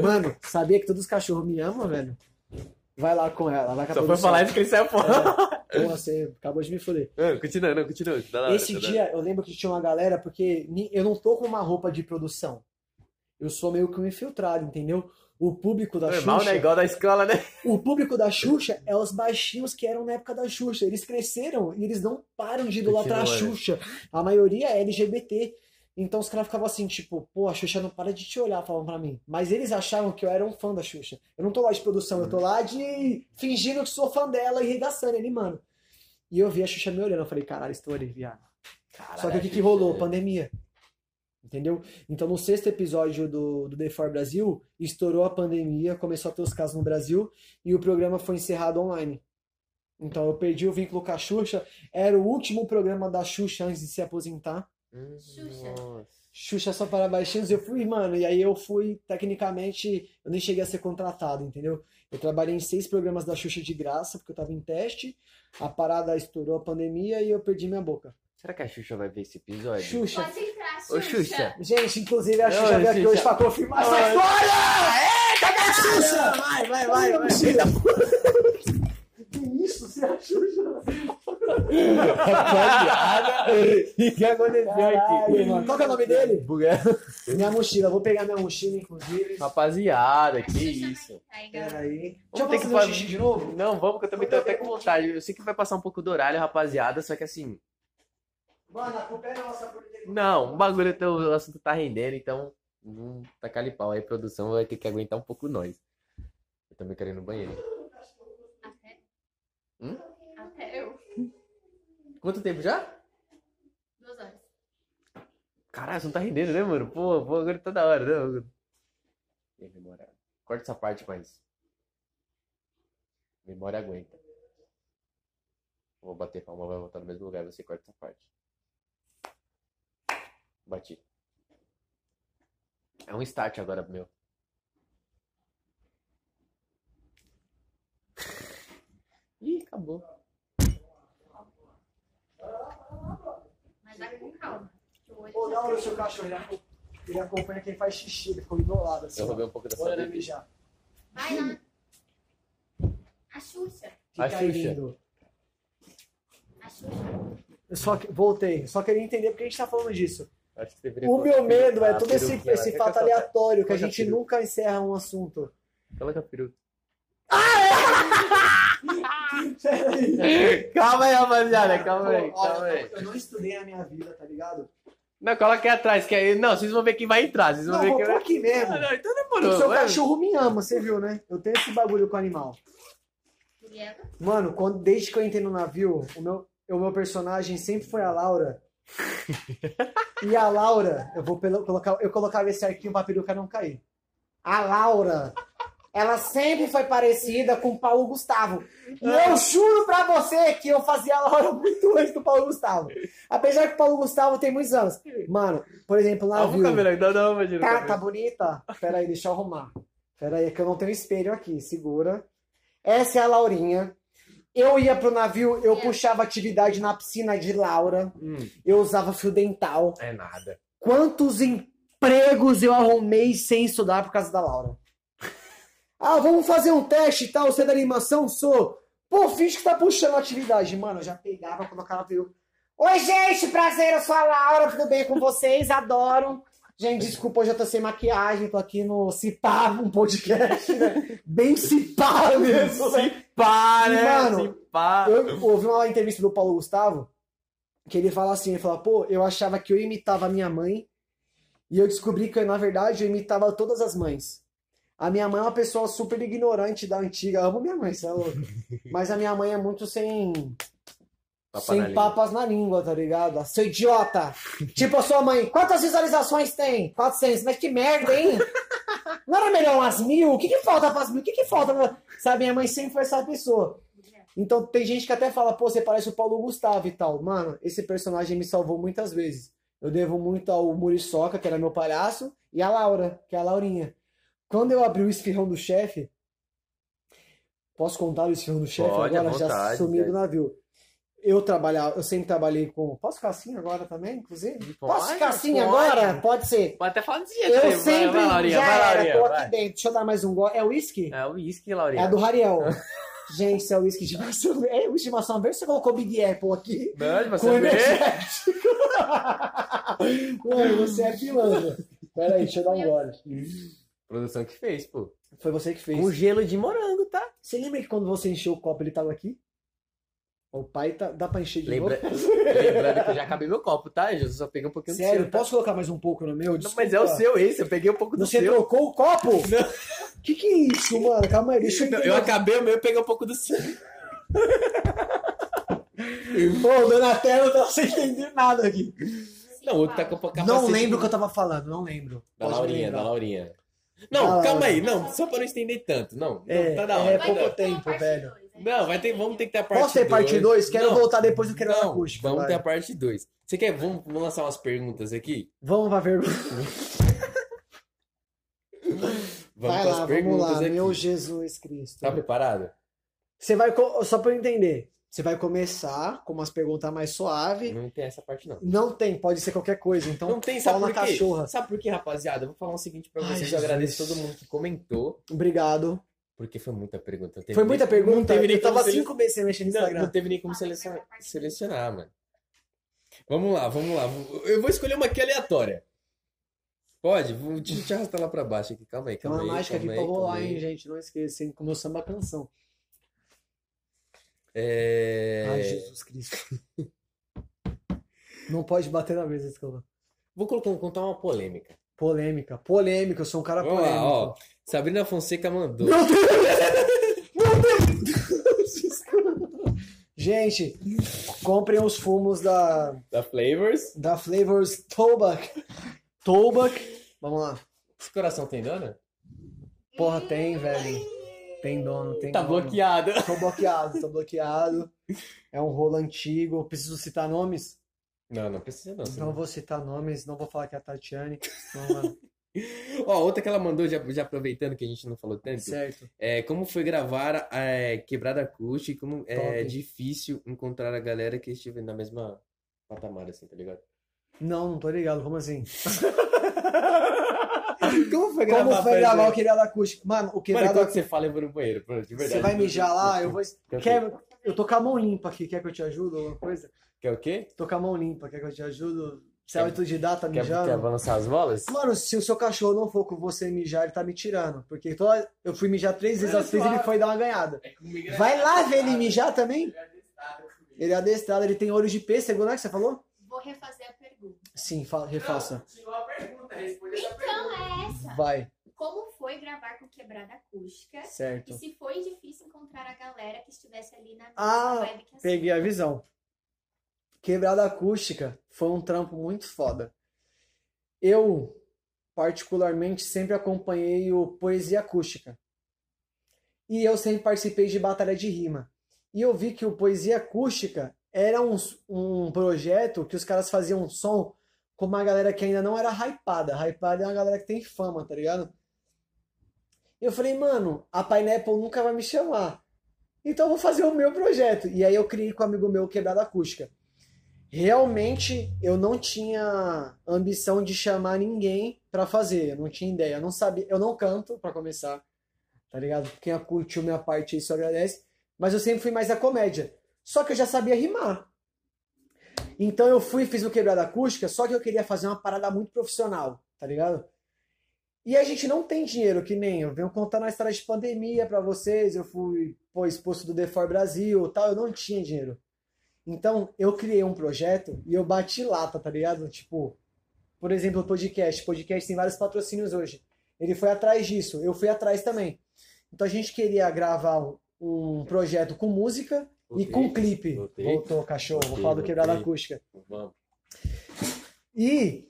Mano, sabia que todos os cachorros me amam, velho? Vai lá com ela, vai com a Só foi falar isso que ele saiu fora. Porra, você acabou de me foder. Não, Continua, não, continua. Tá hora, Esse tá dia eu lembro que tinha uma galera, porque eu não tô com uma roupa de produção. Eu sou meio que um infiltrado, entendeu? O público da Normal, Xuxa. né? Igual da escola, né? O público da Xuxa é os baixinhos que eram na época da Xuxa. Eles cresceram e eles não param de idolatrar a né? Xuxa. A maioria é LGBT. Então os caras ficavam assim, tipo, pô, a Xuxa não para de te olhar, falavam pra mim. Mas eles achavam que eu era um fã da Xuxa. Eu não tô lá de produção, eu tô lá de fingindo que sou fã dela e regaçando ele, mano. E eu vi a Xuxa me olhando, eu falei, caralho, estourei, viado. Só que o que, que rolou? Pandemia. Entendeu? Então, no sexto episódio do, do The For Brasil, estourou a pandemia, começou a ter os casos no Brasil e o programa foi encerrado online. Então, eu perdi o vínculo com a Xuxa. Era o último programa da Xuxa antes de se aposentar. Hum, Xuxa. Nossa. Xuxa só para baixinhos. Eu fui, mano, e aí eu fui, tecnicamente, eu nem cheguei a ser contratado, entendeu? Eu trabalhei em seis programas da Xuxa de graça, porque eu tava em teste. A parada estourou a pandemia e eu perdi minha boca. Será que a Xuxa vai ver esse episódio? Xuxa. Ô, Xuxa. Gente, inclusive a Xuxa veio aqui hoje pra confirmar essa história! Eita, que Xuxa! Vai, vai, Vai, vai, mochila! Que isso, você é a Xuxa? Rapaziada, o que que aconteceu Caralho, aqui? mano. Qual que é o nome dele? Buga- Minha mochila. Vou pegar minha mochila, inclusive. Rapaziada, que isso. vai entrar aí, Pera galera. aí. Deixa eu Vamos ter fazer que fazer- xixi de novo? Não, vamos, que eu também tô até com vontade. Eu sei que vai passar um pouco do horário, rapaziada, só que assim, Mano, a culpa é nossa por ter... não, o bagulho, tá- o assunto tá rendendo, então não tá calipau. Aí a produção vai ter que aguentar um pouco nós. Eu também quero ir no banheiro. Até. Hum? Até eu. Quanto tempo já? Duas horas. Caralho, você não tá rendendo, né, mano? Pô, pô, agora tá da hora, né? Tem memória. Corta essa parte, mas. Memória aguenta. Vou bater palma, vai voltar no mesmo lugar, você corta essa parte. Bati. É um start agora, meu. Ih, acabou. Mas vai com calma. que o olho Ô, já da hora o seu cachorro. Ele acompanha, ele acompanha quem faz xixi. Ele ficou enrolado assim. Eu roubei um pouco da sua Bora mijar. Vai lá. A Xuxa. Fica A Xuxa. lindo. A Xuxa. Eu só voltei. Só queria entender porque a gente tá falando disso. Acho que deveria O meu medo é a todo esse, esse fato aleatório que a a gente nunca encerra um assunto. Coloca a peruca. Peraí. calma aí, rapaziada, calma aí, calma aí. Eu não estudei na minha vida, tá ligado? Não, coloca aqui atrás, que aí. Não, vocês vão ver quem vai entrar. Vocês vão Não, ver vou quem vai. aqui mesmo. Ah, não, então O demorou. seu vai. cachorro me ama, você viu, né? Eu tenho esse bagulho com animal. Mano, quando, desde que eu entrei no navio, o meu, o meu personagem sempre foi a Laura. E a Laura, eu vou colocar, eu colocava esse arquinho pra peruca não cair. A Laura, ela sempre foi parecida com o Paulo Gustavo. E eu juro pra você que eu fazia a Laura muito antes do Paulo Gustavo. Apesar que o Paulo Gustavo tem muitos anos. Mano, por exemplo, Arruma o navio. cabelo, não, não, imagina. Tá, cabelo. tá bonita? Pera aí, deixa eu arrumar. Pera aí, que eu não tenho espelho aqui. Segura. Essa é a Laurinha. Eu ia pro navio, eu puxava atividade na piscina de Laura. Hum, Eu usava fio dental. é nada. Quantos empregos eu arrumei sem estudar por causa da Laura? Ah, vamos fazer um teste e tal. Você é da animação? Sou. Pô, finge que tá puxando atividade. Mano, eu já pegava, colocava peruca. Oi, gente, prazer, eu sou a Laura, tudo bem com vocês? Adoro. Gente, desculpa, hoje eu tô sem maquiagem, tô aqui no Cipá, um podcast, né? Bem Cipá mesmo, né? Pá, né? Mano, pá. Eu ouvi uma entrevista do Paulo Gustavo, que ele fala assim, ele fala, pô, eu achava que eu imitava a minha mãe, e eu descobri que, na verdade, eu imitava todas as mães. A minha mãe é uma pessoa super ignorante da antiga. Eu amo minha mãe, você é louco. Mas a minha mãe é muito sem, Papa sem na língua. papas na língua, tá ligado? Seu idiota! tipo a sua mãe, quantas visualizações tem? 400. Mas que merda, hein? Não era melhor umas mil? O que que falta pras mil? O que que falta? Sabe, minha mãe sempre foi essa pessoa. Então tem gente que até fala, pô, você parece o Paulo Gustavo e tal. Mano, esse personagem me salvou muitas vezes. Eu devo muito ao Muriçoca, que era meu palhaço, e a Laura, que é a Laurinha. Quando eu abri o esfirrão do chefe, posso contar o esfirrão do chefe agora? Já vontade, sumi do cara. navio. Eu trabalhava, eu sempre trabalhei com. Posso ficar assim agora também, inclusive? Posso Pode, ficar assim pode. agora? Pode ser. Pode até falar jeito. Eu sempre vai, vai, Laurinha, já vai, era, Laurinha, tô vai. aqui dentro. Deixa eu dar mais um gole. É uísque? É o uísque, É Laurinha. a do Rariel. Gente, isso é uísque de maçã. É uísque de maçã verde. Você colocou Big Apple aqui. Não, de energético. Mano, você é pilantra. Pera aí, deixa eu dar um gole. Produção que fez, pô. Foi você que fez. Com gelo de morango, tá? Você lembra que quando você encheu o copo ele tava aqui? O pai tá, dá pra encher de Lembra... novo? Lembrando que eu já acabei meu copo, tá? Eu só peguei um pouquinho do Sério, seu. tá? posso colocar mais um pouco no meu? Não, mas é o Desculpa. seu esse, eu peguei um pouco do Você seu. trocou o copo? Que que é isso, mano? Calma aí, deixa eu Não, eu acabei o meu e peguei um pouco do seu. Pô, Donatello tá sem entender nada aqui. Não, o outro tá com capacete. Não lembro o que eu tava falando, não lembro. Da Pode Laurinha, da Laurinha. Não, calma aí, não, só pra não estender tanto. Não, não, É, tá da é hora. pouco tá da- tempo, velho. Não, vai ter, vamos ter que ter a parte Posso ter parte 2? Quero Não, voltar depois do Quero Não, Acústico. vamos vai. ter a parte 2. Você quer, vamos, vamos lançar umas perguntas aqui? Vamos pra pergunta. Vamos Vai lá, vamos perguntas lá. aqui. Meu Jesus Cristo. Tá preparado? Você vai, só pra eu entender, você vai começar com umas perguntas mais suaves. Não tem essa parte, não. Não tem, pode ser qualquer coisa. Então, Não tem, sabe na por quê? cachorra. Sabe por quê, rapaziada? Eu vou falar o seguinte pra Ai, vocês. Jesus. eu agradeço todo mundo que comentou, Obrigado. Porque foi muita pergunta. Não teve Foi nem- muita pergunta. Não teve nem eu tava como sele- cinco meses sem mexer no Não, Instagram. não teve nem como selecionar, selecionar, mano. Vamos lá, vamos lá. Eu vou escolher uma aqui aleatória. Pode? Vou te, te arrastar lá pra baixo aqui. Calma aí, Tem calma uma aí. mágica aqui calma pra aí, calma rolar, aí. hein, gente? Não esqueça, hein? Com meu samba canção. É... Ai, Jesus Cristo. Não pode bater na mesa, desculpa. Vou colocar, contar uma polêmica. Polêmica, polêmica, eu sou um cara Vamos lá, polêmico. ó. Sabrina Fonseca mandou. Meu Deus! Meu Deus! Gente, comprem os fumos da, Da Flavors. da Flavors Tobak. Tobak. Vamos lá. Esse coração tem dona? Porra, tem, velho. Tem dono, tem Tá dono. bloqueado. Tô bloqueado, tô bloqueado. É um rolo antigo. Preciso citar nomes? Não, não precisa não. Não vou citar nomes, não vou falar que é a Tatiane. Não, mano. Ó, outra que ela mandou, já, já aproveitando que a gente não falou tanto. Certo. É, como foi gravar é, Quebrada Acústica e como é Top. difícil encontrar a galera que estive na mesma patamar, assim, tá ligado? Não, não tô ligado. Como assim? Como foi Como foi gravar o Quebrada Acústica? Mano, o Mano, Quebrada quando você fala, eu vou no banheiro, pronto, de verdade. Você vai mijar lá, eu vou. Quer... Eu tô com a mão limpa aqui, quer que eu te ajude? Alguma coisa? quer o quê? Tô com a mão limpa, quer que eu te ajude? Você é Quer- autodidata Quer, mijando? quer balançar as bolas? Mano, se o seu cachorro não for com você mijar, ele tá me tirando. Porque toda... eu fui mijar três vezes, às vezes ele foi dar uma ganhada. Vai lá ver ele mijar também? Ele é adestrado, ele tem olho de pêssego, né? Que você falou? Vou refazer a pergunta. Sim, fa- refaça. Chegou a pergunta, responde Então é essa. Vai, Como foi gravar com quebrada acústica? E certo. se foi difícil encontrar a galera que estivesse ali na Ah, vibe que a Peguei a visão. Quebrada acústica foi um trampo muito foda. Eu, particularmente, sempre acompanhei o Poesia Acústica. E eu sempre participei de batalha de rima. E eu vi que o Poesia Acústica era um, um projeto que os caras faziam um som com uma galera que ainda não era hypada. Hypada é uma galera que tem fama, tá ligado? E eu falei, mano, a Pineapple nunca vai me chamar. Então eu vou fazer o meu projeto. E aí eu criei com um amigo meu Quebrada Acústica. Realmente eu não tinha ambição de chamar ninguém pra fazer, eu não tinha ideia, eu não sabia, eu não canto pra começar, tá ligado? Quem curtiu minha parte isso agradece, mas eu sempre fui mais da comédia. Só que eu já sabia rimar. Então eu fui e fiz o Quebrada Acústica, só que eu queria fazer uma parada muito profissional, tá ligado? E a gente não tem dinheiro, que nem eu venho contando a história de pandemia pra vocês, eu fui pô, expulso do Defor Brasil tal, eu não tinha dinheiro. Então, eu criei um projeto e eu bati lata, tá ligado? Tipo, por exemplo, o podcast. O podcast tem vários patrocínios hoje. Ele foi atrás disso, eu fui atrás também. Então a gente queria gravar um, projeto com música e Voltei, com clipe. voltei. Voltou, cachorro. Vou Voltei, falar do quebrada voltei. acústica. Vamos. E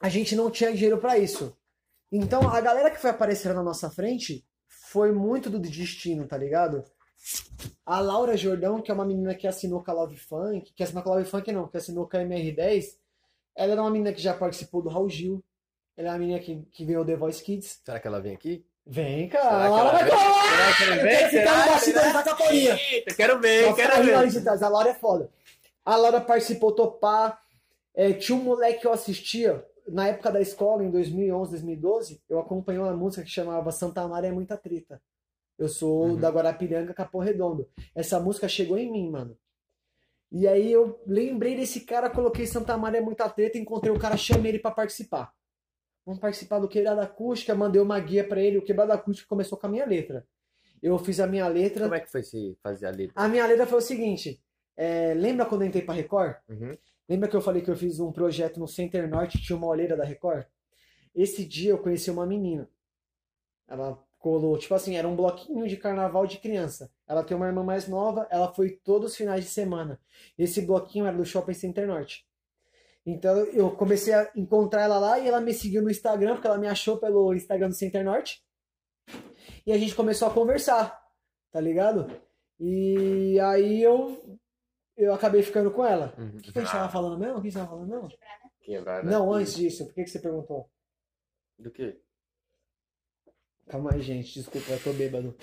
a gente não tinha dinheiro pra isso. Então a galera que foi aparecendo na nossa frente foi muito do destino, tá ligado? A Laura Jordão, que é uma menina que assinou com a Love Funk, que assinou com a Love Funk não, que assinou com a MR10, ela era uma menina que já participou do Raul Gil. Ela é uma menina que, que ganhou The Voice Kids. Será que ela vem aqui? Vem, Será cara. Laura ela vai colar! Será que vem? Será? bastidor da capoeira. Eita, quero ver, Só quero ver. A Laura é foda. A Laura participou topar. É, tinha um moleque que eu assistia na época da escola, em 2011, 2012. Eu acompanhei uma música que chamava Santa Maria é Muita Treta. Eu sou Uhum. da Guarapiranga, Capão Redondo. Essa música chegou em mim, mano. E aí eu lembrei desse cara, coloquei Santa Maria é Muita Treta, encontrei o cara, chamei ele pra participar. Vamos participar do Quebrada Acústica, mandei uma guia pra ele. O Quebrada Acústica começou com a minha letra. Eu fiz a minha letra. Como é que foi se fazer a letra? A minha letra foi o seguinte: é, lembra quando eu entrei pra Record? Uhum. Lembra que eu falei que eu fiz um projeto no Center Norte tinha uma olheira da Record? Esse dia eu conheci uma menina. Ela colou, tipo assim, era um bloquinho de carnaval de criança. Ela tem uma irmã mais nova, ela foi todos os finais de semana. Esse bloquinho era do Shopping Center Norte. Então eu comecei a encontrar ela lá e ela me seguiu no Instagram, porque ela me achou pelo Instagram do Center Norte. E a gente começou a conversar, tá ligado? E aí eu eu acabei ficando com ela. Uhum. O que, que a gente tava falando mesmo? O que a gente tava falando mesmo? Quebrada. Quebrada. Não, antes disso, por que, que você perguntou? Do quê? Calma aí, gente, desculpa, eu tô bêbado.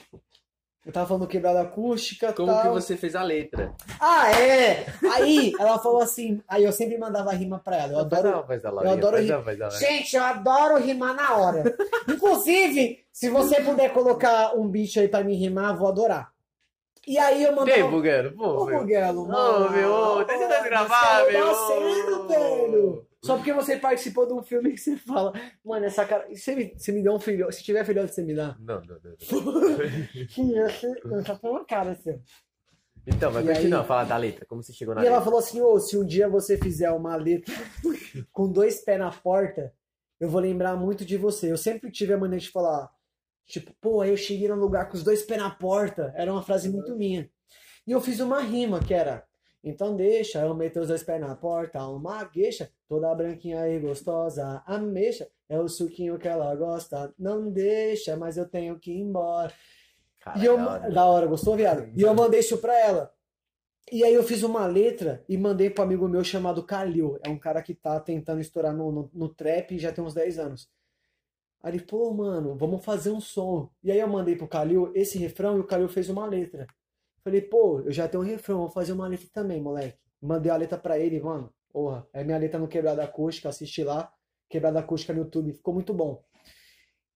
Eu tava falando quebrada acústica, Como tal. que você fez a letra? Ah, é! Aí, ela falou assim, aí eu sempre mandava rima pra ela. Eu adoro. eu adoro faz rir. a voz da Laurinha. Gente, eu adoro rimar na hora. Inclusive, se você puder colocar um beat aí pra me rimar, eu vou adorar. E aí eu mandava. Vem, Bugano, pô, Ô, meu. Buguelo, Ô, mano. meu, tá tentando gravar, é meu. parceiro, velho. Só porque você participou de um filme que você fala, mano, essa cara. Você me, você me deu um filho. Se tiver filhote, você me dá. Não, não, não. não. Só tô uma cara assim. Então, vai continuar, aí- fala da letra, como você chegou na E ela letra. falou assim: ô, se um dia você fizer uma letra com dois pés na porta, eu vou lembrar muito de você. Eu sempre tive a mania de falar, tipo, pô, aí eu cheguei num lugar com os dois pés na porta. Era uma frase muito minha. E eu fiz uma rima que era. Então deixa eu meter os dois pés na porta, uma gueixa, toda branquinha e gostosa, ameixa, é o suquinho que ela gosta, não deixa, mas eu tenho que ir embora. Cara, E eu, da hora. da hora, gostou, viado? E eu mandei isso pra ela. E aí eu fiz uma letra e mandei pro amigo meu chamado Kalil. É um cara que tá tentando estourar no, no, no trap já tem uns 10 anos. Aí ele, pô, mano, vamos fazer um som. E aí eu mandei pro Kalil esse refrão e o Kalil fez uma letra. Falei, pô, eu já tenho um refrão, vou fazer uma letra também, moleque. Mandei a letra pra ele, mano. Porra, é minha letra no Quebrada Acústica, assisti lá. Quebrada Acústica no YouTube, ficou muito bom.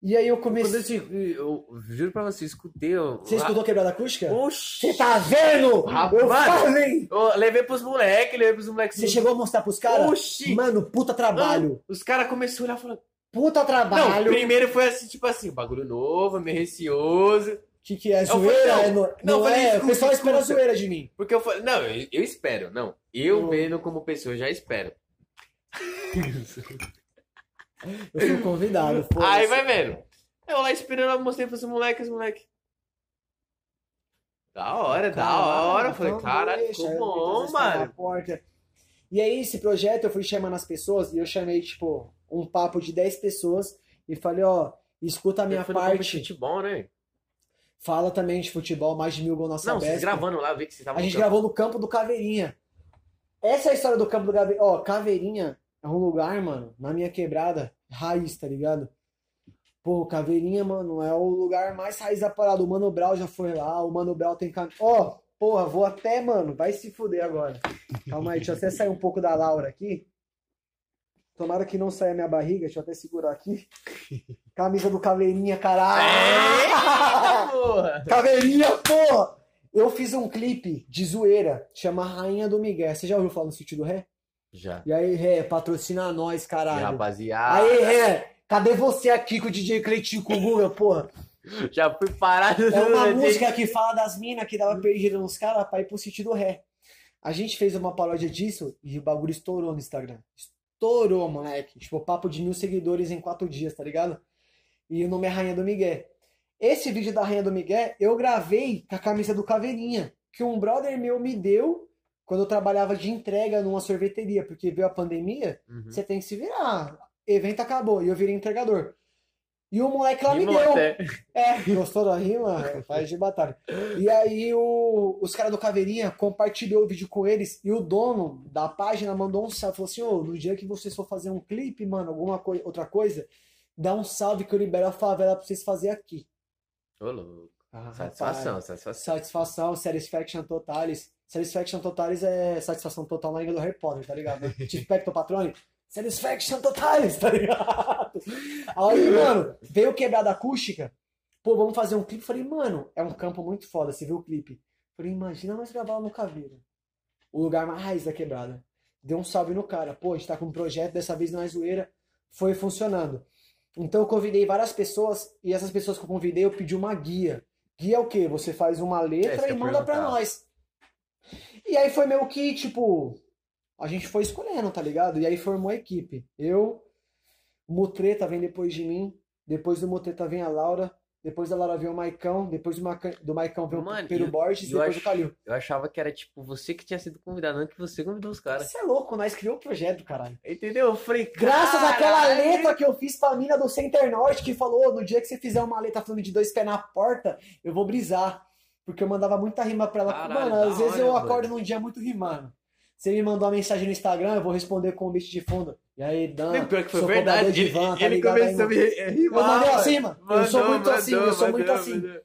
E aí eu Quando comecei. eu, eu juro pra você, escutei. Eu, Você escutou Quebrada Acústica? Oxi! Você tá vendo? Rapaz, eu mano. falei! Eu levei pros moleques, levei pros moleques. Você chegou a mostrar pros caras? Oxi! Mano, puta trabalho. Os caras começaram a olhar e falaram. Puta Não, trabalho. primeiro foi assim, tipo assim, bagulho novo, meio receoso. O que, que é? falei, Zoeira? não, É não, não falei, é? O pessoal espera zoeira de mim. Porque eu falei, não, eu, eu espero, não. Eu Eu- vendo como pessoa, já espero. Eu fui convidado. Aí vai vendo. Eu lá esperando, eu mostrei pros moleques, moleque. Da hora, da Caralho, hora. Eu falei, então ficou eu bom, mano. E aí, esse projeto, eu fui chamando as pessoas e eu chamei, tipo, um papo de 10 pessoas e falei, ó, escuta a minha parte, futebol, né? Fala também de futebol, mais de mil gols na Não, vocês Sabesp. gravando lá, eu vi que vocês estavam A gente gravou no campo do Caveirinha. Essa é a história do campo do Caveirinha. Ó, Caveirinha é um lugar, mano, na minha quebrada, raiz, tá ligado? Pô, Caveirinha, mano, é o lugar mais raiz da parada. O Mano Brown já foi lá, o Mano Brown tem. Ó, porra, vou até, mano, vai se fuder agora. Calma aí, deixa eu até sair um pouco da Laura aqui. Tomara que não saia minha barriga, deixa eu até segurar aqui. Camisa do Caveirinha, caralho! Eita, porra! Caveirinha, pô! Eu fiz um clipe de zoeira, chama Rainha do Miguel. Você já ouviu falar no sítio do Ré? Já. E aí, Ré, patrocina nós, E, caralho. rapaziada, Aí, Ré, cadê você aqui com o DJ Cleitinho com o Guga, porra? já fui parado. É uma música que fala das minas que dava perdida nos caras pra ir pro sentido ré. A gente fez uma paródia disso e o bagulho estourou no Instagram. Estourou, moleque. Tipo, papo de mil seguidores em quatro dias, tá ligado? E o nome é Rainha do Miguel. Esse vídeo da Rainha do Miguel eu gravei com a camisa do Caveirinha, que um brother meu me deu quando eu trabalhava de entrega numa sorveteria, porque veio a pandemia, Uhum. você tem que se virar. Evento acabou e eu virei entregador. E o moleque lá me deu. até. É, gostou da rima? Faz de batalha. E aí o- os caras do Caveirinha compartilhou o vídeo com eles e o dono da página mandou um salve. Falou assim, ô, no dia que vocês for fazer um clipe, mano, alguma outra coisa, dá um salve que eu libero a favela pra vocês fazerem aqui. Ô, louco. Ah, Satisfação, rapaz. satisfação. Satisfação, satisfaction totalis. Satisfaction totalis é satisfação total na língua do Harry Potter, tá ligado? Tipo Pecto Patrone. Satisfaction totalis, tá ligado? Aí, mano, veio quebrada acústica. Pô, vamos fazer um clipe. Falei, mano, é um campo muito foda. Você viu o clipe? Falei, imagina nós gravar no Caveira. O lugar mais raiz da quebrada. Deu um salve no cara. Pô, a gente tá com um projeto, dessa vez não é zoeira. Foi funcionando. Então eu convidei várias pessoas e essas pessoas que eu convidei eu pedi uma guia. Guia é o quê? Você faz uma É, letra que e manda pra perguntar. nós. E aí foi meio que, tipo, a gente foi escolhendo, tá ligado? E aí formou a equipe. Eu, o Mutreta vem depois de mim, depois do Mutreta vem a Laura, depois da Laura vem o Maicão, depois do, Maca- do Maicão vem Mano, o Pedro Borges, e depois o Calil. Eu achava que era tipo você que tinha sido convidado, não que você convidou os caras. Você é louco, nós criou o projeto, caralho. Entendeu? Eu falei, Graças àquela letra que eu fiz pra mina do Center Norte, que falou, no dia que você fizer uma letra falando de dois pés na porta, eu vou brisar. Porque eu mandava muita rima pra ela. Caralho, mano, às vezes hora, eu mano. acordo num dia muito rimando. Você me mandou uma mensagem no Instagram, eu vou responder com o beat de fundo. E aí, Dan, pior que foi sou verdade. de Ele, van, tá ele ligado começou a me rimar. Eu mandei mano. assim, mano. Eu sou Mandou, muito assim, eu sou muito mandou, assim. mandou.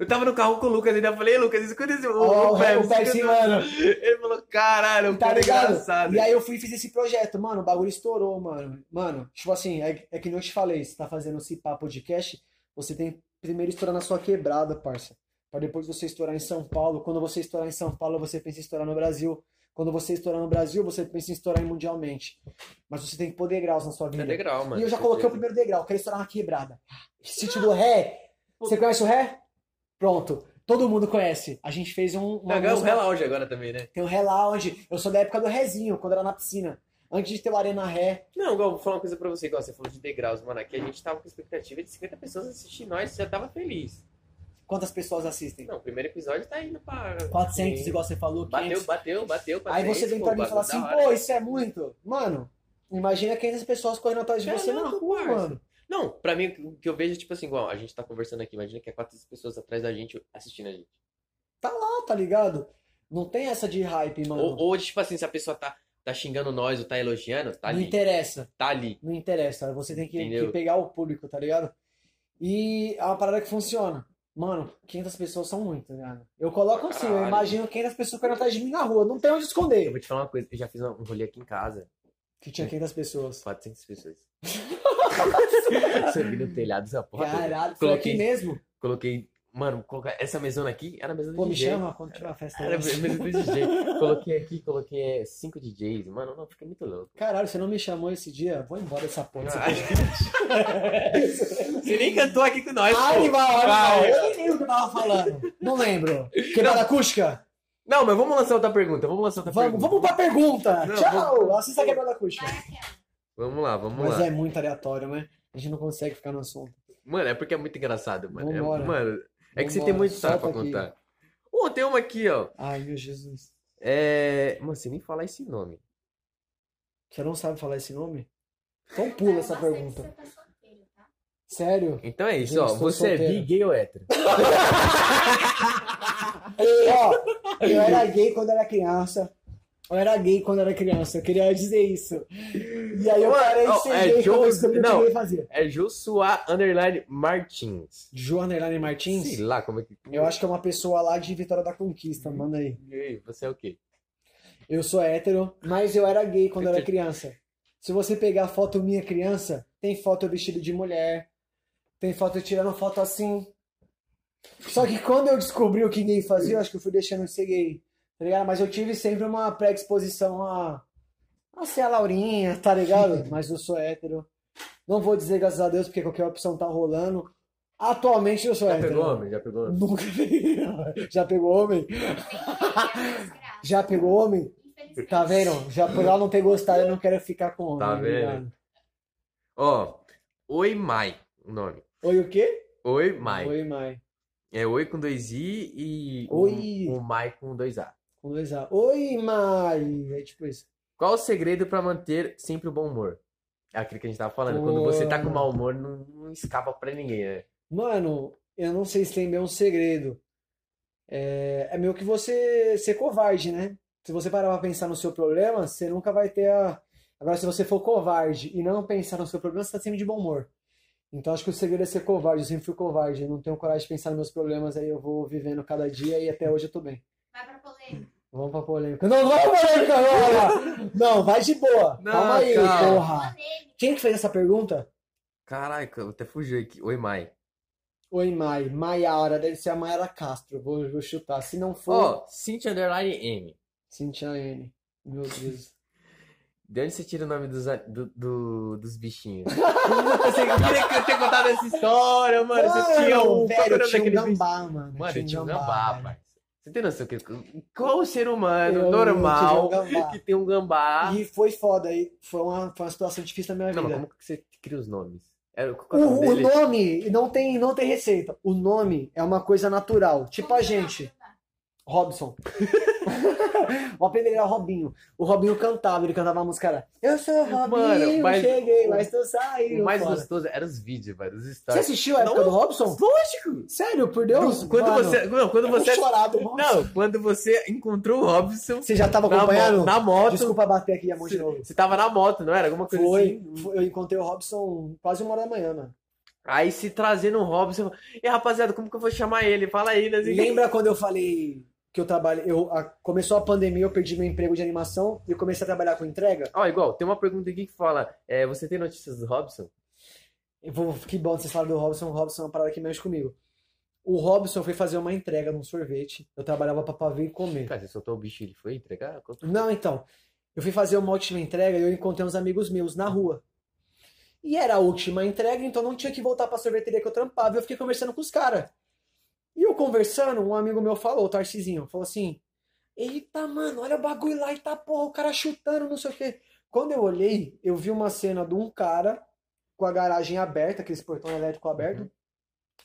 Eu tava no carro com o Lucas ainda falei, Lucas, escuta esse. Ó, o Pepsi, o Pepsi, mano. Ele falou, caralho, Tá é ligado? engraçado. E aí eu fui e fiz esse projeto, mano, o bagulho estourou, mano. Mano, tipo assim, é, é que nem eu te falei, você tá fazendo esse papo podcast, você tem que primeiro estourar na sua quebrada, parça. Pra depois você estourar em São Paulo. Quando você estourar em São Paulo, você pensa em estourar no Brasil. Quando você estourar no Brasil, você pensa em estourar mundialmente. Mas você tem que pôr degraus na sua É vida. degrau, mano. E eu já coloquei o primeiro degrau, quero estourar na quebrada. Sentido ré. Você conhece o ré? Pronto. Todo mundo conhece. A gente fez um. uma Agora o música- relógio agora também, né? tem o Ré Lounge. Eu sou da época do Rézinho, quando era na piscina. Antes de ter o Arena Ré. Não, igual, vou falar uma coisa pra você, igual você falou de degraus, mano. Aqui a gente tava com expectativa de 50 pessoas assistir nós, já tava feliz. Quantas pessoas assistem? Não, o primeiro episódio tá indo pra. 400, Sim. igual você falou, 500. Bateu, bateu, bateu. Aí 400, você vem pô, pra mim e fala assim, pô, isso é muito. Mano, imagina 500 pessoas correndo atrás de você na rua, parça. mano. Não, pra mim, o que eu vejo é tipo assim, igual, a gente tá conversando aqui, imagina que é 400 pessoas atrás da gente assistindo a gente. Tá lá, tá ligado? Não tem essa de hype, mano. Ou, ou, tipo assim, se a pessoa tá, tá xingando nós ou tá elogiando, tá não ali. interessa. Tá ali. Não interessa. Você tem que, que pegar o público, tá ligado? E é uma parada que funciona. Mano, 500 pessoas são muito, ligado? Eu coloco assim, eu Caralho. imagino 500 pessoas correndo atrás de mim na rua. Não tem onde Eu esconder. vou te falar uma coisa, eu já fiz um rolê aqui em casa, Que tinha 500 pessoas. 400 pessoas. Subi no telhado essa porra. toda. Caralho, foi Coloquei- aqui mesmo? Coloquei, mano, colocar essa mesona aqui era a mesa do Pô, me DJ. chama quando tiver uma festa. Era a mesa do DJ. Coloquei aqui, coloquei 5 DJs. Mano, não, fiquei muito louco. Caralho, você não me chamou esse dia? Vou embora dessa porra. dessa Ai. porra. Você nem cantou aqui com nós, Ai, pô. animal, animal. Vai. Eu nem lembro o que eu tava falando. Não lembro. Quebrada acústica? Não, mas vamos lançar outra pergunta. Vamos lançar outra Vamos, pergunta. vamos pra pergunta. Não, Tchau. vamos- Assista a quebrada acústica. Vamos lá, vamos Mas lá. é muito aleatório, né? A gente não consegue ficar no assunto. Mano, é porque é muito engraçado, mano. É, mano, é que você tem muito história pra aqui. contar. Ô, tem uma aqui, ó. Ai, meu Jesus. É. Mano, você nem falar esse nome. Você não sabe falar esse nome? Então pula essa pergunta. você tá solteiro, tá? Sério? Então é isso, Eu ó. estou Você é solteiro. bi, gay ou hétero? Ó, eu era gay quando era criança. Eu era gay quando era criança. Eu queria dizer isso. E aí eu parei é gay quando eu Joe- descobri o que não. fazer. É Joshua Underline Martins. João Underline Martins? Sei lá como é que. Eu acho que é uma pessoa lá de Vitória da Conquista, manda aí. E aí, você é o quê? Eu sou hétero, mas eu era gay quando eu era criança. Se você pegar foto minha criança, tem foto eu vestido de mulher, tem foto eu tirando foto assim. Só que quando eu descobri o que gay fazia, eu acho que eu fui deixando de ser gay, tá ligado? Mas eu tive sempre uma pré-exposição a, Assim, a Laurinha, tá ligado? Mas eu sou hétero. Não vou dizer graças a Deus, porque qualquer opção tá rolando. Atualmente eu sou Já hétero. pegou homem? Já pegou homem? Nunca peguei. Já pegou homem? Já pegou homem? Tá vendo? Já por ela não ter gostado, eu não quero ficar com homem. Tá vendo? ligado? Ó, Oi Mai, o nome. Oi, o quê? Oi Mai. Oi, Mai. É Oi com dois I e Oi. o, o Mai com dois A. Com dois A. Oi, Mai. É tipo isso. Qual o segredo pra manter sempre o bom humor? É aquilo que a gente tava falando. Quando você tá com mau humor, não, não escapa pra ninguém, né? Mano, eu não sei se tem bem um segredo. É, é meio que você ser covarde, né? Se você parar pra pensar no seu problema, você nunca vai ter a. Agora, se você for covarde e não pensar no seu problema, você tá sempre de bom humor. Então, acho que o segredo é ser covarde. Eu sempre fui covarde. Eu não tenho coragem de pensar nos meus problemas, aí eu vou vivendo cada dia e até hoje eu tô bem. Vai pra polêmica. Vamos pra polêmica. Não, não vai pra polêmica agora! Não, vai de boa. Não, Calma aí, calma. porra. Quem que fez essa pergunta? Caraca, até fugiu aqui. Oi Mai. Oi, Mai. Maiara, deve ser a Maiara Castro. Vou, vou chutar. Se não for. Ó, Cintia Underline M. Cintia N. Meu Deus. De onde você tira o nome dos, do- do- dos bichinhos? Você queria que eu tenha contado essa história, mano. Você tinha um. velho, eu tinha um bicho? gambá, mano. Mano, eu tinha um velho. gambá, pai. Você tem noção que. Qual ser humano Eu normal um que tem um gambá? E foi foda. E foi uma, foi uma situação difícil na minha Não, vida. como que você cria os nomes? Era, qual é o O, nome o dele? nome não tem, não tem receita. O nome é uma coisa natural. Tipo a gente. Robson. o apelido era Robinho. O Robinho cantava, ele cantava a música era Eu sou o Robinho, Mano, mas- cheguei, o- mas tu saiu. O mais fora. gostoso eram os vídeos, mano. Os Você assistiu a época do Robson? Lógico! Sério, por Deus? Quando Mano, você. Não, quando vou você. chorar do Robson. Não, quando você encontrou o Robson Você já tava acompanhando? na moto. Desculpa bater aqui a mão de novo. você tava na moto, não era? Alguma coisa Foi, assim. foi- eu encontrei o Robson quase uma hora da manhã, mano. Aí se trazendo um Robson. E rapaziada, como que eu vou chamar ele? Fala aí, né? Lembra quando eu falei que eu trabalho, eu a- começou a pandemia, eu perdi meu emprego de animação e comecei a trabalhar com entrega? Ó, igual, tem uma pergunta aqui que fala: é, você tem notícias do Robson? Eu vou, que bom vocês falaram do Robson, o Robson é uma parada que mexe comigo. O Robson foi fazer uma entrega num sorvete. Eu trabalhava pra pavê e comer. Cara, você soltou o bicho e ele foi entregar? Não, então. Eu fui fazer uma última entrega e eu encontrei uns amigos meus na rua. E era a última entrega, então não tinha que voltar pra sorveteria que eu trampava. Eu fiquei conversando com os caras. E eu conversando, um amigo meu falou, o Tarcizinho, falou assim: Eita, mano, olha o bagulho lá e tá, porra, o cara chutando, não sei o quê. Quando eu olhei, eu vi uma cena de um cara com a garagem aberta, aqueles portão elétrico aberto, Uhum.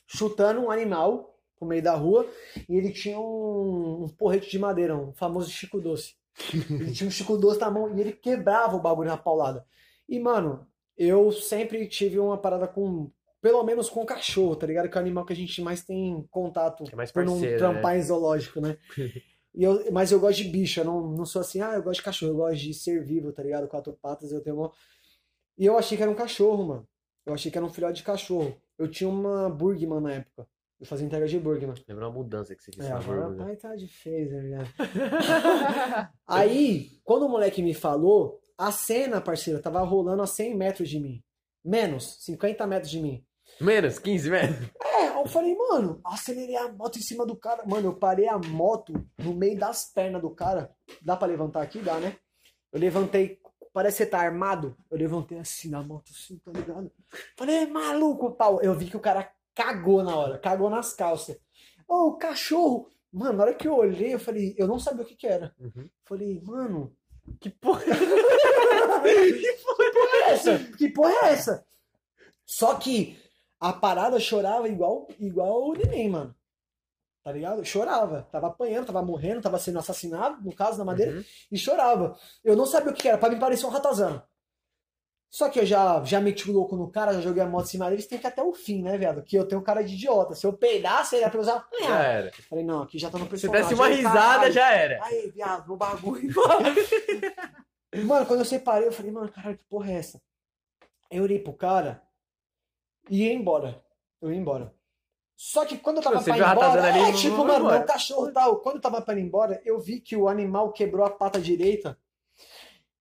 chutando um animal pro meio da rua, e ele tinha um, um porrete de madeira, um famoso Chico Doce. Ele tinha um Chico Doce na mão e ele quebrava o bagulho na paulada. E, mano, eu sempre tive uma parada com. Pelo menos com cachorro, tá ligado? Que é o animal que a gente mais tem contato é mais por não parceiro, trampar em zoológico, né? E eu, mas eu gosto de bicho, eu não, não sou assim, ah, eu gosto de cachorro, eu gosto de ser vivo, tá ligado? Quatro patas, eu tenho uma. E eu achei que era um cachorro, mano. Eu achei que era um filhote de cachorro. Eu tinha uma Burgman na época. Eu fazia entrega de Burgman. Lembra uma mudança que você disse É, na o pergunta. pai tá de fez, tá ligado? Aí, quando o moleque me falou, a cena, parceiro, tava rolando a 100 metros de mim. Menos, 50 metros de mim. Menos, 15 metros. É, eu falei, mano, acelerei a moto em cima do cara. Mano, eu parei a moto no meio das pernas do cara. Dá pra levantar aqui? Dá, né? Eu levantei, parece que você tá armado. Eu levantei assim na moto, assim, tá ligado? Falei, maluco, pau. Eu vi que o cara cagou na hora, cagou nas calças. Ô, o cachorro. Mano, na hora que eu olhei, eu falei, eu não sabia o que que era. Uhum. Falei, mano, Que porra. é essa? Que porra é essa? Só que a parada chorava igual, igual o neném, mano. Tá ligado? Chorava. Tava apanhando, tava morrendo, tava sendo assassinado, no caso, na madeira, Uhum. e chorava. Eu não sabia o que era, pra mim parecia um ratazana. Só que eu já, já meti o louco no cara, já joguei a moto em cima dele, eles têm que ir até o fim, né, viado? Que eu tenho cara de idiota. Se eu peidasse, ele ia usar Já era. Falei, não, aqui já tá no Se personagem. desse uma Aí, risada, caralho. já era. Aí, viado, no bagulho. mano, quando eu separei, eu falei, mano, caralho, que porra é essa? Eu olhei pro cara e ia embora. Eu ia embora. Só que quando eu tava Você pra ir embora, ali, é, tipo, não mano, meu cachorro tal. Quando eu tava pra ir embora, eu vi que o animal quebrou a pata direita.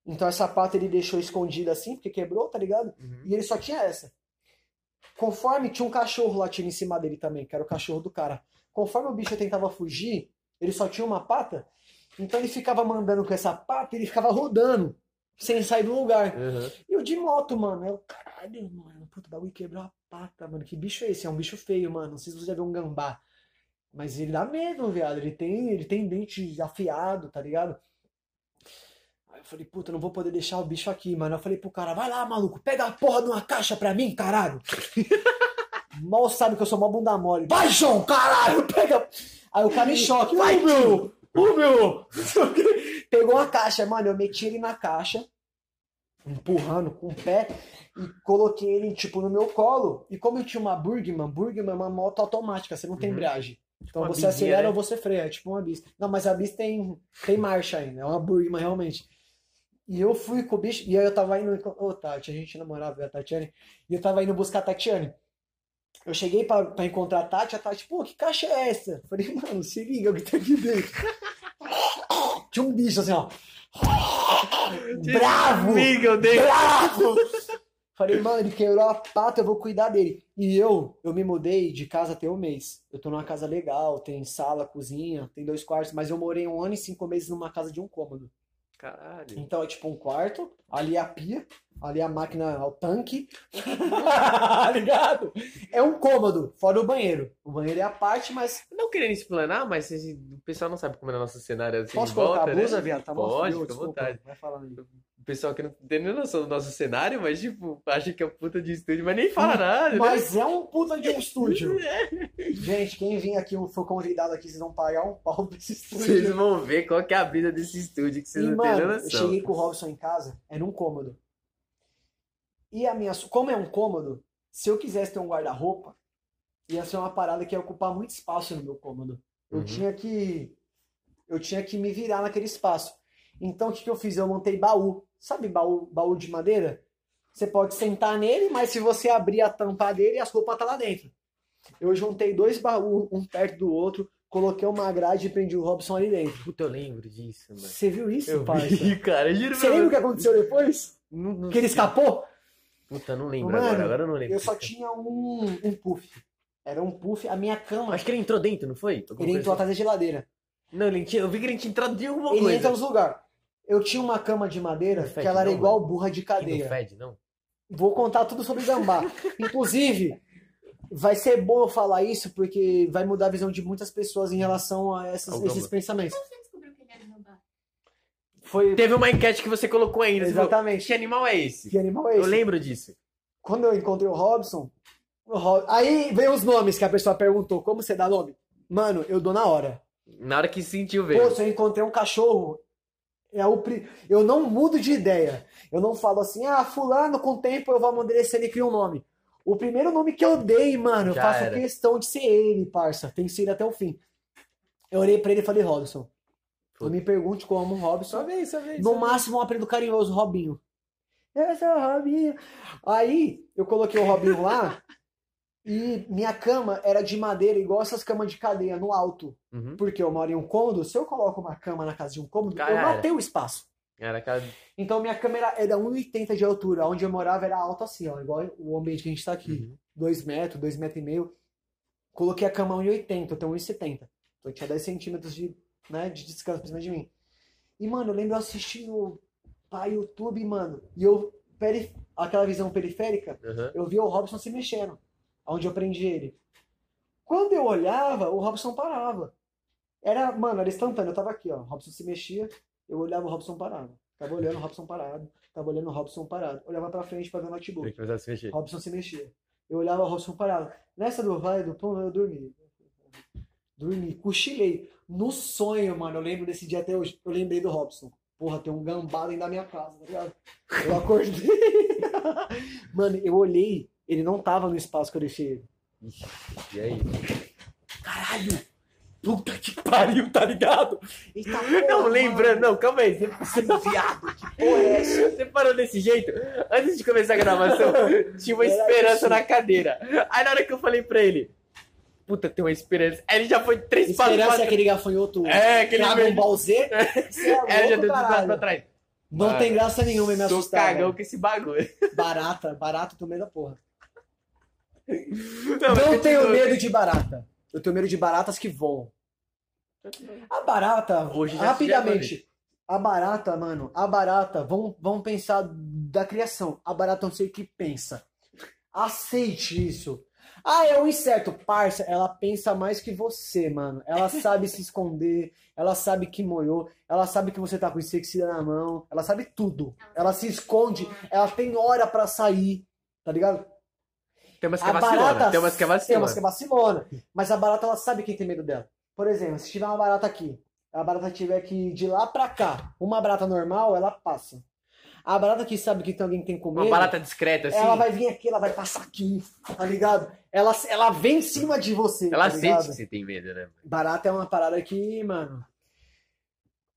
Então essa pata ele deixou escondida assim, porque quebrou, tá ligado? Uhum. E ele só tinha essa. Conforme tinha um cachorro latindo em cima dele também, que era o cachorro do cara. Conforme o bicho tentava fugir, ele só tinha uma pata. Então ele ficava mandando com essa pata e ele ficava rodando. sem sair do lugar. Aham. E eu de moto, mano. Eu, caralho, mano. Puta, o bagulho quebrou a pata, mano. Que bicho é esse? É um bicho feio, mano. Não sei se você já viu um gambá. Mas ele dá medo, viado. Ele tem, ele tem dente afiado, tá ligado? Aí eu falei, puta, não vou poder deixar o bicho aqui, mano. Eu falei pro cara, vai lá, maluco, pega a porra de uma caixa pra mim, caralho. Mal sabe que eu sou mó bunda mole. Vai, João, caralho, pega. Aí o cara em choque, vai, meu, ô meu. Pegou uma caixa, mano. Eu meti ele na caixa, empurrando com o pé, e coloquei ele, tipo, no meu colo. E como eu tinha uma Burgman, Burgman é uma moto automática, você não tem Uhum. embreagem. Então uma você bizinha, acelera né? ou você freia, é tipo uma bis. Não, mas a bis tem, tem marcha ainda, é uma Burgman realmente. E eu fui com o bicho, e aí eu tava indo. Ô, Tati, a gente namorava a Tatiane, e eu tava indo buscar a Tatiane. Eu cheguei pra, pra encontrar a Tati, a Tati, pô, que caixa é essa? Eu Falei, mano, se liga o que tá aqui dentro. Tinha um bicho assim, ó. Bravo! Dei. Bravo! Falei, mano, ele quebrou a pata, eu vou cuidar dele. E eu, eu me mudei de casa até um mês. Eu tô numa casa legal, tem sala, cozinha, tem dois quartos, mas eu morei um ano e cinco meses numa casa de um cômodo. Caralho. Então é tipo um quarto, ali é a pia, ali é a máquina, o tanque. Tá Ligado? É um cômodo, fora o banheiro. O banheiro é a parte, mas. Não querendo explanar, mas o pessoal não sabe como é o nosso cenário assim Posso colocar volta, a blusa, né? viado? Tá Pode, frio, desculpa. vontade. Vai falando aí. O pessoal que não tem nem noção do nosso cenário, mas tipo, acha que é puta de estúdio, mas nem fala nada, né? Mas é um puta de um estúdio. Gente, quem vir aqui, for convidado aqui, vocês vão pagar um pau pra esse Vocês estúdio. vão ver qual que é a vida desse estúdio que vocês E, não têm mano, eu noção. cheguei com o Robson em casa, era um cômodo. E a minha. Como é um cômodo, se eu quisesse ter um guarda-roupa, ia ser uma parada que ia ocupar muito espaço no meu cômodo. Eu Uhum. tinha que. Eu tinha que me virar naquele espaço. Então o que, que eu fiz? Eu montei baú. Sabe baú, baú de madeira? Você pode sentar nele, mas se você abrir a tampa dele, as roupas tá lá dentro. Eu juntei dois baús, um perto do outro, coloquei uma grade e prendi o Robson ali dentro. Puta, eu lembro disso, mano. Você viu isso, Eu parça? vi, cara, eu juro Você lembra o que aconteceu depois? Não, não Que ele escapou? Puta, não lembro Mano, agora, agora eu não lembro. Eu só tinha um, um puff. Era um puff, a minha cama. Acho que ele entrou dentro, não foi? Alguma Ele entrou assim. atrás da geladeira. Não, ele tinha, eu vi que ele tinha entrado de alguma Ele coisa. entra nos lugares. Eu tinha uma cama de madeira Não que fede ela era não, igual burra de Que não cadeia. fede, não? Vou contar tudo sobre gambá. Inclusive, vai ser bom eu falar isso porque vai mudar a visão de muitas pessoas em relação a essas- esses pensamentos. Como você descobriu que ele era gambá? Foi Teve uma enquete que você colocou ainda. você falou, exatamente. que animal é esse? Que animal é Eu esse? lembro disso. Quando eu encontrei o Robson, o Rob- aí veio os nomes que a pessoa perguntou: como você dá nome? Mano, eu dou na hora. Na hora que sentiu, Pô, velho. se eu encontrei um cachorro, é o pri- eu não mudo de ideia. Eu não falo assim, ah, fulano, com o tempo eu vou amadurecer ele e cria um nome. O primeiro nome que eu dei, mano, eu Já faço era. questão de ser ele, parça. Tem que ser ele até o fim. Eu olhei pra ele e falei, Robson. Não me pergunte como, Robson. vez, só vez. No máximo um apelido carinhoso, Robinho. Eu sou o Robinho. Aí eu coloquei o Robinho lá e minha cama era de madeira, igual essas camas de cadeia, no alto. Uhum. Porque eu moro em um cômodo, se eu coloco uma cama na casa de um cômodo, Já eu matei o espaço. Era. Então minha cama era, era 1,80 de altura. Onde eu morava era alto assim, ó, igual o ambiente que a gente tá aqui. Uhum. 2 metros, 2 metros e meio. Coloquei a cama 1,80, eu tenho 1,70. Então eu tinha 10 centímetros de, né, de descanso por cima de mim. E, mano, eu lembro eu assistindo pra YouTube, mano. E eu, peri- aquela visão periférica, Uhum. eu via o Robson se mexendo. Onde eu prendi ele. Quando eu olhava, o Robson parava. Era, mano, era instantâneo. Eu tava aqui, ó. O Robson se mexia, eu olhava, o Robson parava. Tava olhando o Robson parado. Tava olhando o Robson parado. Olhava pra frente pra ver o notebook. Se mexer. Robson se mexia. Eu olhava o Robson parado. Nessa do vai do pão, eu dormi. Dormi, cochilei. No sonho, mano, eu lembro desse dia até hoje. Eu lembrei do Robson. Porra, tem um gambá dentro da minha casa, tá ligado? Eu acordei. mano, eu olhei, ele não tava no espaço que eu deixei ele. Ixi, e aí? Caralho! Puta que pariu, tá ligado? Eita, porra, Não, lembrando, não, calma aí. Você, Ai, viado, que porra é essa? você parou desse jeito? Antes de começar a gravação, tinha uma Era esperança isso. na cadeira. Aí na hora que eu falei pra ele, puta, tem uma esperança. Ele já foi três passos Esperança é aquele gafanhoto É, aquele Dragon mesmo. Ball Z. É ele já deu caralho. pra trás. Não Mano, tem graça nenhuma em me assustar. cagão velho. com esse bagulho. Barata, barata, eu tenho medo da porra. Não, Não, tenho medo de barata. Eu tenho medo de baratas que voam. A barata, Hoje rapidamente, A barata, mano, a barata, vamos, vamos pensar da criação. A barata é um ser que pensa. Aceite isso. Ah, é um inseto. Parça, ela pensa mais que você, mano. Ela sabe se esconder, ela sabe que molhou, ela sabe que você tá com inseticida na mão, ela sabe tudo. Ela se esconde, ela tem hora pra sair, tá ligado? Tem umas que é vacilona. barata Tem umas que é Tem vacilona. umas que é vacilona. Mas a barata, ela sabe quem tem medo dela. Por exemplo, se tiver uma barata aqui, a barata tiver que ir de lá pra cá, uma barata normal, ela passa. A barata que sabe que tem alguém que tem com medo, Uma barata discreta, assim. ela vai vir aqui, ela vai passar aqui, tá ligado? Ela, ela vem em cima de você, Ela tá sente ligado? que você tem medo, né? Barata é uma parada que, mano,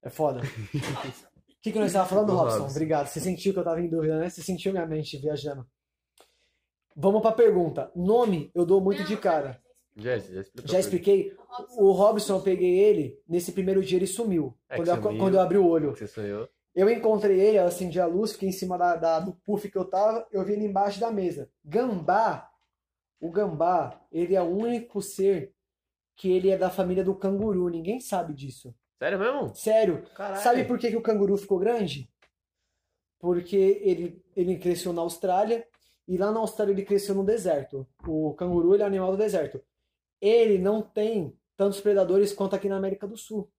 é foda. O que, que nós estávamos falando, Do Robson? Robson. Obrigado. Você sentiu que eu tava em dúvida, né? Você sentiu minha mente viajando. Vamos pra pergunta. Nome, eu dou muito de cara. Já, já. Já expliquei. O Robson. Eu peguei ele, nesse primeiro dia ele sumiu. É quando, eu, sumiu. quando eu abri o olho. Você sonhou. Eu encontrei ele, eu acendi a luz, fiquei em cima da, da- do puff que eu tava, eu vi ele embaixo da mesa. Gambá, o gambá, ele é o único ser que ele é da família do canguru. Ninguém sabe disso. Sério mesmo? Sério. Caralho. Sabe por que, que o canguru ficou grande? Porque ele, ele cresceu na Austrália e lá na Austrália ele cresceu no deserto. O canguru ele é animal do deserto. Ele não tem tantos predadores quanto aqui na América do Sul.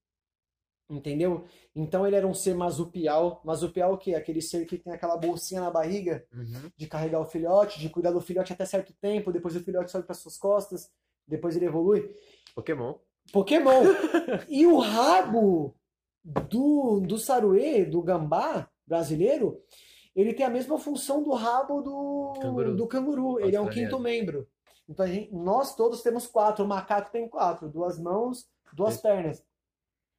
Entendeu? Então ele era um ser. Marsupial é o quê? Aquele ser que tem aquela bolsinha na barriga Uhum. de carregar o filhote, de cuidar do filhote até certo tempo, depois o filhote sobe para suas costas, depois ele evolui. Pokémon. Pokémon. e o rabo do, do saruê, do gambá brasileiro, ele tem a mesma função do rabo do Canguru. do canguru. Ele é um quinto membro. Então a gente- nós todos temos quatro. O macaco tem quatro: duas mãos, duas pernas.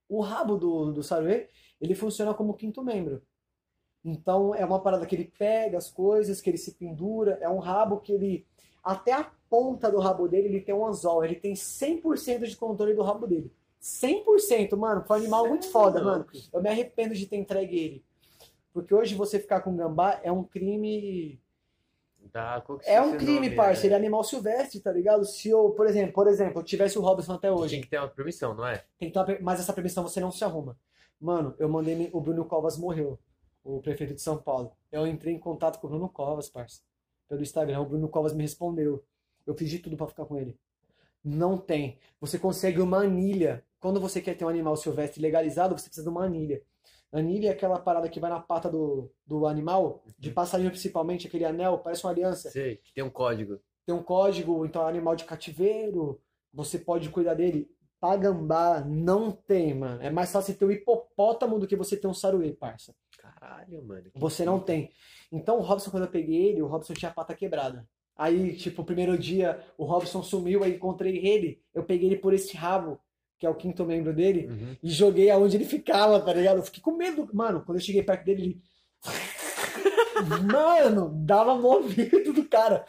O rabo do, do saruê, ele funciona como quinto membro. Então é uma parada que ele pega as coisas, que ele se pendura. É um rabo que ele. Até a ponta do rabo dele, ele tem um anzol. Ele tem 100% de controle do rabo dele. 100%, mano. Foi um animal muito foda, mano. Eu me arrependo de ter entregue ele. Porque hoje você ficar com gambá é um crime. Dá, que É é um crime, nome. Ele né? é animal silvestre, tá ligado? Se eu, por exemplo, por exemplo, eu tivesse o Robson até hoje. Tem que ter uma permissão, não é? Tem que ter uma mas essa permissão você não se arruma. Mano, eu mandei. O Bruno Covas morreu, o prefeito de São Paulo. Eu entrei em contato com o Bruno Covas, parça. Pelo Instagram. O Bruno Covas me respondeu. Eu fiz de tudo pra ficar com ele. Não tem. Você consegue uma anilha. Quando você quer ter um animal silvestre legalizado, você precisa de uma anilha. Anilha é aquela parada que vai na pata do, do animal, de passarinho principalmente, aquele anel, parece uma aliança. Sei, que tem um código. Tem um código, então é animal de cativeiro, você pode cuidar dele. Pagambá não tem, mano. É mais fácil ter um hipopótamo do que você ter um saruê, parça. Caralho, mano. Você não tem. Então o Robson, quando eu peguei ele, o Robson tinha a pata quebrada. Aí, tipo, o primeiro dia, o Robson sumiu, aí encontrei ele, eu peguei ele por esse rabo, que é o quinto membro dele, Uhum. e joguei aonde ele ficava, tá ligado? Eu fiquei com medo. Mano, quando eu cheguei perto dele, ele. Mano, dava movimento do cara.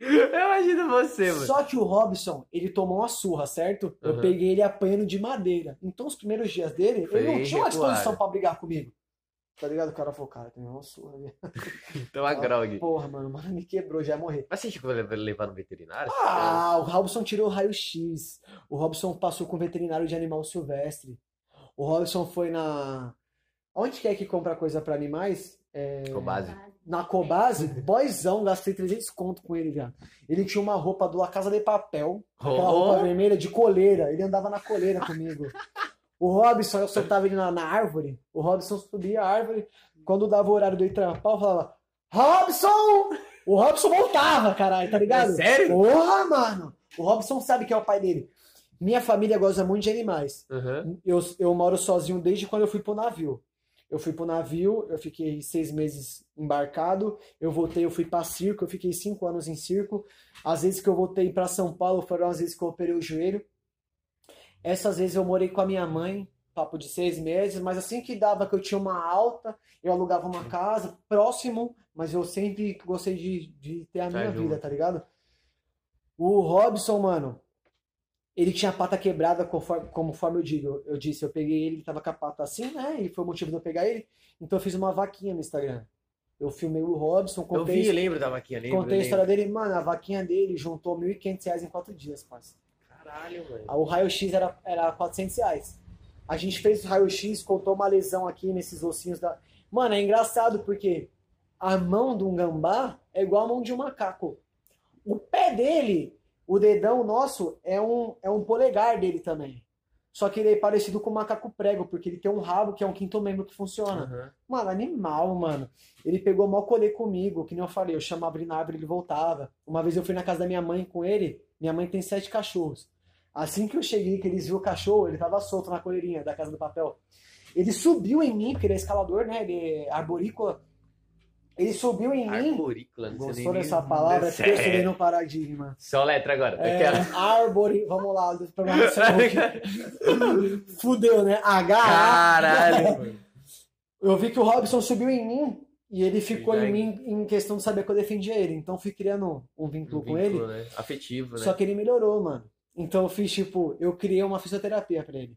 Eu imagino você, mano. Só que o Robson, ele tomou uma surra, certo? Eu Aham. peguei ele apanhando de madeira. Então, os primeiros dias dele, Foi ele não tinha uma disposição pra brigar comigo. Tá ligado? O cara falou, cara, tem uma surra ali. Então a grog. Porra, mano, mano, me quebrou, já ia morrer. Mas você chegou a levar- levar no veterinário? Ah, o Robson tirou o raio-x. O Robson passou com veterinário de animal silvestre. O Robson foi na. Onde que é que compra coisa pra animais? É... Com base. Na Cobase, boyzão, gastei 300 conto com ele já. Ele tinha uma roupa do La Casa de Papel, aquela roupa Oh, vermelha de coleira. Ele andava na coleira comigo. O Robson, eu soltava ele na, na árvore. O Robson subia a árvore. Quando dava o horário dele trampar, eu falava: Robson! O Robson voltava, caralho, tá ligado? É sério? Porra, mano! O Robson sabe que é o pai dele. Minha família gosta muito de animais. Uhum. Eu, eu moro sozinho desde quando eu fui pro navio. Eu fui pro navio, eu fiquei seis meses embarcado. Eu voltei, eu fui pra circo, eu fiquei cinco anos em circo. Às vezes que eu voltei pra São Paulo foram as vezes que eu operei o joelho. Essas vezes eu morei com a minha mãe, papo de seis meses, mas assim que dava que eu tinha uma alta, eu alugava uma casa próximo, mas eu sempre gostei de, de ter a Tá minha vida, tá ligado? O Robson, mano, ele tinha a pata quebrada, conforme, conforme eu digo. Eu disse, eu peguei ele, ele tava com a pata assim, né? E foi o motivo de eu pegar ele. Então eu fiz uma vaquinha no Instagram. Eu filmei o Robson, Eu contei, vi, lembro da vaquinha, lembro. contei a lembro. história dele. Mano, a vaquinha dele juntou 1.500 reais em quatro dias, parça. Caralho, mano. O raio-x era, era 400 reais. A gente fez o raio-x, contou uma lesão aqui nesses ossinhos da. Mano, é engraçado porque a mão de um gambá é igual a mão de um macaco. O pé dele, o dedão nosso, é um, é um polegar dele também. Só que ele é parecido com o macaco prego, porque ele tem um rabo que é um quinto membro que funciona. Aham. Mano, animal, mano. Ele pegou mal colê comigo, que nem eu falei, eu chamava ele na árvore, ele voltava. Uma vez eu fui na casa da minha mãe com ele, minha mãe tem sete cachorros. Assim que eu cheguei, que eles viram o cachorro, ele tava solto na coleirinha da casa do papel. Ele subiu em mim, porque ele é escalador, né? Ele é arborícola. Ele subiu em mim. Arborícola, não sei Gostou dessa palavra? É porque eu Sério. estudei no paradigma. Só letra agora. É, arbori... Vamos lá, Fudeu, né? H. Caralho. Eu vi que o Robson subiu em mim e ele ficou em é- mim em questão de saber que eu defendia ele. Então fui criando um vínculo Um com ele. vínculo, né? Afetivo, né? Só que ele melhorou, mano. Então eu fiz tipo, eu criei uma fisioterapia pra ele.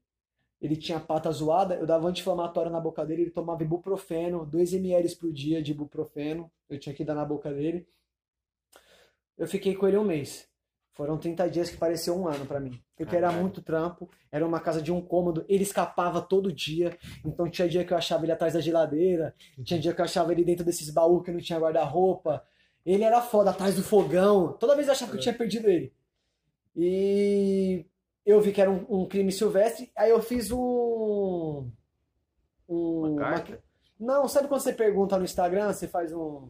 Ele tinha pata zoada, eu dava anti-inflamatório na boca dele, ele tomava ibuprofeno, 2 ml por dia de ibuprofeno, eu tinha que dar na boca dele. Eu fiquei com ele um mês. Foram 30 dias que pareceu um ano pra mim. Porque era muito trampo, era uma casa de um cômodo, ele escapava todo dia. Então tinha dia que eu achava ele atrás da geladeira, tinha dia que eu achava ele dentro desses baús que não tinha guarda-roupa. Ele era foda, atrás do fogão. Toda vez eu achava que eu tinha perdido ele. E eu vi que era um, um crime silvestre, aí eu fiz um. um Uma uma- carta? Não, sabe quando você pergunta no Instagram, você faz um.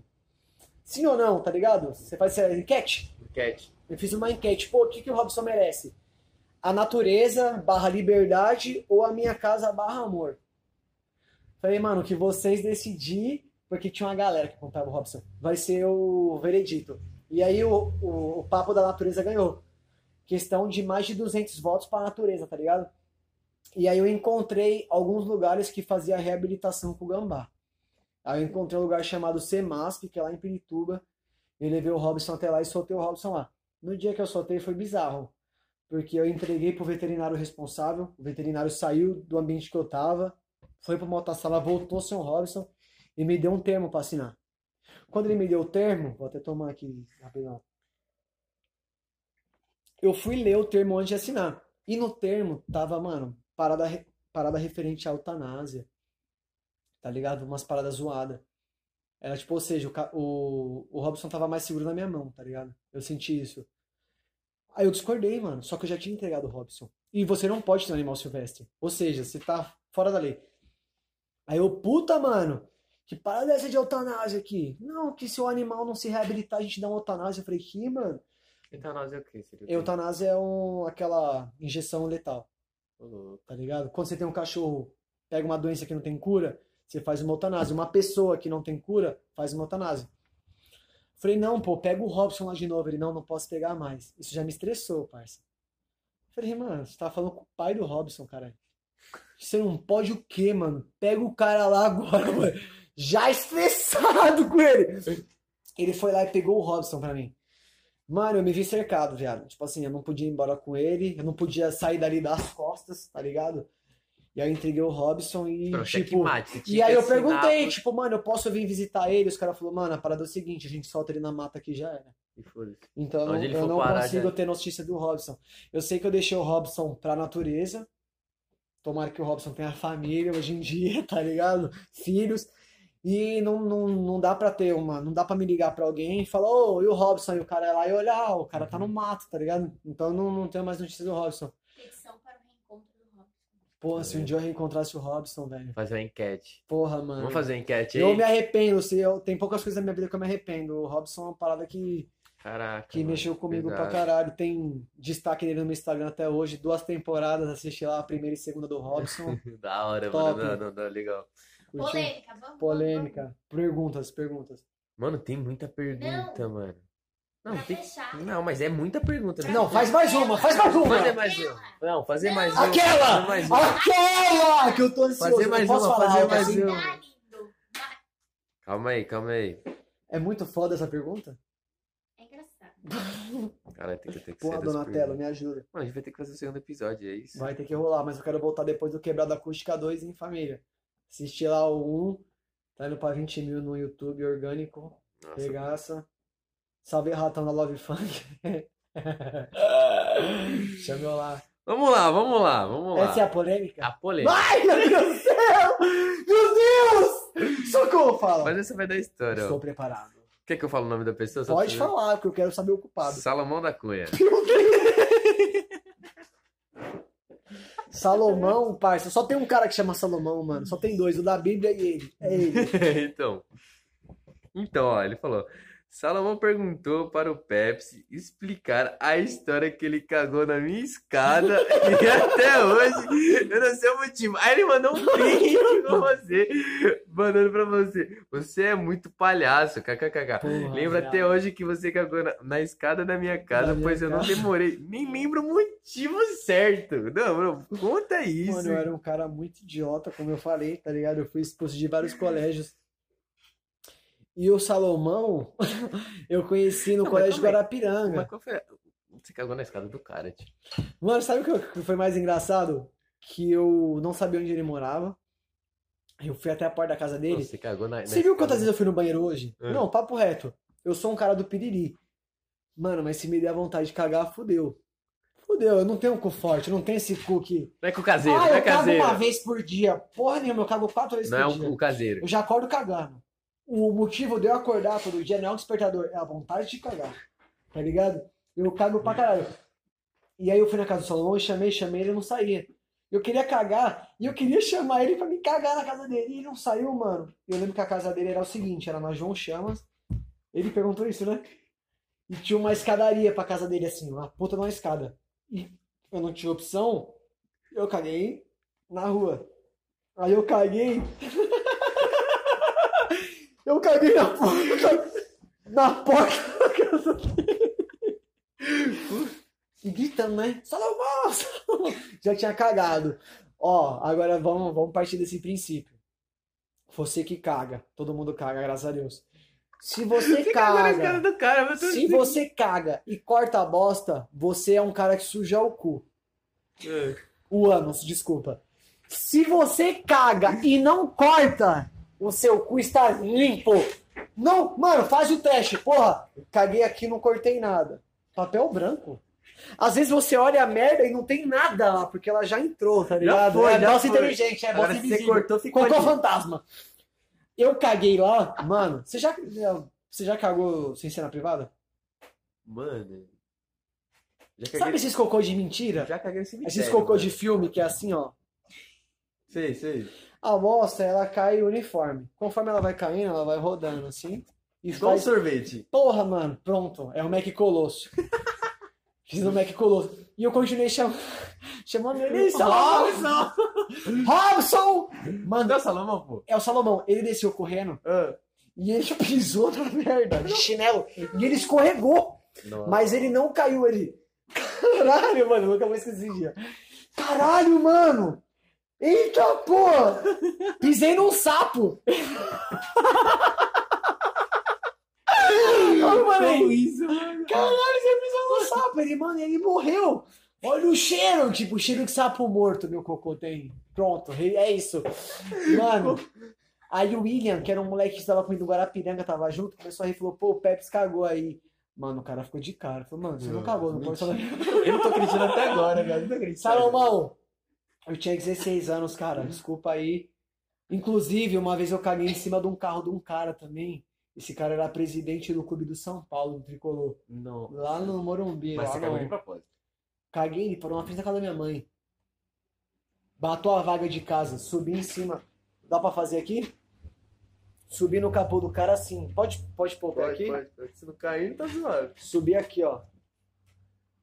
Sim ou não, tá ligado? Você faz essa enquete. Enquete. Eu fiz uma enquete. Pô, o que, que o Robson merece? A natureza barra liberdade ou a minha casa barra amor? Falei, mano, que vocês decidir, porque tinha uma galera que comprava o Robson, vai ser o veredito. E aí o, o, o papo da natureza ganhou. Questão de mais de 200 votos pra natureza, tá ligado? E aí eu encontrei alguns lugares que fazia reabilitação com o gambá. Aí eu encontrei um lugar chamado Semasp, que é lá em Pirituba. Eu levei o Robson até lá e soltei o Robson lá. No dia que eu soltei foi bizarro, porque eu entreguei pro veterinário responsável, o veterinário saiu do ambiente que eu tava, foi pra uma outra sala, voltou sem o Robson e me deu um termo pra assinar. Quando ele me deu o termo, vou até tomar aqui rapidão. Eu fui ler o termo antes de assinar. E no termo tava, mano, parada, parada referente à eutanásia. Tá ligado? Umas paradas zoadas. Era tipo, ou seja, o, o, o Robson tava mais seguro na minha mão, tá ligado? Eu senti isso. Aí eu discordei, mano. Só que eu já tinha entregado o Robson. E você não pode ter um animal silvestre. Ou seja, você tá fora da lei. Aí eu, puta, mano, que parada é essa de eutanásia aqui? Não, que se o animal não se reabilitar, a gente dá uma eutanásia. Eu falei, que, mano? Eutanásia é o quê? Seria? Eutanásia é um, aquela injeção letal, louco. tá ligado? Quando você tem um cachorro, pega uma doença que não tem cura, você faz uma eutanásia. Uma pessoa que não tem cura, faz uma eutanásia. Falei, não, pô, pega o Robson lá de novo. Ele, não, não posso pegar mais. Isso já me estressou, parça. Falei, mano, você tá falando com o pai do Robson, caralho. Você não pode o quê, mano? Pega o cara lá agora, mano. Já estressado com ele. Ele foi lá e pegou o Robson pra mim. Mano, eu me vi cercado, viado. Tipo assim, eu não podia ir embora com ele, eu não podia sair dali das costas, tá ligado? E aí eu entreguei o Robson e, Pronto, tipo. você E aí eu perguntei, tipo, mano, eu posso vir visitar ele? Os caras falaram, mano, a parada é o seguinte, a gente solta ele na mata aqui já era. E. Então eu não, Onde eu for não parar, consigo já- ter notícia do Robson. Eu sei que eu deixei o Robson pra natureza. Tomara que o Robson tenha família hoje em dia, tá ligado? Filhos. E não, não, não dá pra ter uma. Não dá pra me ligar pra alguém e falar, ô, e o Robson? E o cara é lá e olhar, o cara tá no mato, tá ligado? Então não, não tenho mais notícia do Robson. Petição para o reencontro do Robson. Pô, se um dia eu reencontrasse o Robson, velho. Fazer uma enquete. Porra, mano. Vamos fazer uma enquete aí? Eu me arrependo, se eu, tem poucas coisas na minha vida que eu me arrependo. O Robson é uma parada que, Caraca. que mano, mexeu comigo pra pesado. caralho. Tem destaque dele no meu Instagram até hoje, duas temporadas, assisti lá a primeira e segunda do Robson. Da hora, Top. mano. Não, não, não, legal. Polêmica, vamos. Polêmica. Perguntas, perguntas. Mano, tem muita pergunta, mano. Não, Pra tem... fechar. não, mas é muita pergunta. né? Não, faz mais uma, faz mais uma! Fazer mais uma. Não, fazer mais uma. Aquela! Fazer mais uma. Aquela que eu tô ansioso. Fazer mais uma, falar fazer mais assim? uma. Calma aí, calma aí. É muito foda essa pergunta? É engraçado. Cara, tem que ter que das Donatello, me ajuda. Mano, a gente vai ter que fazer o segundo episódio, é isso? Vai ter que rolar, mas eu quero voltar depois do Quebrada Acústica 2 em família. Assistir lá o 1, tá indo pra 20 mil no YouTube orgânico. Nossa, Regaça. Salve ratão da Love Funk. Chame eu lá. Vamos lá, vamos lá, vamos lá. Essa é a polêmica? A polêmica. Ai, meu Deus do céu! Meu Deus! Socorro, fala. Mas essa vai dar história. ó. Estou preparado. Quer que eu fale o nome da pessoa? Pode falar, porque eu quero saber o culpado. Salomão da Cunha. Salomão, parça. Só tem um cara que chama Salomão, mano. Só tem dois, o da Bíblia e ele. É ele. então. Então, ó, ele falou. Salomão perguntou para o Pepsi explicar a história que ele cagou na minha escada e até hoje eu não sei o motivo. Aí ele mandou um print com você, mandando pra você. Você é muito palhaço, kkkk. Porra, Lembro até hoje que você cagou na, na escada da minha casa, Da minha pois eu não demorei. Nem lembro o motivo certo. Não, bro, conta isso. Mano, eu era um cara muito idiota, como eu falei, tá ligado? Eu fui expulso de vários colégios. E o Salomão, eu conheci no Não, colégio. Guarapiranga. Mas qual foi. Você cagou na escada do cara, tio. Mano, sabe o que foi mais engraçado? Que eu não sabia onde ele morava. Eu fui até a porta da casa dele. Você cagou na. Você viu quantas vezes eu fui no banheiro hoje? É. Não, papo reto. Eu sou um cara do piriri. Mano, mas se me der vontade de cagar, fudeu. Fudeu, eu não tenho um cu forte, eu não tenho esse cu que. Não é com o caseiro, ah, não é eu cago caseiro. uma vez por dia. Porra nenhuma, eu cago quatro vezes Não é por o, dia. o caseiro. Eu já acordo cagando. O motivo de eu acordar todo dia não é um despertador, é a vontade de cagar. Tá ligado? Eu cago pra caralho. E aí eu fui na casa do Salomão chamei, chamei, ele não saía. Eu queria cagar e eu queria chamar ele pra me cagar na casa dele. E ele não saiu, mano. Eu lembro que a casa dele era o seguinte, era na João Chamas. Ele perguntou isso, né? E tinha uma escadaria pra casa dele, assim, uma puta de uma escada. E eu não tinha opção, eu caguei na rua. Aí eu caguei. eu caguei na porta. Na porta da casa dele. E gritando, né? Salomão! Salomão! Já tinha cagado. Ó, agora vamos, vamos partir desse princípio. Você que caga. Todo mundo caga, graças a Deus. Se você caga. do cara, tô Se você caga e corta a bosta, você é um cara que suja o cu. É. O ânus, desculpa. Se você caga e não corta, o seu cu está limpo. Não, mano, faz o teste, porra. Caguei aqui, não cortei nada. Papel branco. Às vezes você olha a merda e não tem nada lá, porque ela já entrou, tá ligado? foi, é já foi. inteligente, é bosta se você invisível. cortou, ficou Cocô fantasma. Eu caguei lá, mano. Você já, você já cagou sem ser na privada? Mano. Caguei, Sabe esses cocô de mentira? já caguei nesse Esses cemitério, cocô mano. de filme que é assim, ó. Sei, sei. A bosta, ela cai uniforme. Conforme ela vai caindo, ela vai rodando assim. Igual faz. sorvete. Porra, mano, pronto. É o Mac Colosso. Fiz o Mac Colosso. E eu continuei cham... chamando ele. Salomão! Robson! Mano, é o Salomão, pô. é o Salomão. Ele desceu correndo Ah. e ele pisou na merda, de chinelo. E ele escorregou. Nossa. Mas ele não caiu, ele. Caralho, mano, eu nunca vou esquecer esse dia. Caralho, mano! Eita porra! Pisei num sapo! Mano, isso, mano. Caralho, você pisou num sapo! Ele, mano, ele morreu! Olha o cheiro! Tipo, o cheiro de sapo morto meu cocô tem. Pronto, é isso. Mano, aí o William, que era um moleque que estava comigo no Guarapiranga, tava junto, começou a rir e falou, pô, o Peps cagou aí. Mano, o cara ficou de cara. Falou, mano, você não cagou, não pode falar. Eu não tô acreditando até agora, velho. Não tô acreditando. Salomão, eu tinha 16 anos, cara. Desculpa aí. Inclusive, uma vez eu caguei em cima de um carro de um cara também. Esse cara era presidente do clube do São Paulo, do Tricolor. Não. Lá no Morumbi. Mas você no- cagou de propósito. Caguei, ele parou na frente da casa da minha mãe. Batou a vaga de casa, subi em cima. Dá pra fazer aqui? Subi no capô do cara assim. Pode, pode pôr o pé aqui? pode. Se não cair, tá zoado. Subi aqui, ó.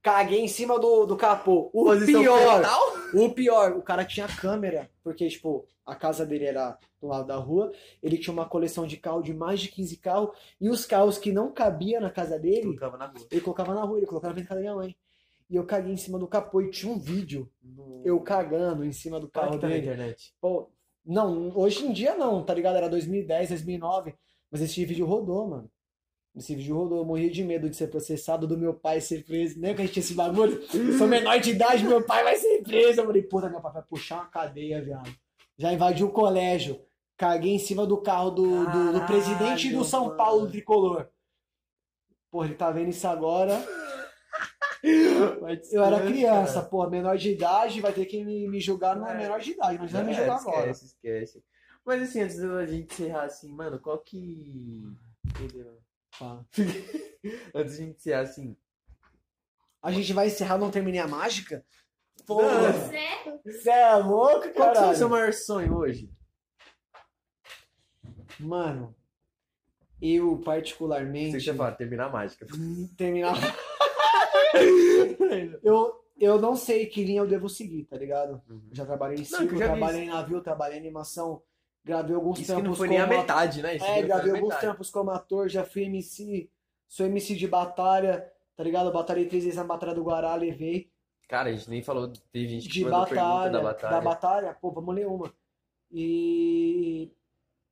Caguei em cima do, do capô. O Posição pior, fetal? O pior, o cara tinha câmera, porque, tipo, a casa dele era do lado da rua, ele tinha uma coleção de carro de mais de 15 carros, e os carros que não cabiam na casa dele, tava na rua. ele colocava na rua, ele colocava na casa da minha mãe. E eu caguei em cima do capô e tinha um vídeo, eu cagando em cima do carro tá na dele. internet. Pô, não, hoje em dia não, tá ligado? Era 2010, 2009. Mas esse vídeo rodou, mano. Esse vídeo rodou. Eu morria de medo de ser processado, do meu pai ser preso. Nem que a gente tinha esse bagulho. Sou menor de idade, meu pai vai ser preso. Eu falei, puta, meu pai vai puxar uma cadeia, viado. Já invadiu o colégio. Caguei em cima do carro do, do, do presidente do São mano. Paulo tricolor. Porra, ele tá vendo isso agora. Eu era criança, pô, menor de idade, vai ter que me, me julgar não é menor de idade, mas vai me julgar agora. Esquece, esquece. Mas assim, antes da gente encerrar assim, mano, qual que. Entendeu? Fala. Antes de gente encerrar assim. A gente vai encerrar, não terminei a mágica? Pô. Você você é louco, Qual que é o caralho? seu maior sonho hoje? Mano, eu Você particularmente. tinha falado, terminar a mágica. terminar. eu, eu não sei que linha eu devo seguir, tá ligado? Uhum. Eu já trabalhei em Não, circo, que eu já vi trabalhei em navio, trabalhei em animação, gravei alguns Isso que trampos não foi nem a metade, né? Isso É, gravei alguns metade. trampos como ator, já fui MC, sou MC de batalha, tá ligado? Batalhei três vezes na Batalha do Guará, levei. Cara, a gente nem falou, teve gente que De batalha, da da batalha. batalha, pô, vamos ler uma. E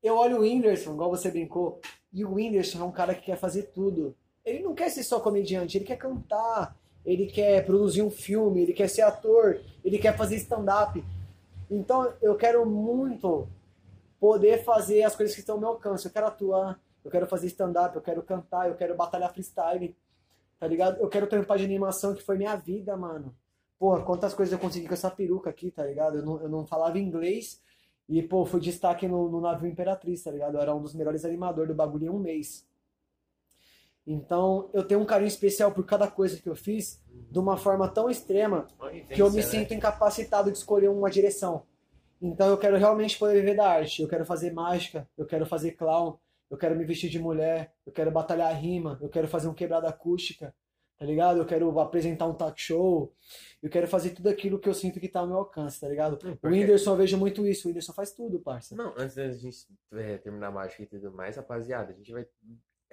eu olho o Whindersson, igual você brincou, e o Whindersson é um cara que quer fazer tudo. Ele não quer ser só comediante, ele quer cantar, ele quer produzir um filme, ele quer ser ator, ele quer fazer stand-up. Então eu quero muito poder fazer as coisas que estão ao meu alcance. Eu quero atuar, eu quero fazer stand-up, eu quero cantar, eu quero batalhar freestyle, tá ligado? Eu quero trampar de animação, que foi minha vida, mano. Porra, quantas coisas eu consegui com essa peruca aqui, tá ligado? Eu não, eu não falava inglês e, pô, fui destaque no, no navio Imperatriz, tá ligado? Eu era um dos melhores animadores do bagulho em um mês. Então, eu tenho um carinho especial por cada coisa que eu fiz, de uma forma tão extrema que eu me né? sinto incapacitado de escolher uma direção. Então eu quero realmente poder viver da arte. Eu quero fazer mágica, eu quero fazer clown, eu quero me vestir de mulher, eu quero batalhar rima, eu quero fazer um quebrada acústica, tá ligado? Eu quero apresentar um talk show, eu quero fazer tudo aquilo que eu sinto que tá ao meu alcance, tá ligado? Hum, O porque- Whindersson, eu vejo muito isso, o Whindersson faz tudo, parça. Não, antes da gente é, terminar a mágica e tudo mais, rapaziada, a gente vai.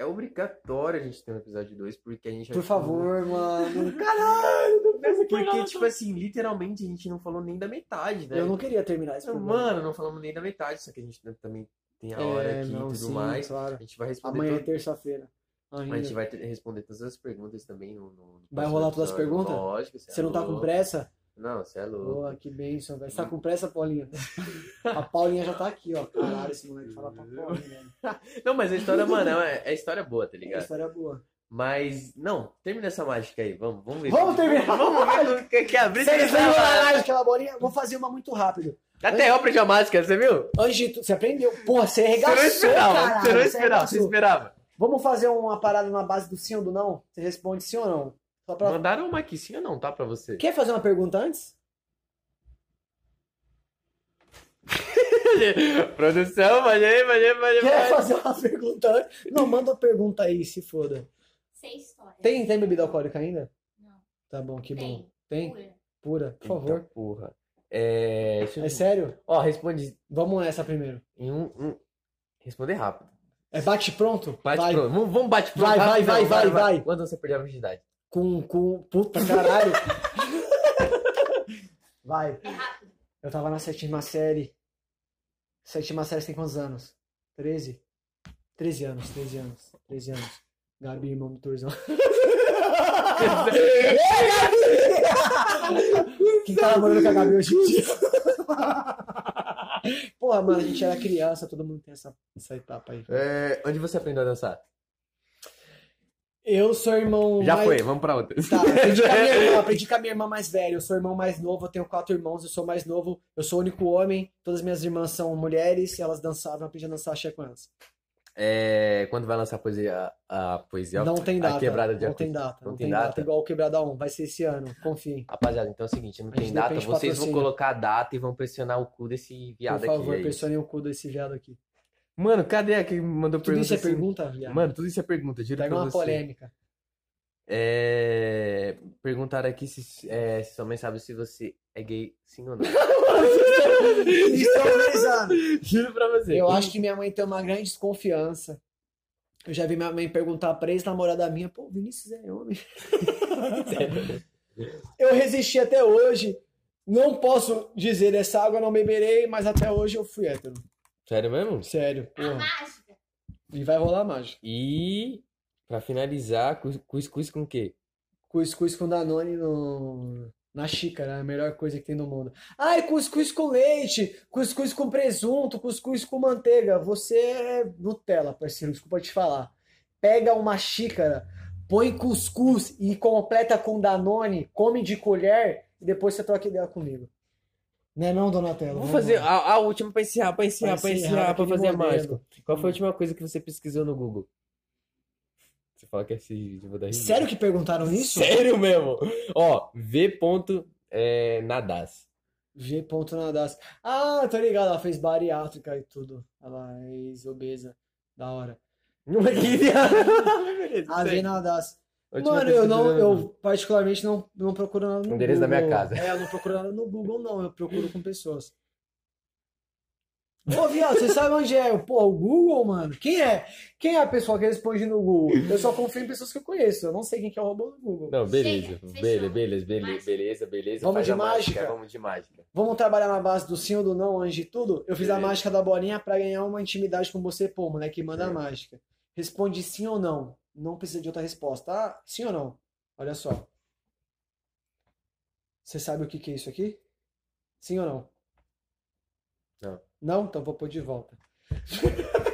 É obrigatório a gente ter um episódio 2, porque a gente. Por favor, mano. Caralho, não pensa que Porque, nada. tipo assim, literalmente a gente não falou nem da metade, né? Eu não queria terminar esse programa. Mano, não falamos nem da metade, só que a gente também tem a hora É, aqui e tudo sim, mais. claro. A gente vai responder Amanhã é todo- terça-feira. A gente vai ter- responder todas as perguntas também no, no no Vai rolar todas as perguntas? Lógico, você Você é não tá com pressa? Não, você é louco. Boa, que bênção, velho. Você tá com pressa, Paulinha? A Paulinha já tá aqui, ó. Caralho, esse moleque fala pra Paulinha, velho. Não, mas a história, mano, é, é história boa, tá É ligado? história boa. Mas, não, termina essa mágica aí, vamos, vamos ver. Vamos terminar a Vamos ver quer abrir Você viu mágica. aquela bolinha? Vou fazer uma muito rápido. Até eu aprendi a mágica, você viu? Antes tu, você aprendeu? Porra, você Você arregaçou, não esperava, caralho. você não você esperava, você arregaçou. esperava. Vamos fazer uma parada na base do sim ou do não? Você responde sim ou não? Só pra... Mandaram uma aqui, sim ou não, tá? Pra você. Quer fazer uma pergunta antes? Produção, pode aí, pode aí, pode aí, Quer fazer uma pergunta antes? Não, manda uma pergunta aí, se foda. Sei história. Tem, tem bebida alcoólica ainda? Não. Tá bom, que bom. Tem. Tem? Pura. Pura, por favor. Eita porra. É. deixa eu- É sério? Ó, responde Vamos nessa primeiro. em um. um... Responder rápido. É bate pronto? Bate Vai. pronto. Vamos, vamos bate pronto. Vai, vai, rapidão, vai, vai, vai. Quando você perdeu a virgindade? Com, com. Puta caralho. Vai. É. Eu tava na sétima série. Sétima série tem quantos anos? 13? 13 anos, 13 anos. 13 anos. Gabi, irmão do Torzão. Quem tá namorando com a Gabi hoje em dia? Porra, mano, a gente era criança, todo mundo tem essa, essa etapa aí. É, onde você aprendeu a dançar? Eu sou irmão. Já mais- foi, vamos pra outra. Tá, aprendi com a minha irmã, aprendi com a minha irmã mais velha. Eu sou irmão mais novo, eu tenho quatro irmãos, eu sou mais novo, eu sou o único homem. Todas as minhas irmãs são mulheres e elas dançavam, eu aprendi a dançar axé com elas. É, quando vai lançar a poesia, a poesia, Não tem a data. quebrada de não tem data. Não Não tem tem data. data? Igual o Quebrada 1. Vai ser esse ano, confiem. Rapaziada, então é o seguinte, não A tem data, vocês vão patrocínio. colocar a data e vão pressionar o cu desse viado Por favor, aqui. é pressionem o cu desse viado aqui. Mano, cadê a que mandou Tudo pergunta isso é assim? pergunta, viado? Mano, tudo isso é pergunta, juro Pega pra uma você. polêmica. É... Perguntaram aqui se, é, se sua mãe sabe se você é gay, sim ou não. Estão analisando. Juro pra você. Eu acho que minha mãe tem uma grande desconfiança. Eu já vi minha mãe perguntar pra ex-namorada minha, pô, Vinícius é homem. Eu resisti até hoje. Não posso dizer essa água não beberei, mas até hoje eu fui hétero. Sério mesmo? Sério, A porra. mágica. E vai rolar mágica. E pra finalizar, cus- cuscuz com o quê? Cuscuz com Danone no... na xícara, é a melhor coisa que tem no mundo. Ai, cuscuz com leite, cuscuz com presunto, cuscuz com manteiga. Você é Nutella, parceiro, desculpa te falar. Pega uma xícara, põe cuscuz e completa com Danone, come de colher e depois você troca ideia comigo. Né não, Donatello? Vamos Vamos fazer a, a última pra encerrar, pra encerrar, Pra encerrar pra fazer a mágica. Qual foi a última coisa que você pesquisou no Google? Você fala que é esse vídeo, eu vou dar risada. Sério que perguntaram isso? Sério mesmo? Ó, V. ponto, é, Nadas. G. Nadas. Ah, tô ligado, ela fez bariátrica e tudo. Ela é ex-obesa. Da hora. Não é que A V. Nadas. Mano, eu não, eu particularmente não, não procuro nada no Endereço da minha Google. casa. É, eu não procuro nada no Google, não. Eu procuro com pessoas. Ô, viado, você sabe onde é? Pô, o Google, mano. Quem é? Quem é a pessoa que responde no Google? Eu só confio em pessoas que eu conheço. Eu não sei quem que é o robô do Google. Não, beleza. Chega, beleza, beleza, beleza, Mágica. beleza, beleza. Vamos Faz de a mágica? Vamos de mágica. Vamos trabalhar na base do sim ou do não antes de tudo? Eu fiz a Beleza. mágica da bolinha pra ganhar uma intimidade com você, pô, moleque, manda a É. mágica. Responde sim ou não. Não precisa de outra resposta, tá? Sim ou não? Olha só. Você sabe o que que é isso aqui? Sim ou não? Não. Não? Então vou pôr de volta.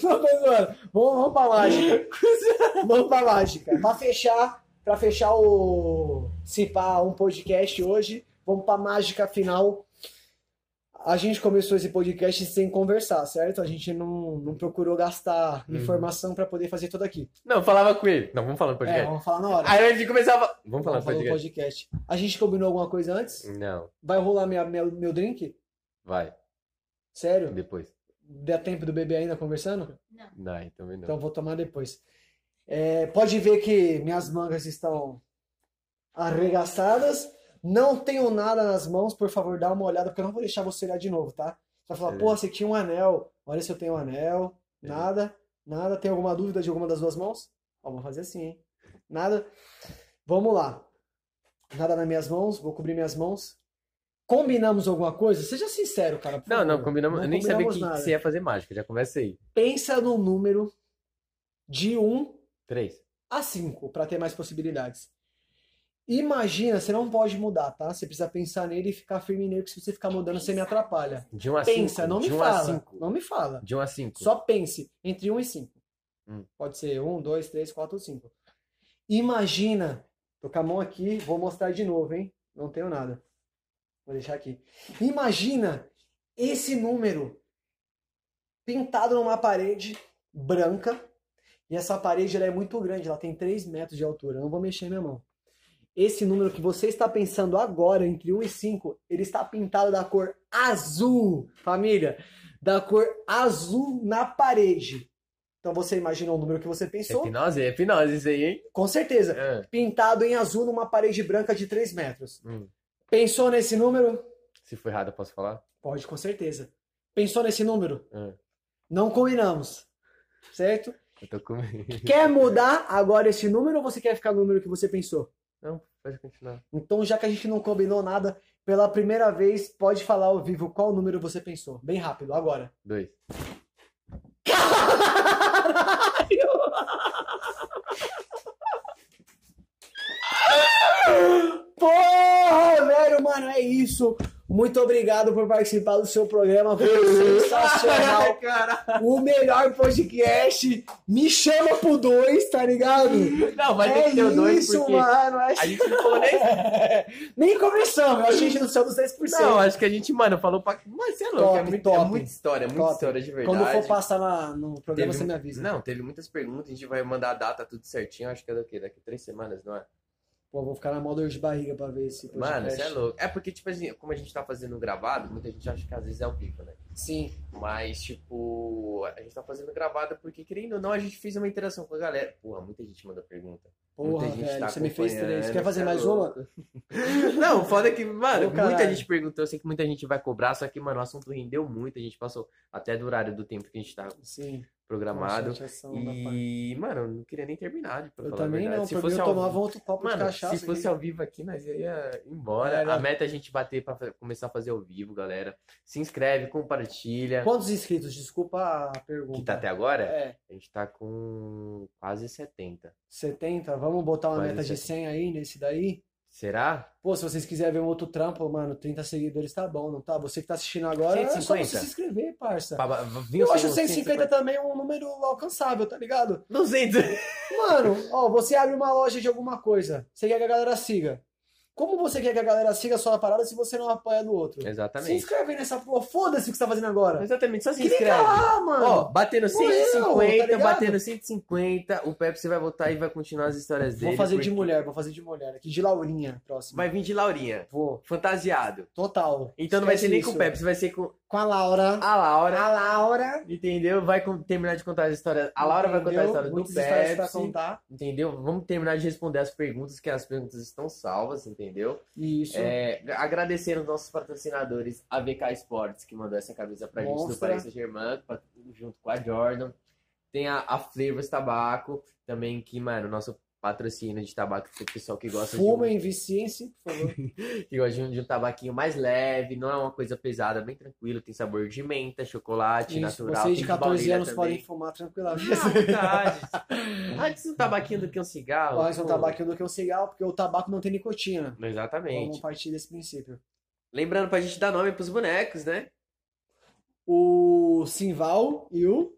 Vamos, vamos pra mágica. Vamos pra mágica. Pra fechar, pra fechar o Cipar um podcast hoje, vamos pra mágica final. A gente começou esse podcast sem conversar, certo? A gente não, não procurou gastar Uhum. informação pra poder fazer tudo aqui. Não, falava com ele. Não, vamos falar no É, podcast. vamos falar na hora. Aí a gente começava. Vamos falar no Vamos falar no podcast. podcast. A gente combinou alguma coisa antes? Não, Vai rolar minha, meu, meu drink? vai. Sério? Depois. Dá tempo do bebê ainda conversando? Não. Não, também não. Então vou tomar depois. É, pode ver que minhas mangas estão arregaçadas. Não tenho nada nas mãos, por favor, dá uma olhada, porque eu não vou deixar você olhar de novo, tá? Você vai falar, É. pô, você tinha um anel. Olha se eu tenho um anel. É. Nada, nada. Tem alguma dúvida de alguma das duas mãos? Ó, vou fazer assim, hein? Nada. Vamos lá. Nada nas minhas mãos, vou cobrir minhas mãos. Combinamos alguma coisa? Seja sincero, cara. Não, não, favor. combinamos. Não eu nem sabia combinamos que, que você ia fazer mágica. Já começa aí. Pensa no número de 1 Três. a 5 para ter mais possibilidades. Imagina, você não pode mudar, tá? Você precisa pensar nele e ficar firme nele, porque se você ficar mudando, você me atrapalha. De um a Pensa, cinco. não me de um a fala. cinco. Não me fala. De um a cinco. Só pense entre 1 e 5. Hum. Pode ser 1, 2, 3, 4 ou 5. Imagina, tô com a mão aqui, vou mostrar de novo, hein? Não tenho nada. Vou deixar aqui. Imagina esse número pintado numa parede branca. E essa parede ela é muito grande, ela tem 3 metros de altura. Eu não vou mexer minha mão. Esse número que você está pensando agora, entre 1 e 5, ele está pintado da cor azul, família. Da cor azul na parede. Então você imaginou o número que você É pensou? hipnose, é hipnose isso aí, hein? Com certeza. Ah, Pintado em azul numa parede branca de 3 metros. hum. Pensou nesse número? Se for errado, eu posso falar? Pode, com certeza. Pensou nesse número? Ah, Não combinamos. Certo? eu tô com. Quer mudar agora esse número ou você quer ficar no número que você pensou? Não, pode continuar. Então, já que a gente não combinou nada, pela primeira vez, pode falar ao vivo qual número você pensou. Bem rápido, agora. Dois. Porra, velho, mano, é isso. Muito obrigado por participar do seu programa. Foi sensacional. cara. O melhor podcast. Me chama pro dois, tá ligado? Não, vai ter é que ter o dois, isso, porque mano. É... a gente não falou nem. Nem começamos. Eu achei a gente no céu dos 10%. Não, acho que a gente, mano, falou pra. Mas você é louco, Top, é, muito, top. é muita história, muita Top. história de verdade. Quando for passar na- no programa, Teve- você me avisa. Não, teve muitas perguntas, a gente vai mandar a data tudo certinho, acho que é daqui, daqui três semanas, não é? Pô, vou ficar na mó dor de barriga pra ver esse podcast. Mano, você é louco. É porque, tipo assim, como a gente tá fazendo gravado, muita gente acha que às vezes é ao vivo, né? Sim. Mas, tipo, a gente tá fazendo gravado porque, querendo ou não, a gente fez uma interação com a galera. Porra, muita gente mandou pergunta. Porra, muita gente velho, tá você me fez três. Quer fazer é mais uma? Não, foda que, mano, Ô, caralho. muita gente perguntou, eu sei que muita gente vai cobrar, só que, mano, o assunto rendeu muito, a gente passou até do horário do tempo que a gente tá Sim. Programado. E, mano, eu não queria nem terminar, Eu também não, Se fosse eu ao tomava vivo- outro copo de Mano, cachaça. se fosse aqui. ao vivo aqui, nós ia embora. A meta é a gente bater pra fa- começar a fazer ao vivo, galera. Se inscreve, compartilha. Quantos inscritos? Desculpa a pergunta. Que tá até agora? É, A gente tá com quase 70. 70. Vamos botar uma Quase meta de 70. 100 aí nesse daí? Será? Pô, se vocês quiserem ver um outro trampo, mano, 30 seguidores tá bom, não tá? Você que tá assistindo agora, é só 150. você se inscrever, parça. Vinha Eu acho segundo, 150 também um número alcançável, tá ligado? 200. Mano, ó, você abre uma loja de alguma coisa, você quer que a galera siga. Como você quer que a galera siga a sua parada se você não apoia do outro? Se Exatamente. inscreve aí nessa porra, foda-se o que você tá fazendo agora. Exatamente, só se Clica inscreve. lá, mano. Ó, batendo Morreu, 150, tá batendo 150, o Pepsi vai voltar e vai continuar as histórias dele. vou fazer de porque mulher, vou fazer de mulher. Aqui de Laurinha, próximo. Vai vir de Laurinha, Vou. fantasiado. Total. Então não vai ser nem com o Pepsi, vai ser com isso. Com a Laura. a Laura. A Laura. Entendeu? Vai terminar de contar as histórias. A Laura vai contar a Entendeu? história do Muitas pra Pepsi. contar. Entendeu? Vamos terminar de responder as perguntas, que as perguntas estão salvas, entendeu? Isso. É, agradecer aos nossos patrocinadores, a VK Sports, que mandou essa camisa pra gente do. Paris Saint-Germain, pa- junto com a Jordan. Tem a, a Flavors Tabaco, também, que, mano, nosso patrocínio de tabaco pro pessoal que gosta de um, Fumem, viciem-se, por favor. que gosta de um, de um tabaquinho mais leve, não é uma coisa pesada, bem tranquilo, tem sabor de menta, chocolate, Isso, natural. vocês de 14 baunilha anos também. podem fumar tranquilamente. Ah, verdade. Antes um tabaquinho do que um cigarro. Mais um tabaco do que um cigarro, porque o tabaco não tem nicotina. Exatamente. Vamos partir desse princípio. Lembrando pra gente dar nome pros bonecos, né? O Simval e o,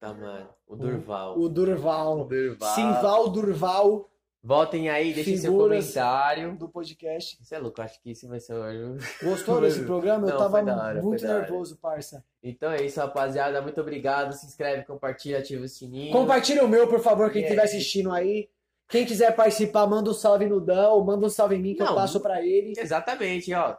Tá, mano. O Durval. o Durval. Durval. Simval Durval Votem aí, deixem seu comentário. do podcast. Você é louco, acho que esse vai ser o. Gostou desse programa? Eu Não, tava hora, muito nervoso, parça. Então é isso, rapaziada. Muito obrigado. Se inscreve, compartilha, ativa o sininho. Compartilha o meu, por favor, quem É. estiver assistindo aí. Quem quiser participar, manda um salve no Dão, manda um salve em mim que eu Não. passo pra ele. Exatamente, ó.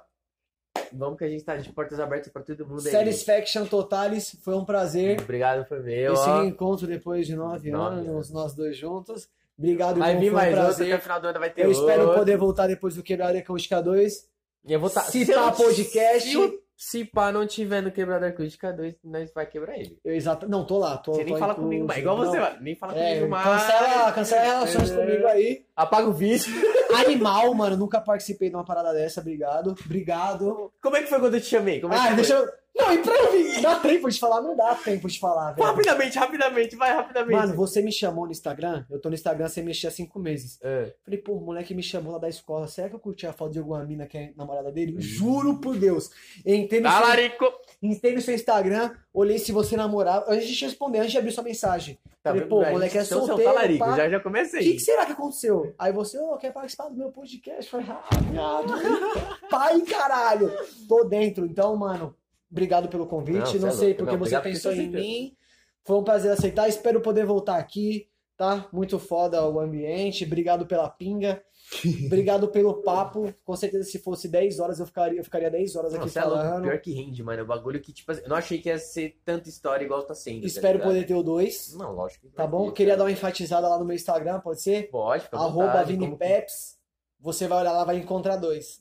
Vamos que a gente tá de portas abertas pra todo mundo aí. Satisfaction Totalis, foi um prazer. Obrigado, foi meu. Esse ó. encontro depois de nove, Nove anos, anos. nós dois juntos. Obrigado, Vai vir foi um mais outro, até o final do ano vai ter Eu espero outro. poder voltar depois do Quebrada Acústica 2. E eu vou tá... Se se pá eu- podcast- Se, o- se pá não tiver no quebrado acústica 2, nós vai quebrar ele. Eu exato, não, tô lá. Tô, Você nem tô fala incluso, comigo mais. Igual você, vai. nem fala É, comigo mais. cancela, cancela relações É. comigo aí. Apaga o vídeo. Animal, mano, nunca participei de uma parada dessa, obrigado. Obrigado. Como é que foi quando eu te chamei? Como é Ah, deixa eu. Não, e pra vir. Dá tempo de falar? Não dá tempo de falar, velho. Rapidamente, rapidamente, vai rapidamente. Mano, você me chamou no Instagram? Eu tô no Instagram sem mexer há cinco meses. É. Falei, pô, o moleque me chamou lá da escola. Será que eu curti a foto de alguma mina que é namorada dele? Juro por Deus. Entrei no, seu, Talarico. entrei no seu Instagram, olhei se você namorava. Antes de te responder, antes de abrir sua mensagem. Falei, pô, o moleque é então, solteiro, Seu talarico, pá. já, já O comecei. que, que será que aconteceu? Aí você, ô, quer participar do meu podcast? Falei, ah, viado. Pai, caralho. Tô dentro. Então, mano, obrigado pelo convite. Não, Não, é sei louco. porque Não, você pensou em mim. Foi um prazer aceitar. Espero poder voltar aqui, tá? Muito foda o ambiente. Obrigado pela pinga. Obrigado pelo papo. Com certeza, se fosse 10 horas, eu ficaria, eu ficaria 10 horas Não, aqui é falando. pior que rende, mano. É um bagulho que, tipo assim, eu não achei que ia ser tanta história igual tá sendo. tá Espero ligado? poder ter o 2. Não, lógico que Tá bom? ter, Queria cara. dar uma enfatizada lá no meu Instagram, pode ser? Pode, fica Arroba vontade, como que- ViniPeps. Você vai olhar lá, vai encontrar dois.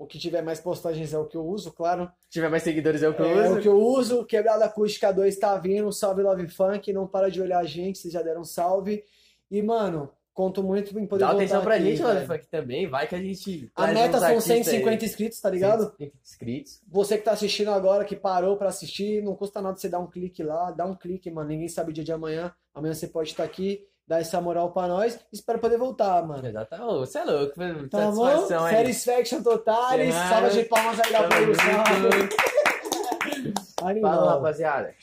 O que tiver mais postagens é o que eu uso, claro. Se tiver mais seguidores, é o que eu É, uso. o que eu uso. Quebrada Acústica 2 tá vindo. Salve Love Funk. Não para de olhar a gente, vocês já deram um salve. E, mano, conto muito em poder Dá atenção pra aqui, gente. Love Funk, também. Vai que a gente. A meta são artistas aí. 150 inscritos, tá ligado? 150 inscritos. Você que tá assistindo agora, que parou pra assistir, não custa nada você dar um clique lá, dá um clique, mano. Ninguém sabe o dia de amanhã. Amanhã você pode estar aqui, dar essa moral pra nós. Espero poder voltar, mano. Ô, Você é louco, Tá bom? satisfação aí. Satisfaction. Ferrari. Salva de palmas aí da produção. Animal. Falou, rapaziada.